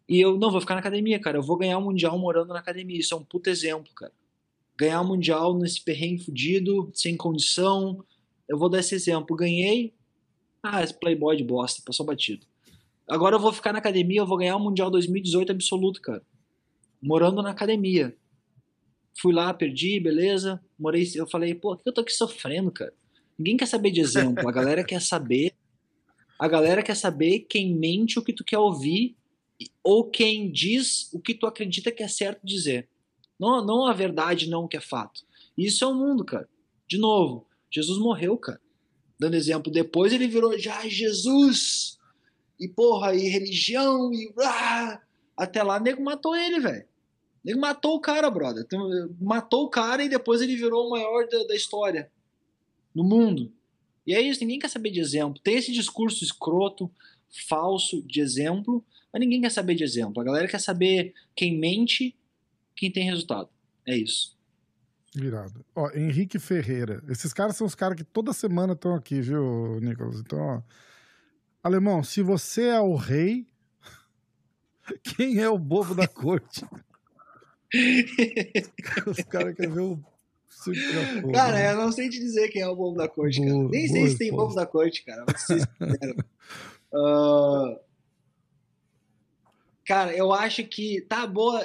E eu não vou ficar na academia, cara. Eu vou ganhar um mundial morando na academia. Isso é um puto exemplo, cara ganhar o Mundial nesse perrengue fudido, sem condição. Eu vou dar esse exemplo. Ganhei. Ah, esse playboy de bosta, passou batido. Agora eu vou ficar na academia, eu vou ganhar o Mundial 2018 absoluto, cara. Morando na academia. Fui lá, perdi, beleza. Morei, eu falei, pô, que eu tô aqui sofrendo, cara? Ninguém quer saber de exemplo. A galera quer saber. A galera quer saber quem mente o que tu quer ouvir ou quem diz o que tu acredita que é certo dizer. Não, não a verdade, não o que é fato. Isso é o mundo, cara. De novo, Jesus morreu, cara. Dando exemplo, depois ele virou já Jesus. E porra, e religião, e. Ah! Até lá, nego matou ele, velho. Ele matou o cara, brother. Então, matou o cara e depois ele virou o maior da, da história no mundo. E é isso, ninguém quer saber de exemplo. Tem esse discurso escroto, falso de exemplo, mas ninguém quer saber de exemplo. A galera quer saber quem mente, quem tem resultado. É isso. Virado. Ó, Henrique Ferreira. Esses caras são os caras que toda semana estão aqui, viu, Nicolas? Então, ó. Alemão, se você é o rei, quem é o bobo da corte? os caras querem ver o. Cara, eu não sei te dizer quem é o bobo da corte, cara. Boa, Nem sei boa, se tem bobo da corte, cara. Ser uh... Cara, eu acho que. Tá boa.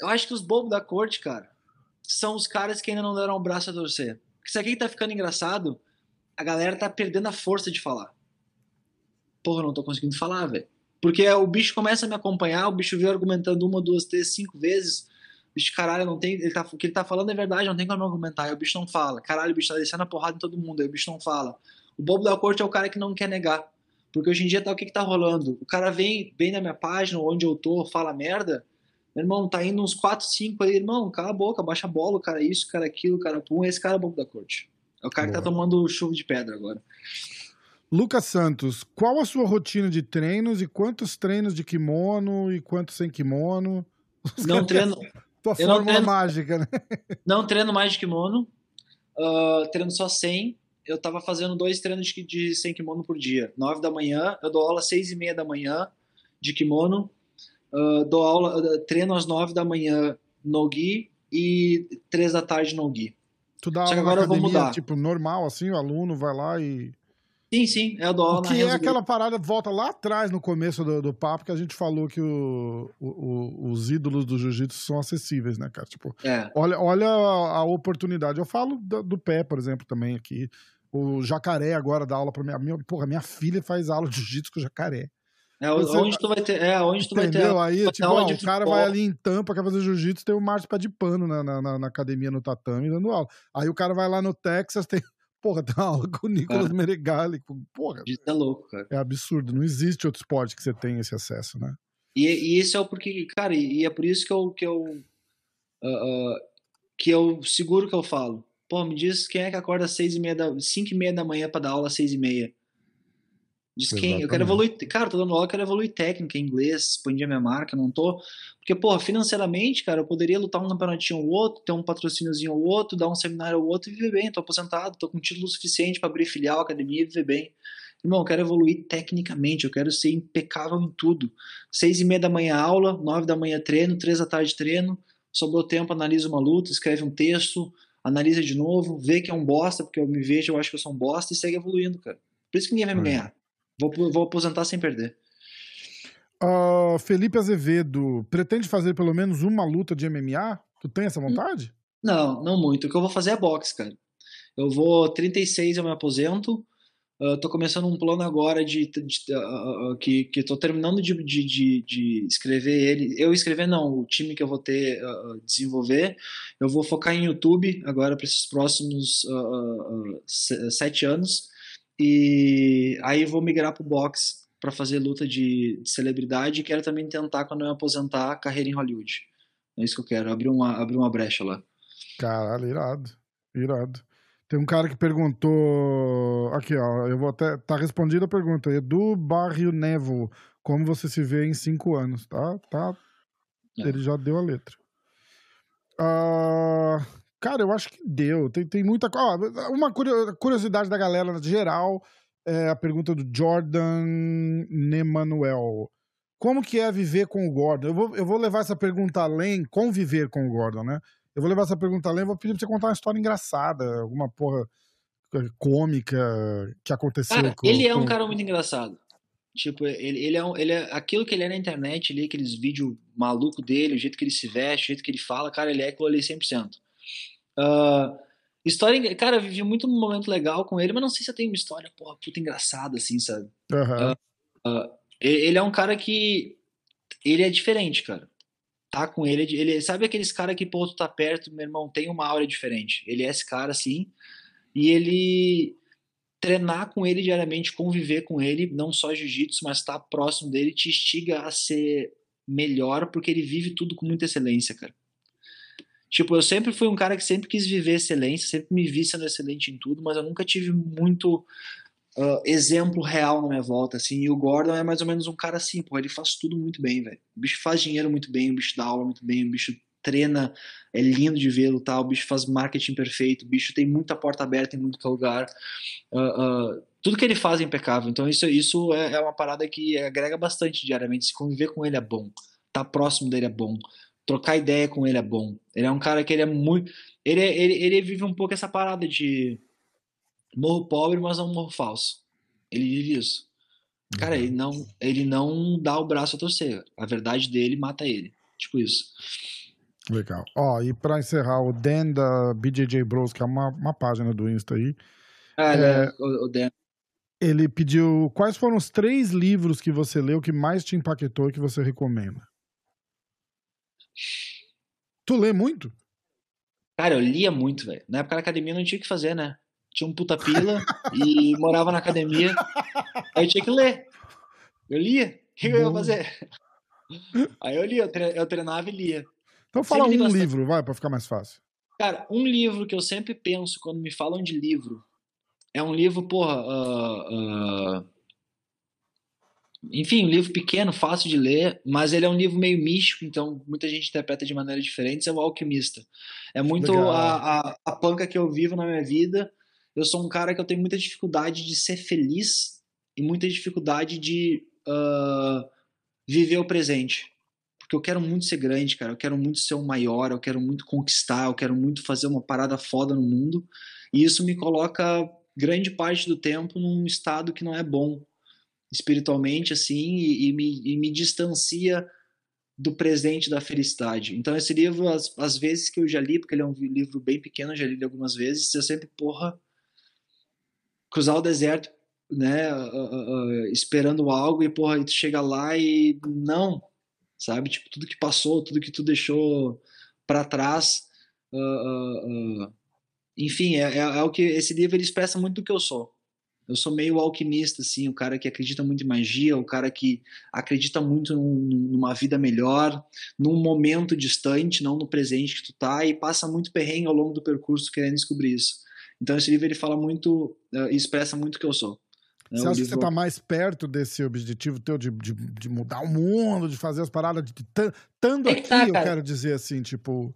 Eu acho que os bobos da corte, cara, são os caras que ainda não deram o braço a torcer. Porque isso aqui tá ficando engraçado, a galera tá perdendo a força de falar. Porra, não tô conseguindo falar, velho. Porque o bicho começa a me acompanhar, o bicho vem argumentando uma, duas, três, cinco vezes. Bicho, caralho, não tem. Ele tá, o que ele tá falando é verdade, não tem como argumentar. Aí o bicho não fala. Caralho, o bicho tá descendo a porrada em todo mundo, aí o bicho não fala. O bobo da corte é o cara que não quer negar. Porque hoje em dia tá o que, que tá rolando? O cara vem, vem na minha página, onde eu tô, fala merda. Meu irmão, tá indo uns 4, 5 aí, irmão, cala a boca, baixa a bola, cara isso, cara aquilo, cara pum, esse cara é o bobo da corte. É o cara Boa. que tá tomando chuva de pedra agora. Lucas Santos, qual a sua rotina de treinos e quantos treinos de kimono e quantos sem kimono? não treino. Tua eu fórmula treino, mágica, né? Não treino mais de kimono, uh, treino só 100. Eu tava fazendo dois treinos de, de sem kimono por dia. 9 da manhã, eu dou aula às 6 e meia da manhã de kimono Uh, dou aula, uh, treino às 9 da manhã no Gui e 3 da tarde no Gui. Tu dá Só aula agora academia, eu vou mudar. tipo, normal, assim, o aluno vai lá e... Sim, sim, aula o que é aquela parada, volta lá atrás no começo do, do papo, que a gente falou que o, o, os ídolos do jiu-jitsu são acessíveis, né, cara? Tipo, é. olha, olha a, a, oportunidade. Eu falo do, do, pé, por exemplo, também aqui. O jacaré agora dá aula pra minha, minha. Porra, minha filha faz aula de jiu-jitsu com o jacaré. É, Você, onde tu vai ter. É, onde tu vai ter. Aí, tipo, ó, o cara vai ali em Tampa, quer fazer jiu-jitsu, tem o Márcio Pé de Pano na, na, na, academia no tatame dando aula. Aí o cara vai lá no Texas, tem. Porra, tem aula com o Nicolas Meregali. Porra. Isso é louco, cara. É absurdo. Não existe outro esporte que você tenha esse acesso, né? E, e isso é o porque, cara, e é por isso que eu. Que eu, uh, uh, que eu seguro que eu falo. Pô, me diz quem é que acorda às seis e meia da, cinco e meia da manhã para dar aula às seis e meia. Diz quem? Eu quero evoluir. Cara, tô dando aula, eu quero evoluir técnica, inglês, expandir minha marca, não tô. Porque, porra, financeiramente, cara, eu poderia lutar um campeonatinho ou outro, ter um patrocíniozinho ou outro, dar um seminário ou outro e viver bem. Tô aposentado, tô com título suficiente para abrir filial, academia e viver bem. Irmão, eu quero evoluir tecnicamente, eu quero ser impecável em tudo. Seis e meia da manhã aula, nove da manhã treino, três da tarde treino, sobrou tempo, analisa uma luta, escreve um texto, analisa de novo, vê que é um bosta, porque eu me vejo, eu acho que eu sou um bosta e segue evoluindo, cara. Por isso que ninguém vai me ganhar. Vou, vou aposentar sem perder. Uh, Felipe Azevedo, pretende fazer pelo menos uma luta de MMA? Tu tem essa vontade? Não, não muito. O que eu vou fazer é boxe, cara. Eu vou 36, eu me aposento. Uh, tô começando um plano agora de, de, de uh, uh, que, que tô terminando de, de, de, escrever ele. Eu escrever não, o time que eu vou ter desenvolver. Eu vou focar em YouTube agora para esses próximos sete anos. E aí vou migrar pro boxe para fazer luta de, de, celebridade e quero também tentar, quando eu me aposentar, a carreira em Hollywood. É isso que eu quero, abrir uma, abrir uma brecha lá. Caralho, irado. Irado. Tem um cara que perguntou. Aqui, ó. Eu vou até. Tá respondida a pergunta. Edu Barrio Nevo. Como você se vê em cinco anos? Tá? tá. É. Ele já deu a letra. Uh, Cara, eu acho que deu. Tem, tem muita coisa. Uma curiosidade da galera geral é a pergunta do Jordan Nemanuel. Como que é viver com o Gordon? Eu vou, eu vou levar essa pergunta além, conviver com o Gordon, né? Eu vou levar essa pergunta além, vou pedir pra você contar uma história engraçada, alguma porra eh, cômica que aconteceu. Cara, com, ele é um cara muito engraçado. Tipo, ele, ele, é, um, ele é aquilo que ele é na internet, ali, aqueles vídeos maluco dele, o jeito que ele se veste, o jeito que ele fala, cara, ele é aquilo ali 100%. Uh, história, cara, eu vivi muito um momento legal com ele, mas não sei se eu tenho uma história, porra, puta engraçada, assim, sabe? Uhum. Uh, uh, ele é um cara que. Ele é diferente, cara. Tá com ele, ele sabe aqueles cara que, pô, tu tá perto, meu irmão, tem uma aura diferente. Ele é esse cara, assim, e ele. Treinar com ele diariamente, conviver com ele, não só jiu-jitsu, mas estar tá próximo dele, te instiga a ser melhor porque ele vive tudo com muita excelência, cara. Tipo, eu sempre fui um cara que sempre quis viver excelência, sempre me vi sendo excelente em tudo, mas eu nunca tive muito uh, exemplo real na minha volta, assim. E o Gordon é mais ou menos um cara assim, pô, ele faz tudo muito bem, velho. O bicho faz dinheiro muito bem, o bicho dá aula muito bem, o bicho treina, é lindo de vê-lo, tá? O bicho faz marketing perfeito, o bicho tem muita porta aberta em muito lugar. Uh, uh, tudo que ele faz é impecável. Então isso, isso é, é uma parada que agrega bastante diariamente. Se conviver com ele é bom, tá próximo dele é bom, trocar ideia com ele é bom. Ele é um cara que ele é muito. Ele, ele, ele vive um pouco essa parada de morro pobre, mas não morro falso. Ele vive isso. Cara, ele não, ele não dá o braço a torcer. A verdade dele mata ele. Tipo isso. Legal. Ó, e pra encerrar, o Dan da BJJ Bros, que é uma, uma página do Insta aí. Ah, É? O, o Dan. Ele pediu quais foram os três livros que você leu que mais te impactou e que você recomenda. Tu lê muito? Cara, eu lia muito, velho. Na época da academia não tinha o que fazer, né? Tinha um puta pila e morava na academia. Aí eu tinha que ler. Eu lia. O que, que eu ia fazer? Aí eu lia, eu tre- eu treinava e lia. Então fala um bastante. livro, vai, pra ficar mais fácil. Cara, um livro que eu sempre penso quando me falam de livro é um livro, porra. ah, ah, enfim, um livro pequeno, fácil de ler, mas ele é um livro meio místico, então muita gente interpreta de maneira diferente. É o Alquimista. É muito a, a, a panca que eu vivo na minha vida. Eu sou um cara que eu tenho muita dificuldade de ser feliz e muita dificuldade de ah, viver o presente. Porque eu quero muito ser grande, cara. Eu quero muito ser o maior, eu quero muito conquistar, eu quero muito fazer uma parada foda no mundo. E isso me coloca grande parte do tempo num estado que não é bom espiritualmente, assim, e, e me, e me distancia do presente da felicidade. Então, esse livro, as, as vezes que eu já li, porque ele é um livro bem pequeno, eu já li algumas vezes, eu sempre, porra, cruzar o deserto, né, ah, ah, esperando algo, e, porra, tu chega lá e não, sabe? Tipo, tudo que passou, tudo que tu deixou para trás. ah, enfim, é, é, é o que esse livro ele expressa muito do que eu sou. Eu sou meio alquimista, assim, o cara que acredita muito em magia, o cara que acredita muito num- numa vida melhor, num momento distante, não no presente que tu tá, e passa muito perrengue ao longo do percurso querendo descobrir isso. Então esse livro ele fala muito, e expressa muito o que eu sou. É Você acha que você tá mais perto desse objetivo teu de, de, de mudar o mundo, de fazer as paradas, de tan- estando É que aqui, tá, eu quero dizer assim, tipo.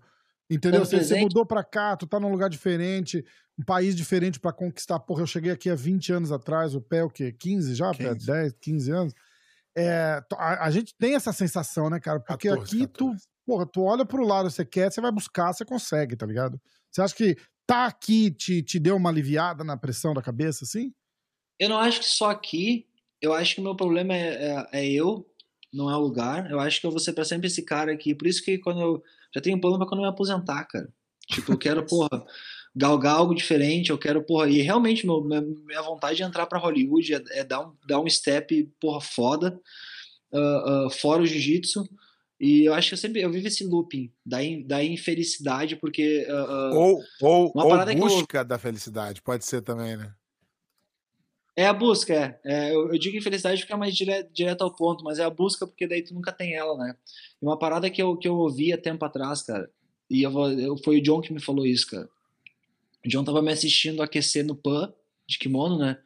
Entendeu? Você, você mudou pra cá, tu tá num lugar diferente, um país diferente pra conquistar. Porra, eu cheguei aqui há 20 anos atrás, o pé é o quê? 15 já? Pé? 15. 10, 15 anos. É, a, a gente tem essa sensação, né, cara? Porque 14, aqui tu, 14. porra, tu olha pro lado, você quer, você vai buscar, você consegue, tá ligado? Você acha que tá aqui te, te deu uma aliviada na pressão da cabeça, assim? Eu não acho que só aqui. Eu acho que o meu problema é, é, é eu, não é o lugar. Eu acho que eu vou ser pra sempre esse cara aqui. Por isso que quando eu. Já tenho um plano pra quando eu me aposentar, cara. Tipo, eu quero, porra, galgar algo diferente. Eu quero, porra. E realmente, meu, minha, vontade de entrar pra Hollywood é, é dar, um, dar um step, porra, foda. ah, ah, fora o jiu-jitsu. E eu acho que eu sempre. Eu vivo esse looping da, da infelicidade, porque. ah, Ou, ou, Uma ou parada que eu- busca da felicidade, pode ser também, né? É a busca, é. É, eu, eu digo infelicidade porque é mais dire, direto ao ponto, mas é a busca porque daí tu nunca tem ela, né? E uma parada que eu, que eu ouvi há tempo atrás, cara, e eu, eu, foi o John que me falou isso, cara. O John tava me assistindo aquecer no PAN, de kimono, né?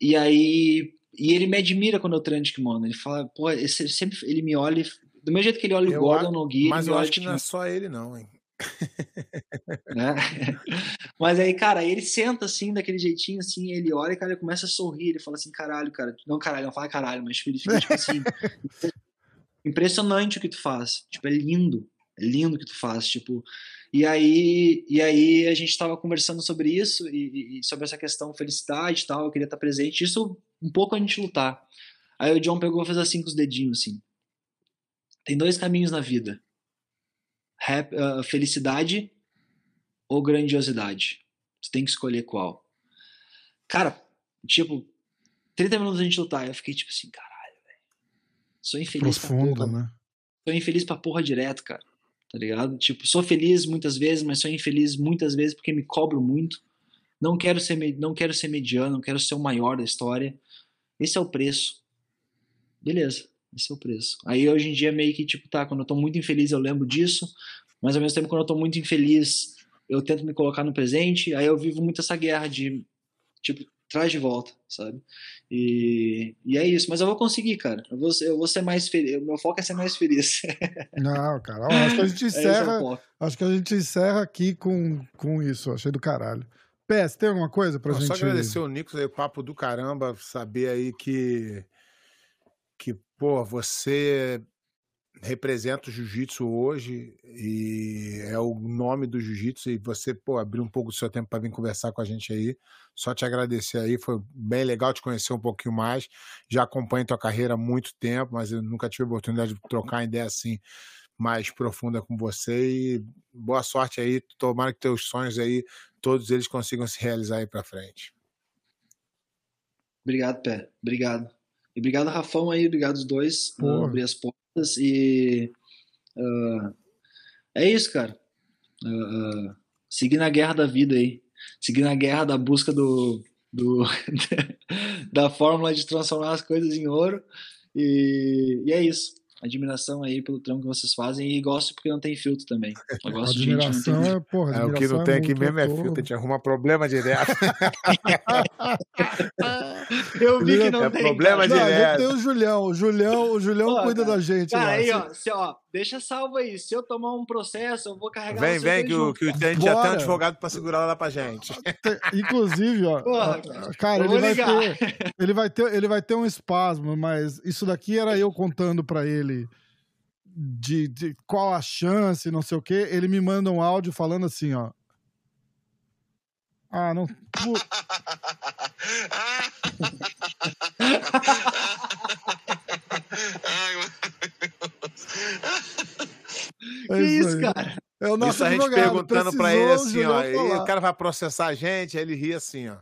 E aí. E ele me admira quando eu treino de kimono. Ele fala, pô, esse, sempre ele me olha. Do mesmo jeito que ele olha o Gordon no Gui, Mas ele eu acho que não é só ele, não, hein? Né? Mas aí, cara, ele senta assim, daquele jeitinho, assim, ele olha e, cara, ele começa a sorrir, ele fala assim, caralho, cara, não caralho, não fala caralho, mas tipo, ele fica, tipo assim, impressionante o que tu faz, tipo, é lindo, é lindo o que tu faz, tipo, e aí, e aí a gente tava conversando sobre isso, e, e- e sobre essa questão felicidade e tal, eu queria estar presente, isso um pouco a gente lutar. Aí o John pegou e fez assim com os dedinhos, assim, tem dois caminhos na vida, Hap- ah, felicidade ou grandiosidade. Tu tem que escolher qual. Cara, tipo, 30 minutos a gente lutar, eu fiquei tipo assim, caralho, velho. Sou infeliz Profundo, pra porra. né? Sou infeliz pra porra direto, cara. Tá ligado? Tipo, sou feliz muitas vezes, mas sou infeliz muitas vezes porque me cobro muito. Não quero ser, não quero ser mediano, não quero ser o maior da história. Esse é o preço. Beleza. Esse é o preço. Aí hoje em dia meio que, tipo, tá, quando eu tô muito infeliz eu lembro disso, mas ao mesmo tempo quando eu tô muito infeliz eu tento me colocar no presente, aí eu vivo muito essa guerra de, tipo, traz de volta, sabe? E, e é isso, mas eu vou conseguir, cara. Eu vou, eu vou ser mais feliz. O meu foco é ser mais feliz. Não, cara, ó, acho que a gente É encerra, foco. acho que a gente encerra aqui com, com isso, achei do caralho. PS, tem alguma coisa pra Não, gente... Só agradecer o Nicolas aí, o papo do caramba, saber aí que, que pô, você representa o jiu-jitsu hoje e é o nome do jiu-jitsu e você, pô, abriu um pouco do seu tempo para vir conversar com a gente aí. Só te agradecer aí, foi bem legal te conhecer um pouquinho mais. Já acompanho tua carreira há muito tempo, mas eu nunca tive a oportunidade de trocar ideia assim mais profunda com você e boa sorte aí. Tomara que teus sonhos aí, todos eles consigam se realizar aí para frente. Obrigado, Pé. Obrigado. E obrigado, Rafão aí, obrigado os dois. Porra. Uh, abrir as portas e. ah, é isso, cara. Uh, uh, seguir na guerra da vida aí. Seguir na guerra da busca do. do da fórmula de transformar as coisas em ouro. E, e é isso. Admiração aí pelo trampo que vocês fazem e gosto porque não tem filtro também. Eu gosto de gente não tem Admiração filtro. é, porra, É, o que não tem aqui muito, mesmo é filtro, a gente arruma problema direto. Eu vi que não É tem. problema cara. Não, direto. tem o Julião, o Julião, o Julião Pô, cuida cara. da gente Cara, aí, ó, se, ó, deixa salvo aí. Se eu tomar um processo, eu vou carregar Vem, vem, que, o, junto, que o- a gente já tem um advogado pra segurar lá pra gente. Inclusive, ó, Porra, cara, ele vai, ter, ele, vai ter, ele vai ter um espasmo, mas isso daqui era eu contando pra ele de, de qual a chance, não sei o quê. Ele me manda um áudio falando assim, ó. Ah, não. pu- Que É isso, aí. cara? É o nosso Isso a gente advogado, perguntando pra precisou ele assim, ó. E o cara vai processar a gente, aí ele ri assim, ó.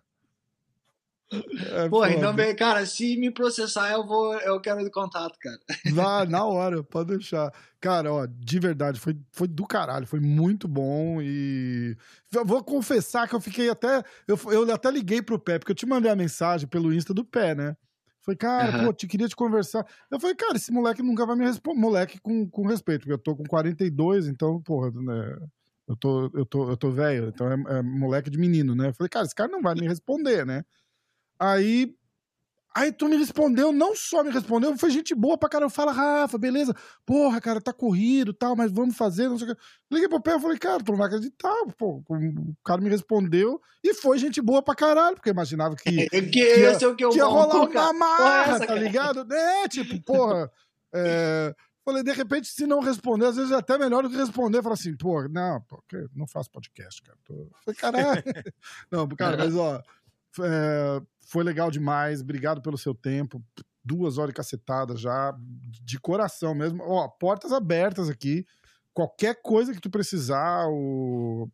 É então, bem, cara, se me processar, eu vou, eu quero de contato, cara. Vai, na hora, pode deixar. Cara, ó, de verdade, foi, foi do caralho, foi muito bom e. Eu vou confessar que eu fiquei até. Eu, eu até liguei pro Pé, porque eu te mandei a mensagem pelo Insta do Pé, né? Falei, cara, Aham. pô, te queria te conversar. Eu falei, cara, esse moleque nunca vai me responder. Moleque com, com respeito, porque eu tô com 42, então, porra, né? Eu tô, eu tô, eu tô velho, então é, é moleque de menino, né? Eu falei, cara, esse cara não vai me responder, né? Aí Aí tu me respondeu, não só me respondeu, foi gente boa pra caramba. Fala, Rafa, beleza. Porra, cara, tá corrido e tal, mas vamos fazer, não sei o que. Liguei pro pé e falei, cara, tu não vai acreditar. Pô, o cara me respondeu e foi gente boa pra caralho, porque eu imaginava que, Eu, que, que ia- é o que eu que ia rolar cara. uma Porra, marra, tá cara? ligado? É, tipo, porra. é, Falei, de repente, se não responder, às vezes é até melhor do que responder. Falar assim, pô, não, pô, que- não faço podcast, cara. Tô... Falei, caralho. não, cara, mas ó, é, foi legal demais. Obrigado pelo seu tempo. Duas horas e cacetada já, de coração mesmo. Ó, portas abertas aqui. Qualquer coisa que tu precisar, o...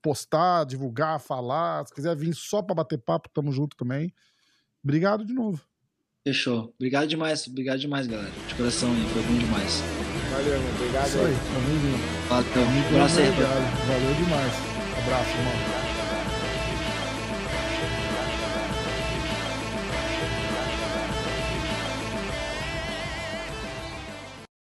postar, divulgar, falar. Se quiser vir só pra bater papo, tamo junto também. Obrigado de novo. Fechou. Obrigado demais, obrigado demais, galera. De coração aí, foi bom demais. Valeu, meu. Obrigado Isso aí, tamo junto. Valeu. Amigo, Abraço aí, obrigado. Valeu demais. Abraço, irmão.